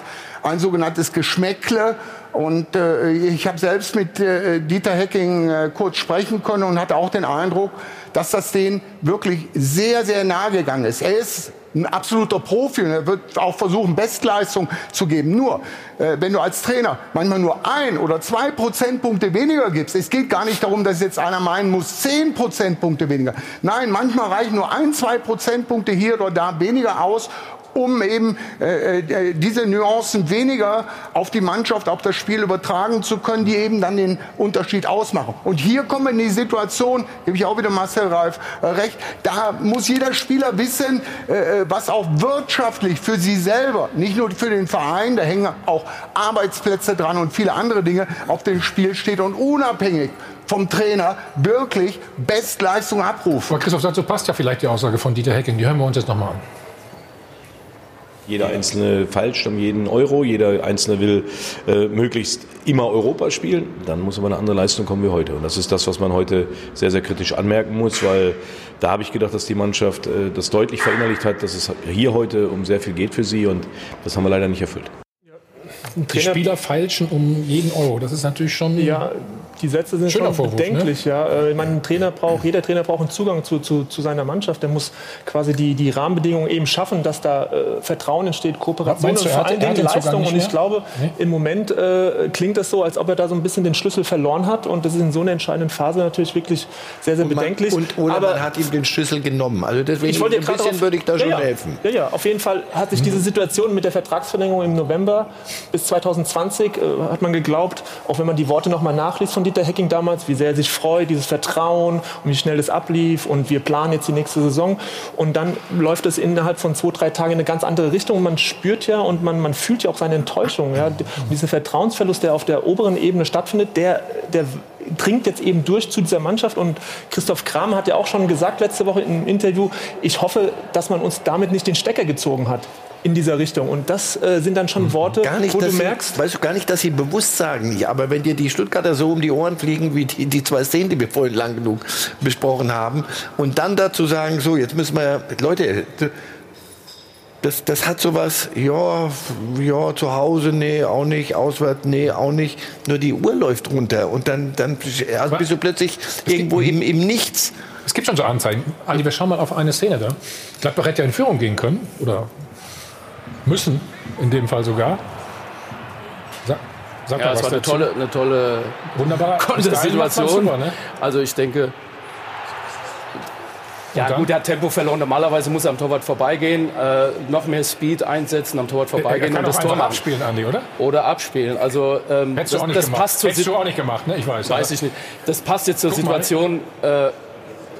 ein sogenanntes Geschmäckle. Und äh, ich habe selbst mit äh, Dieter Hecking äh, kurz sprechen können und hatte auch den Eindruck, dass das denen wirklich sehr, sehr nahe gegangen ist. Er ist ein absoluter Profi und er wird auch versuchen, Bestleistung zu geben. Nur, äh, wenn du als Trainer manchmal nur ein oder zwei Prozentpunkte weniger gibst, es geht gar nicht darum, dass jetzt einer meinen muss, zehn Prozentpunkte weniger. Nein, manchmal reichen nur ein, zwei Prozentpunkte hier oder da weniger aus, um eben äh, äh, diese Nuancen weniger auf die Mannschaft, auf das Spiel übertragen zu können, die eben dann den Unterschied ausmachen. Und hier kommen wir in die Situation, gebe ich auch wieder Marcel Reif äh, recht, da muss jeder Spieler wissen, äh, äh, was auch wirtschaftlich für sie selber, nicht nur für den Verein, da hängen auch Arbeitsplätze dran und viele andere Dinge auf dem Spiel steht und unabhängig vom Trainer wirklich Bestleistung abrufen. Aber Christoph, dazu passt ja vielleicht die Aussage von Dieter Hecking. Die hören wir uns jetzt nochmal an. Jeder Einzelne falscht um jeden Euro, jeder Einzelne will äh, möglichst immer Europa spielen. Dann muss aber eine andere Leistung kommen wie heute. Und das ist das, was man heute sehr, sehr kritisch anmerken muss, weil da habe ich gedacht, dass die Mannschaft äh, das deutlich verinnerlicht hat, dass es hier heute um sehr viel geht für sie und das haben wir leider nicht erfüllt. Die Spieler feilschen um jeden Euro. Das ist natürlich schon. Ja, die Sätze sind Schöner schon Vorwurf, bedenklich. Ne? Ja. Äh, ich meine, Trainer braucht, jeder Trainer braucht einen Zugang zu, zu, zu seiner Mannschaft. Der muss quasi die, die Rahmenbedingungen eben schaffen, dass da äh, Vertrauen entsteht, Kooperation und vor allen Dingen Leistung. Und ich glaube, nee? im Moment äh, klingt das so, als ob er da so ein bisschen den Schlüssel verloren hat. Und das ist in so einer entscheidenden Phase natürlich wirklich sehr, sehr bedenklich. Und, oder Aber man hat ihm den Schlüssel genommen. Also deswegen ich wollte ein bisschen darauf, würde ich da schon ja, helfen. Ja, ja, auf jeden Fall hat sich diese Situation mit der Vertragsverlängerung im November bis 2020 äh, hat man geglaubt, auch wenn man die Worte nochmal nachliest von Dieter Hecking damals, wie sehr er sich freut, dieses Vertrauen und wie schnell das ablief und wir planen jetzt die nächste Saison. Und dann läuft es innerhalb von zwei, drei Tagen in eine ganz andere Richtung. Man spürt ja und man, man fühlt ja auch seine Enttäuschung. Ja. Und dieser Vertrauensverlust, der auf der oberen Ebene stattfindet, der, der dringt jetzt eben durch zu dieser Mannschaft. Und Christoph Kram hat ja auch schon gesagt letzte Woche im Interview, ich hoffe, dass man uns damit nicht den Stecker gezogen hat in dieser Richtung. Und das äh, sind dann schon mhm. Worte, nicht, wo du merkst. Sie, weißt du gar nicht, dass sie bewusst sagen, ja, aber wenn dir die Stuttgarter so um die Ohren fliegen, wie die, die zwei Szenen, die wir vorhin lang genug besprochen haben, und dann dazu sagen, so, jetzt müssen wir, Leute, das, das hat sowas, ja, ja, zu Hause, nee, auch nicht, auswärts, nee, auch nicht. Nur die Uhr läuft runter und dann, dann also bist du plötzlich irgendwo im, im Nichts. Es gibt schon so Anzeigen. Andi, wir schauen mal auf eine Szene da. Gladbach hätte ja in Führung gehen können oder müssen, in dem Fall sogar. Sag, sag ja, es war eine tolle, eine tolle Wunderbare Situation. Super, ne? Also ich denke, ja gut, der hat Tempo verloren. Normalerweise muss er am Torwart vorbeigehen, äh, noch mehr Speed einsetzen, am Torwart vorbeigehen und das Tor machen. abspielen, Andi, oder? Oder abspielen. Also ähm, Hättest das, das passt zur Hättest du auch nicht gemacht, ne? Ich weiß. Weiß ich nicht. Das passt jetzt zur Guck Situation. Äh,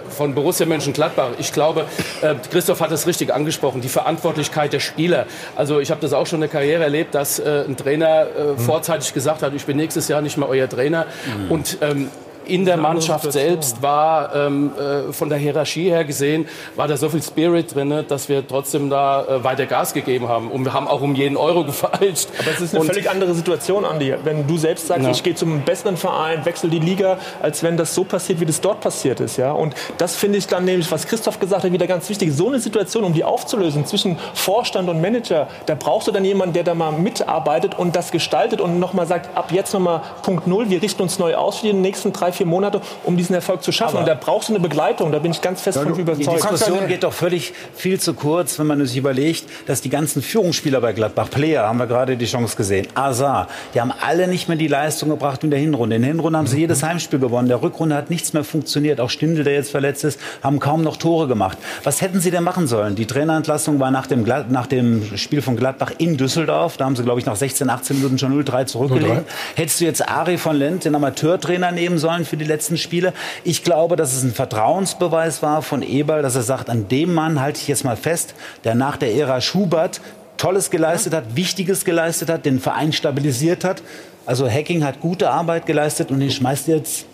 von Borussia Mönchengladbach. Ich glaube, äh, Christoph hat es richtig angesprochen, die Verantwortlichkeit der Spieler. Also ich habe das auch schon in der Karriere erlebt, dass äh, ein Trainer äh, mhm. vorzeitig gesagt hat, ich bin nächstes Jahr nicht mehr euer Trainer. Mhm. Und ähm, in der Mannschaft selbst war ähm, äh, von der Hierarchie her gesehen, war da so viel Spirit drin, dass wir trotzdem da äh, weiter Gas gegeben haben. Und wir haben auch um jeden Euro (laughs) gefeilscht. Aber es ist eine und völlig andere Situation, Andi. Wenn du selbst sagst, ja. ich gehe zum besseren Verein, wechsle die Liga, als wenn das so passiert, wie das dort passiert ist. Ja? Und das finde ich dann nämlich, was Christoph gesagt hat, wieder ganz wichtig. So eine Situation, um die aufzulösen zwischen Vorstand und Manager, da brauchst du dann jemanden, der da mal mitarbeitet und das gestaltet und nochmal sagt, ab jetzt nochmal Punkt Null, wir richten uns neu aus für die nächsten drei, vier Monate, um diesen Erfolg zu schaffen. Aber und da brauchst du eine Begleitung, da bin ich ganz fest ja, von überzeugt. Die Diskussion geht doch völlig viel zu kurz, wenn man sich überlegt, dass die ganzen Führungsspieler bei Gladbach, Player, haben wir gerade die Chance gesehen, Azar, die haben alle nicht mehr die Leistung gebracht in der Hinrunde. In der Hinrunde haben sie jedes Heimspiel gewonnen. Der Rückrunde hat nichts mehr funktioniert. Auch Stindl, der jetzt verletzt ist, haben kaum noch Tore gemacht. Was hätten sie denn machen sollen? Die Trainerentlassung war nach dem, nach dem Spiel von Gladbach in Düsseldorf. Da haben sie, glaube ich, nach 16, 18 Minuten schon 0-3 zurückgelegt. Hättest du jetzt Ari von Lent, den Amateurtrainer, nehmen sollen für die letzten Spiele. Ich glaube, dass es ein Vertrauensbeweis war von Eberl, dass er sagt, an dem Mann halte ich jetzt mal fest, der nach der Ära Schubert Tolles geleistet hat, Wichtiges geleistet hat, den Verein stabilisiert hat. Also Hacking hat gute Arbeit geleistet und den schmeißt jetzt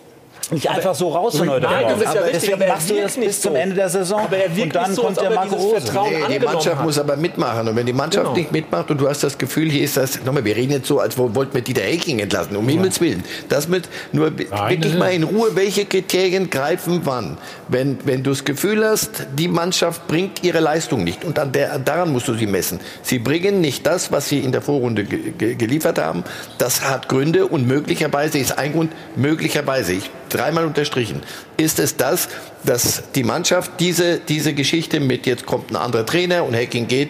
nicht einfach so raus von heute Nein, das ist ja richtig, deswegen machst du das bis zum Ende der Saison aber er und dann so, kommt der Marco Rose. Nee, die Mannschaft hat. muss aber mitmachen und wenn die Mannschaft genau. nicht mitmacht und du hast das Gefühl, hier ist das, nochmal, wir reden jetzt so, als wollten wir Dieter Hecking entlassen, um ja. Himmels Willen. Das mit, nur Nein, wirklich mal in Ruhe, welche Kriterien greifen wann. Wenn, wenn du das Gefühl hast, die Mannschaft bringt ihre Leistung nicht und an der, daran musst du sie messen. Sie bringen nicht das, was sie in der Vorrunde ge ge geliefert haben. Das hat Gründe und möglicherweise ist ein Grund, möglicherweise, ich dreimal unterstrichen, ist es das, dass die Mannschaft diese, diese Geschichte mit jetzt kommt ein anderer Trainer und Hacking geht,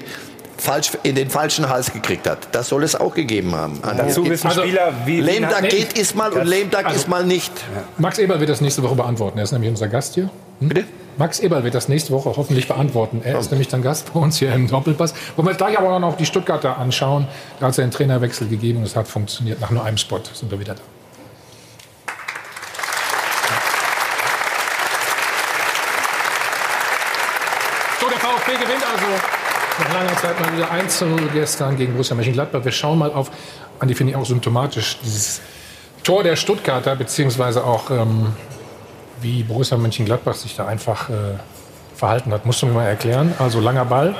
falsch in den falschen Hals gekriegt hat. Das soll es auch gegeben haben. Dazu wissen also, Spieler, wie Lame Duck geht ist mal und Lame Duck also, ist mal nicht. Max Eberl wird das nächste Woche beantworten. Er ist nämlich unser Gast hier. Hm? Bitte? Max Eberl wird das nächste Woche hoffentlich beantworten. Er ist nämlich dann Gast bei uns hier im Doppelpass. Wollen wir gleich aber noch die Stuttgarter anschauen. Da hat es einen Trainerwechsel gegeben und es hat funktioniert. Nach nur einem Spot sind wir wieder da. VfB gewinnt also nach langer Zeit mal wieder 1 zu 0 gestern gegen Borussia Mönchengladbach. Wir schauen mal auf, an die finde ich auch symptomatisch, dieses Tor der Stuttgarter, beziehungsweise auch ähm, wie Borussia Mönchengladbach sich da einfach äh, verhalten hat. Musst du mir mal erklären? Also langer Ball.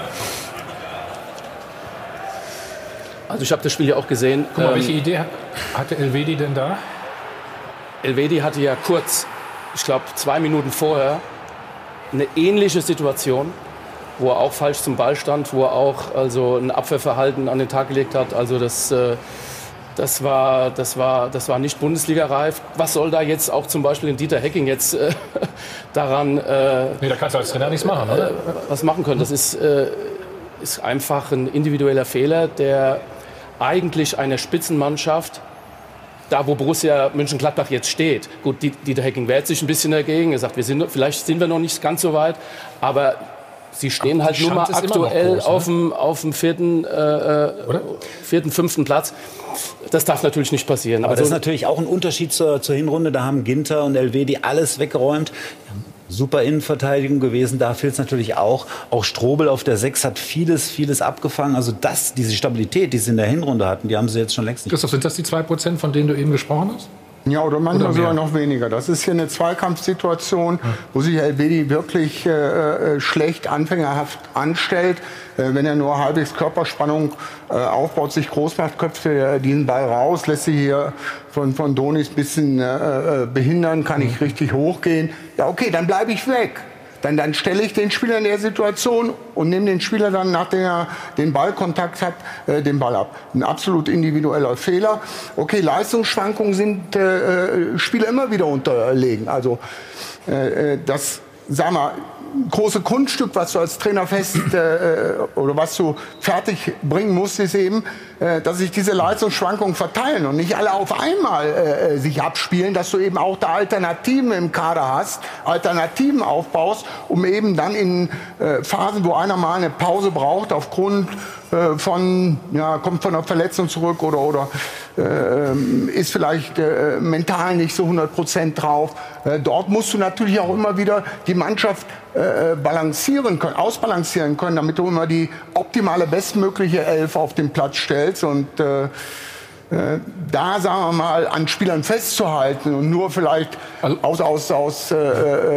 Also ich habe das Spiel ja auch gesehen. Guck mal, ähm, welche Idee hatte Elvedi denn da? Elvedi hatte ja kurz, ich glaube zwei Minuten vorher, eine ähnliche Situation wo er auch falsch zum Ball stand, wo er auch also ein Abwehrverhalten an den Tag gelegt hat. Also das, äh, das, war, das, war, das war nicht Bundesliga-reif. Was soll da jetzt auch zum Beispiel in Dieter Hecking jetzt äh, (laughs) daran... Äh, nee, da kannst du als Trainer nichts machen, oder? Äh, was machen können. Das ist, äh, ist einfach ein individueller Fehler, der eigentlich einer Spitzenmannschaft da, wo Borussia Mönchengladbach jetzt steht. Gut, Dieter Hecking wehrt sich ein bisschen dagegen. Er sagt, wir sind, vielleicht sind wir noch nicht ganz so weit. Aber Sie stehen halt nur mal aktuell groß, ne? auf, dem, auf dem vierten, äh, äh, vierten, fünften Platz. Das darf natürlich nicht passieren. Aber also, das ist natürlich auch ein Unterschied zur, zur Hinrunde. Da haben Ginter und Elvedi alles weggeräumt. Super Innenverteidigung gewesen, da fehlt es natürlich auch. Auch Strobel auf der Sechs hat vieles, vieles abgefangen. Also das, diese Stabilität, die sie in der Hinrunde hatten, die haben sie jetzt schon längst nicht. Christoph, sind das die zwei Prozent, von denen du eben gesprochen hast? Ja, oder manchmal oder sogar noch weniger. Das ist hier eine Zweikampfsituation, wo sich Elvedi wirklich äh, äh, schlecht anfängerhaft anstellt. Äh, wenn er nur halbwegs Körperspannung äh, aufbaut, sich groß macht, köpft er diesen Ball raus, lässt sich hier von, von Donis ein bisschen äh, äh behindern, kann nicht mhm. richtig hochgehen. Ja, okay, dann bleibe ich weg. Dann, dann stelle ich den Spieler in der Situation und nehme den Spieler dann, nachdem er den Ballkontakt hat, äh, den Ball ab. Ein absolut individueller Fehler. Okay, Leistungsschwankungen sind äh, Spieler immer wieder unterlegen. Also äh, äh das, sag mal, große Kunststück, was du als Trainer fest äh, oder was du fertig bringen musst, ist eben, äh, dass sich diese Leistungsschwankungen verteilen und nicht alle auf einmal äh, sich abspielen, dass du eben auch da Alternativen im Kader hast, Alternativen aufbaust, um eben dann in äh, Phasen, wo einer mal eine Pause braucht, aufgrund äh, von, ja, kommt von einer Verletzung zurück oder, oder äh, ist vielleicht äh, mental nicht so 100 Prozent drauf. Äh, dort musst du natürlich auch immer wieder die Mannschaft äh, balancieren können, ausbalancieren können, damit du immer die optimale, bestmögliche Elf auf den Platz stellst und äh, äh, da, sagen wir mal, an Spielern festzuhalten und nur vielleicht also, aus, aus, aus äh,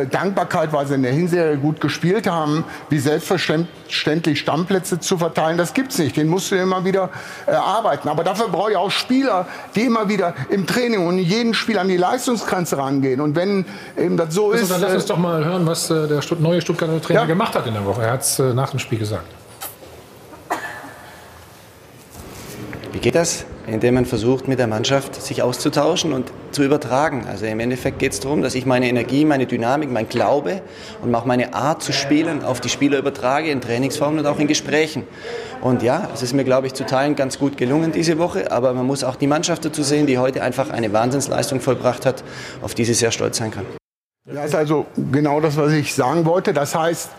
äh, Dankbarkeit, weil sie in der Hinserie gut gespielt haben, wie selbstverständlich Stammplätze zu verteilen, das gibt's nicht. Den musst du immer wieder erarbeiten. Aber dafür brauche ich auch Spieler, die immer wieder im Training und in jedem Spiel an die Leistungsgrenze rangehen. Und wenn eben das so also, ist... Dann lass uns doch mal hören, was der neue Stuttgarter Trainer ja. gemacht hat in der Woche. Er hat es nach dem Spiel gesagt. Wie geht das? indem man versucht, mit der Mannschaft sich auszutauschen und zu übertragen. Also im Endeffekt geht es darum, dass ich meine Energie, meine Dynamik, mein Glaube und auch meine Art zu spielen auf die Spieler übertrage in Trainingsformen und auch in Gesprächen. Und ja, es ist mir, glaube ich, zu Teilen ganz gut gelungen diese Woche, aber man muss auch die Mannschaft dazu sehen, die heute einfach eine Wahnsinnsleistung vollbracht hat, auf die sie sehr stolz sein kann. Das ist also genau das, was ich sagen wollte. Das heißt,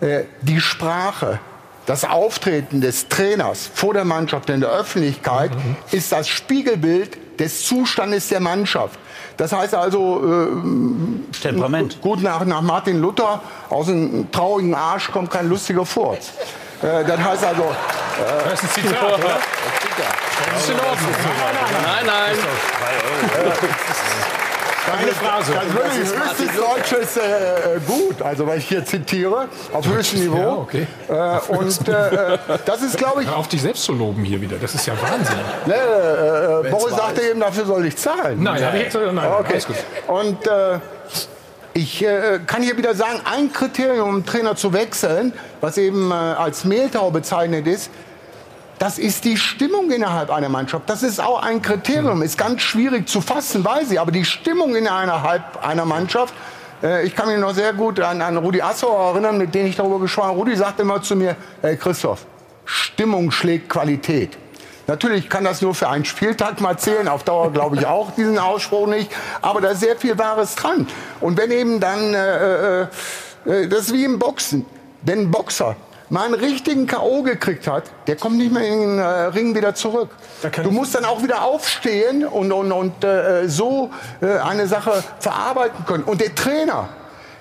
äh, die Sprache, das Auftreten des Trainers vor der Mannschaft in der Öffentlichkeit mhm. ist das Spiegelbild des Zustandes der Mannschaft. Das heißt also, äh, Temperament. gut nach, nach Martin Luther, aus einem traurigen Arsch kommt kein lustiger Furz. Äh, das heißt also. Äh, das ist ein Zitat, oder? Das ist in Ordnung. Nein, nein. nein. Keine Phrase. Das ist wirklich höchstes deutsches äh, Gut, also weil ich hier zitiere, auf höchstem Niveau. Ja, okay. Äh, und äh, das ist, glaube ich... Hör auf dich selbst zu loben hier wieder, das ist ja Wahnsinn. Ne, äh, Boris sagte eben, dafür soll ich zahlen. Nein, nein. Ich gesagt, nein okay. Und äh, ich äh, kann hier wieder sagen, ein Kriterium, um Trainer zu wechseln, was eben äh, als Mehltau bezeichnet ist, das ist die Stimmung innerhalb einer Mannschaft. Das ist auch ein Kriterium. Ist ganz schwierig zu fassen, weiß ich. Aber die Stimmung innerhalb einer Mannschaft, äh, ich kann mich noch sehr gut an, an Rudi Assauer erinnern, mit dem ich darüber gesprochen habe. Rudi sagt immer zu mir, hey Christoph, Stimmung schlägt Qualität. Natürlich kann das nur für einen Spieltag mal zählen, auf Dauer glaube ich auch diesen Ausspruch nicht, aber da ist sehr viel Wahres dran. Und wenn eben dann, äh, äh, äh das ist wie im Boxen, ein Boxer mal einen richtigen K.O. gekriegt hat, der kommt nicht mehr in den äh, Ring wieder zurück. Du musst dann auch wieder aufstehen und, und, und äh, so äh, eine Sache verarbeiten können. Und der Trainer,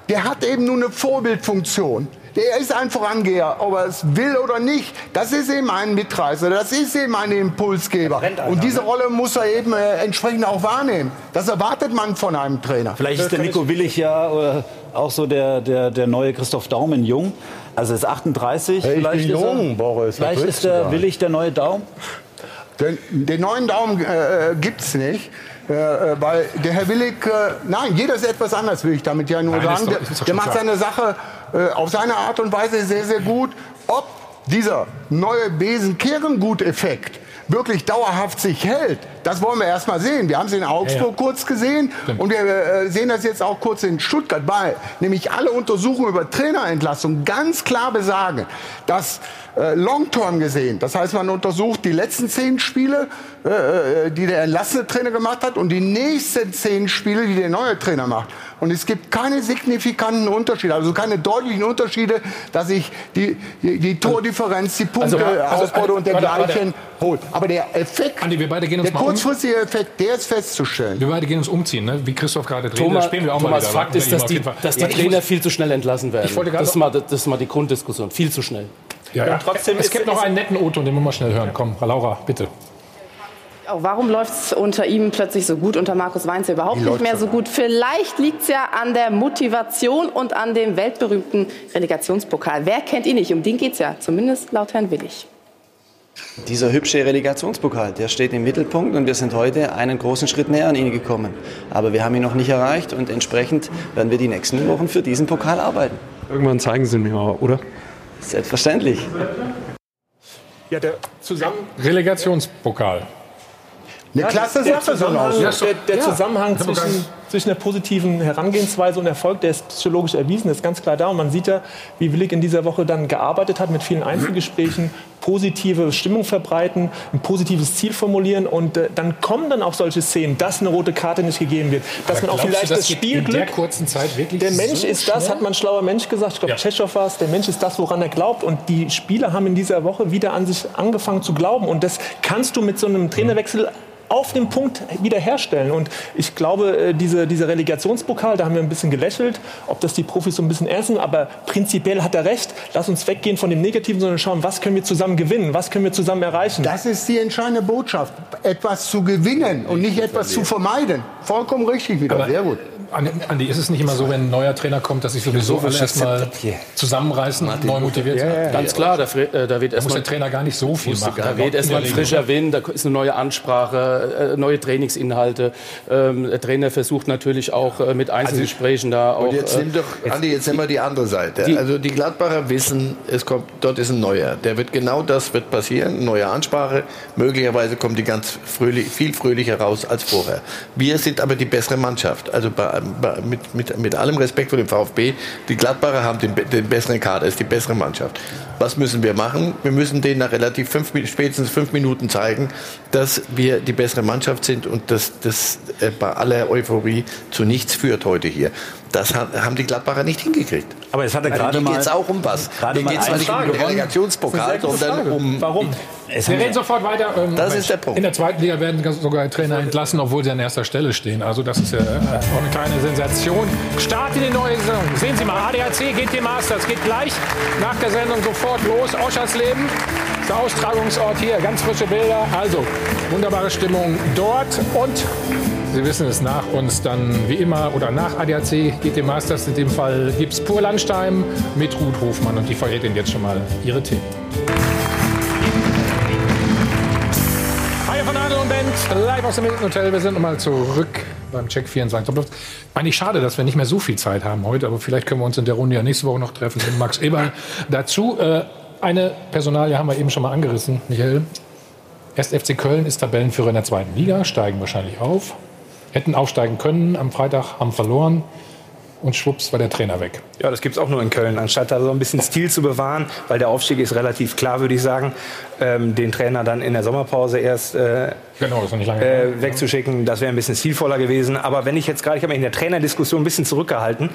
der hat eben nur eine Vorbildfunktion. Der ist ein Vorangeher, ob er es will oder nicht. Das ist eben ein Mitreißer, das ist eben ein Impulsgeber. Und diese ne? Rolle muss er eben äh, entsprechend auch wahrnehmen. Das erwartet man von einem Trainer. Vielleicht ist der Nico Willig ja äh, auch so der, der, der neue Christoph Daumen jung. Also ist 38. Hey, ich bin jung, er, Boris. Vielleicht ist der Willig der neue Daumen. Den, den neuen Daumen äh, äh gibt es nicht. Äh, äh, weil der Herr Willig, äh, nein, jeder ist etwas anders, will ich damit ja nur nein, sagen. Doch, der, der macht seine Sache äh, auf seine Art und Weise sehr, sehr gut. Ob dieser neue Besenkehrenguteffekt wirklich dauerhaft sich hält, das wollen wir erst mal sehen. Wir haben es in Augsburg ja, ja. kurz gesehen Stimmt. und wir äh, sehen das jetzt auch kurz in Stuttgart, weil nämlich alle Untersuchungen über Trainerentlassung ganz klar besagen, dass äh, long-term gesehen, das heißt, man untersucht die letzten zehn Spiele, äh, äh, die der entlassene Trainer gemacht hat und die nächsten zehn Spiele, die der neue Trainer macht. Und es gibt keine signifikanten Unterschiede, also keine deutlichen Unterschiede, dass sich die, die, die Tordifferenz, die Punkte, also, also, Ausbeute und dergleichen holt. Aber der Effekt, Andi, wir beide gehen uns der kurzfristige Effekt, der ist festzustellen. Wir beide gehen uns umziehen, ne? wie Christoph gerade dreht. Thomas, spielen wir auch Thomas, mal wieder, Fakt ist, dass die, dass die ja, Trainer viel zu schnell entlassen werden. Das ist, mal, das ist mal die Grunddiskussion, viel zu schnell. Ja, ja. Trotzdem es gibt noch einen netten o den wir mal schnell hören. Komm, Laura, bitte. Auch warum läuft es unter ihm plötzlich so gut, unter Markus Weinz überhaupt nicht mehr so gut? Vielleicht liegt es ja an der Motivation und an dem weltberühmten Relegationspokal. Wer kennt ihn nicht? Um den geht es ja, zumindest laut Herrn Willig. Dieser hübsche Relegationspokal, der steht im Mittelpunkt und wir sind heute einen großen Schritt näher an ihn gekommen. Aber wir haben ihn noch nicht erreicht und entsprechend werden wir die nächsten Wochen für diesen Pokal arbeiten. Irgendwann zeigen sie mir mal, oder? Selbstverständlich. Ja, der zusammen Relegationspokal. Eine klasse der Sache so der, der Ja. Zusammenhang hab zwischen, zwischen der positiven Herangehensweise und Erfolg, der ist psychologisch erwiesen, ist ganz klar da. Und man sieht ja, wie Willig in dieser Woche dann gearbeitet hat mit vielen Einzelgesprächen, positive Stimmung verbreiten, ein positives Ziel formulieren und äh, dann kommen dann auch solche Szenen, dass eine rote Karte nicht gegeben wird, dass Aber man auch vielleicht du, das geht in der Spielglück kurzen Zeit wirklich der Mensch so ist das, schnell? hat man schlauer Mensch gesagt. Ich glaube, Tschechow war es. Der Mensch ist das, woran er glaubt. Und die Spieler haben in dieser Woche wieder an sich angefangen zu glauben. Und das kannst du mit so einem Trainerwechsel auf dem Punkt wiederherstellen. Und ich glaube, äh, diese, dieser Relegationspokal, da haben wir ein bisschen gelächelt, ob das die Profis so ein bisschen ernst nehmen. Aber prinzipiell hat er recht. Lass uns weggehen von dem Negativen, sondern schauen, was können wir zusammen gewinnen, was können wir zusammen erreichen. Das ist die entscheidende Botschaft. Etwas zu gewinnen und nicht etwas zu vermeiden. Vollkommen richtig wieder. Aber Sehr gut. Andi, ist es nicht immer so, wenn ein neuer Trainer kommt, dass sich sowieso alle erstmal zusammenreißen, neu motiviert sind? Ganz klar, da, äh, da wird Da muss erstmal der Trainer gar nicht so viel machen. Da weht erstmal ein frischer Wind, da ist eine neue Ansprache, äh, neue Trainingsinhalte. Ähm, der Trainer versucht natürlich auch äh, mit Einzelgesprächen da auch. Und jetzt nimm doch, Andi, jetzt nehmen wir die andere Seite. Die- also die Gladbacher wissen, es kommt, dort ist ein neuer. Der wird genau das wird passieren, neue Ansprache. Möglicherweise kommen die ganz fröhlich, viel fröhlicher raus als vorher. Wir sind aber die bessere Mannschaft. Also bei, mit, mit, mit allem Respekt vor dem VfB, die Gladbacher haben den, den besseren Kader, ist die bessere Mannschaft. Was müssen wir machen? Wir müssen denen nach relativ fünf, spätestens fünf Minuten zeigen, dass wir die bessere Mannschaft sind und dass das äh, bei aller Euphorie zu nichts führt heute hier. Das ha- haben die Gladbacher nicht hingekriegt. Aber es hatte Also gerade hier mal- geht es auch um was. gerade Hier geht es nicht um den gewonnen. Relegtionspokal, sondern um... Warum? Wir reden sofort weiter. Ähm, Das Mensch, ist der Punkt. In der zweiten Liga werden sogar Trainer entlassen, obwohl sie an erster Stelle stehen. Also das ist ja äh, auch eine kleine Sensation. Start in die neue Saison. Sehen Sie mal, ADAC GT Masters geht gleich nach der Sendung sofort los. Oschersleben ist der Austragungsort hier. Ganz frische Bilder. Also wunderbare Stimmung dort und Sie wissen es nach uns dann wie immer oder nach ADAC GT Masters. In dem Fall gibt es Pur Landstein mit Ruth Hofmann und die verrät Ihnen jetzt schon mal ihre Themen. Live aus dem Hilton Hotel. Wir sind nochmal zurück beim Check 24. Eigentlich schade, dass wir nicht mehr so viel Zeit haben heute, aber vielleicht können wir uns in der Runde ja nächste Woche noch treffen mit Max Eberl. (laughs) Dazu äh, eine Personalie haben wir eben schon mal angerissen, Michael. Erst FC Köln ist Tabellenführer in der zweiten Liga, steigen wahrscheinlich auf. Hätten aufsteigen können am Freitag, haben verloren. Und schwupps war der Trainer weg. Ja, das gibt es auch nur in Köln. Anstatt da so ein bisschen Stil zu bewahren, weil der Aufstieg ist relativ klar, würde ich sagen, ähm, den Trainer dann in der Sommerpause erst äh, Genau, das nicht lange. äh, wegzuschicken, das wäre ein bisschen stilvoller gewesen. Aber wenn ich jetzt gerade, ich habe mich in der Trainerdiskussion ein bisschen zurückgehalten,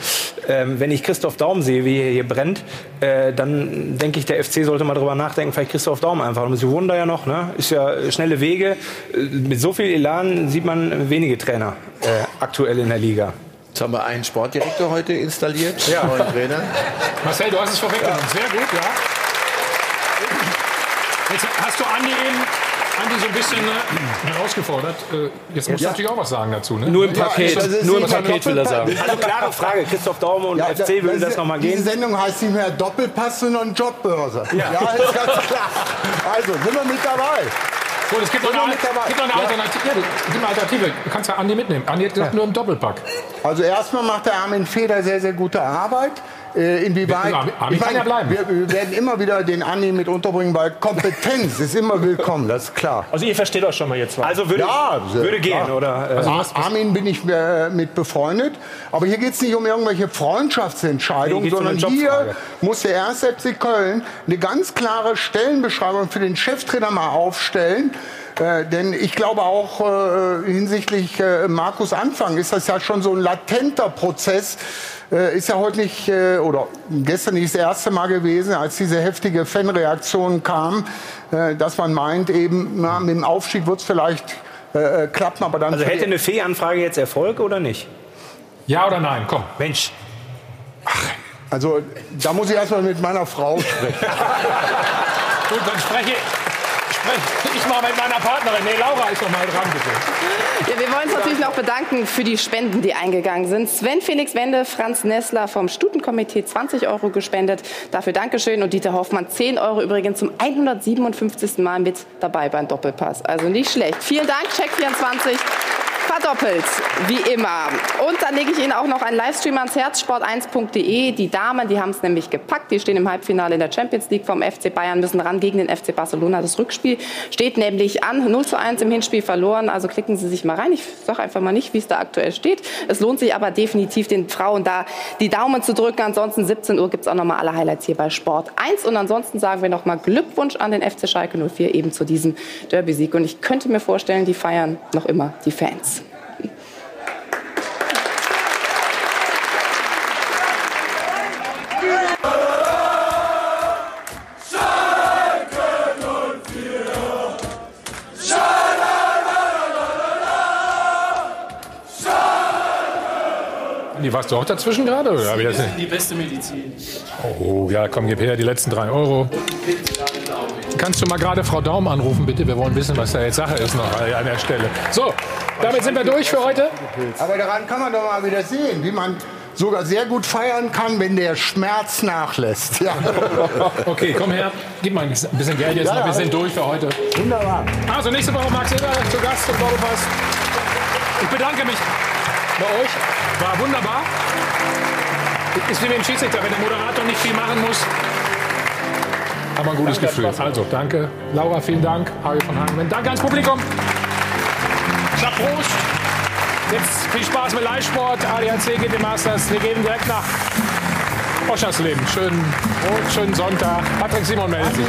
ähm, wenn ich Christoph Daum sehe, wie er hier brennt, äh, dann denke ich, der FC sollte mal drüber nachdenken, vielleicht Christoph Daum einfach. Und sie wohnen da ja noch, ne? ist ja schnelle Wege. Äh, Mit so viel Elan sieht man wenige Trainer äh, aktuell in der Liga. Jetzt haben wir einen Sportdirektor heute installiert, Ja. neuen Trainer. Marcel, du hast es vorweggenommen. Sehr gut, ja. Jetzt hast du Andi eben Andi so ein bisschen äh, herausgefordert. Äh, jetzt musst du Ja. natürlich auch was sagen dazu. Ne? Nur im Paket, das ist nur im Paket will er sagen. Also klare Frage, Christoph Daum und FC würde das nochmal Diese gehen? Sendung heißt nicht mehr Doppelpass, sondern Jobbörse. Ja, ist ganz klar. Also, sind wir mit dabei. Gut, es gibt noch eine, gibt eine. Alternative. Ja, gibt eine Alternative. Du kannst ja Andi mitnehmen. Andi hat gesagt, nur im Doppelpack. Also erstmal macht der Armin Feder sehr, sehr gute Arbeit. Äh, inwieweit, Armin ich ja bleiben. Wir, wir werden immer wieder den Andi mit unterbringen, weil Kompetenz ist immer willkommen, das ist klar. Also ihr versteht euch schon mal jetzt. Also würde, Ja, sehr würde gehen, klar. oder? Äh, Also Ar- Armin bin ich äh, mit befreundet. Aber hier geht es nicht um irgendwelche Freundschaftsentscheidungen, Nee, um sondern eine hier muss der 1. FC Köln eine ganz klare Stellenbeschreibung für den Cheftrainer mal aufstellen. Äh, denn ich glaube auch äh, hinsichtlich äh, Markus Anfang ist das ja schon so ein latenter Prozess. Äh, ist ja heute nicht, äh, oder gestern nicht das erste Mal gewesen, als diese heftige Fanreaktion kam, äh, dass man meint, eben na, mit dem Aufstieg wird es vielleicht äh, äh, klappen, aber dann also hätte eine Fee-Anfrage jetzt Erfolg oder nicht? Ja oder nein? Komm. Mensch. Also da muss ich erstmal mit meiner Frau sprechen. (laughs) Gut, dann spreche, spreche ich mal mit meiner Partnerin. Nee, Laura ist noch mal dran, bitte. Ja, wir wollen uns natürlich noch bedanken für die Spenden, die eingegangen sind. Sven Felix Wende, Franz Nessler vom Stutenkomitee 20 Euro gespendet. Dafür Dankeschön. Und Dieter Hoffmann 10 Euro übrigens zum 157. Mal mit dabei beim Doppelpass. Also nicht schlecht. Vielen Dank, Check24. Verdoppelt, wie immer. Und dann lege ich Ihnen auch noch einen Livestream ans Herz, sport1.de. Die Damen, die haben es nämlich gepackt. Die stehen im Halbfinale in der Champions League vom FC Bayern, müssen ran gegen den FC Barcelona. Das Rückspiel steht nämlich an. 0 zu 1 im Hinspiel verloren. Also klicken Sie sich mal rein. Ich sage einfach mal nicht, wie es da aktuell steht. Es lohnt sich aber definitiv den Frauen da die Daumen zu drücken. Ansonsten 17 Uhr gibt es auch noch mal alle Highlights hier bei Sport 1. Und ansonsten sagen wir noch mal Glückwunsch an den FC Schalke 04 eben zu diesem Derby-Sieg. Und ich könnte mir vorstellen, die feiern noch immer die Fans. Warst du auch dazwischen gerade? Oder? Das ist die beste Medizin. Oh, ja, komm, gib her die letzten drei Euro. Kannst du mal gerade Frau Daum anrufen, bitte? Wir wollen wissen, was da jetzt Sache ist noch an der Stelle. So, damit sind wir durch für heute. Aber daran kann man doch mal wieder sehen, wie man sogar sehr gut feiern kann, wenn der Schmerz nachlässt. Ja. (laughs) Okay, komm her, gib mal ein bisschen Geld jetzt Ja, noch. Wir sind durch für heute. Wunderbar. Also nächste Woche Max Eber zu Gast im Doppelpass. Ich bedanke mich bei euch. War wunderbar. Ist wie mit dem Schiedsrichter, wenn der Moderator nicht viel machen muss. Aber ein gutes Danke, Gefühl. Also danke. Laura, vielen Dank. Harry von Hagen. Danke ans Publikum. Sag Prost. Jetzt viel Spaß mit Live-Sport. ADAC geht im Masters. Wir gehen direkt nach Oschersleben. Schönen, schönen Sonntag. Patrick Simon meldet sich.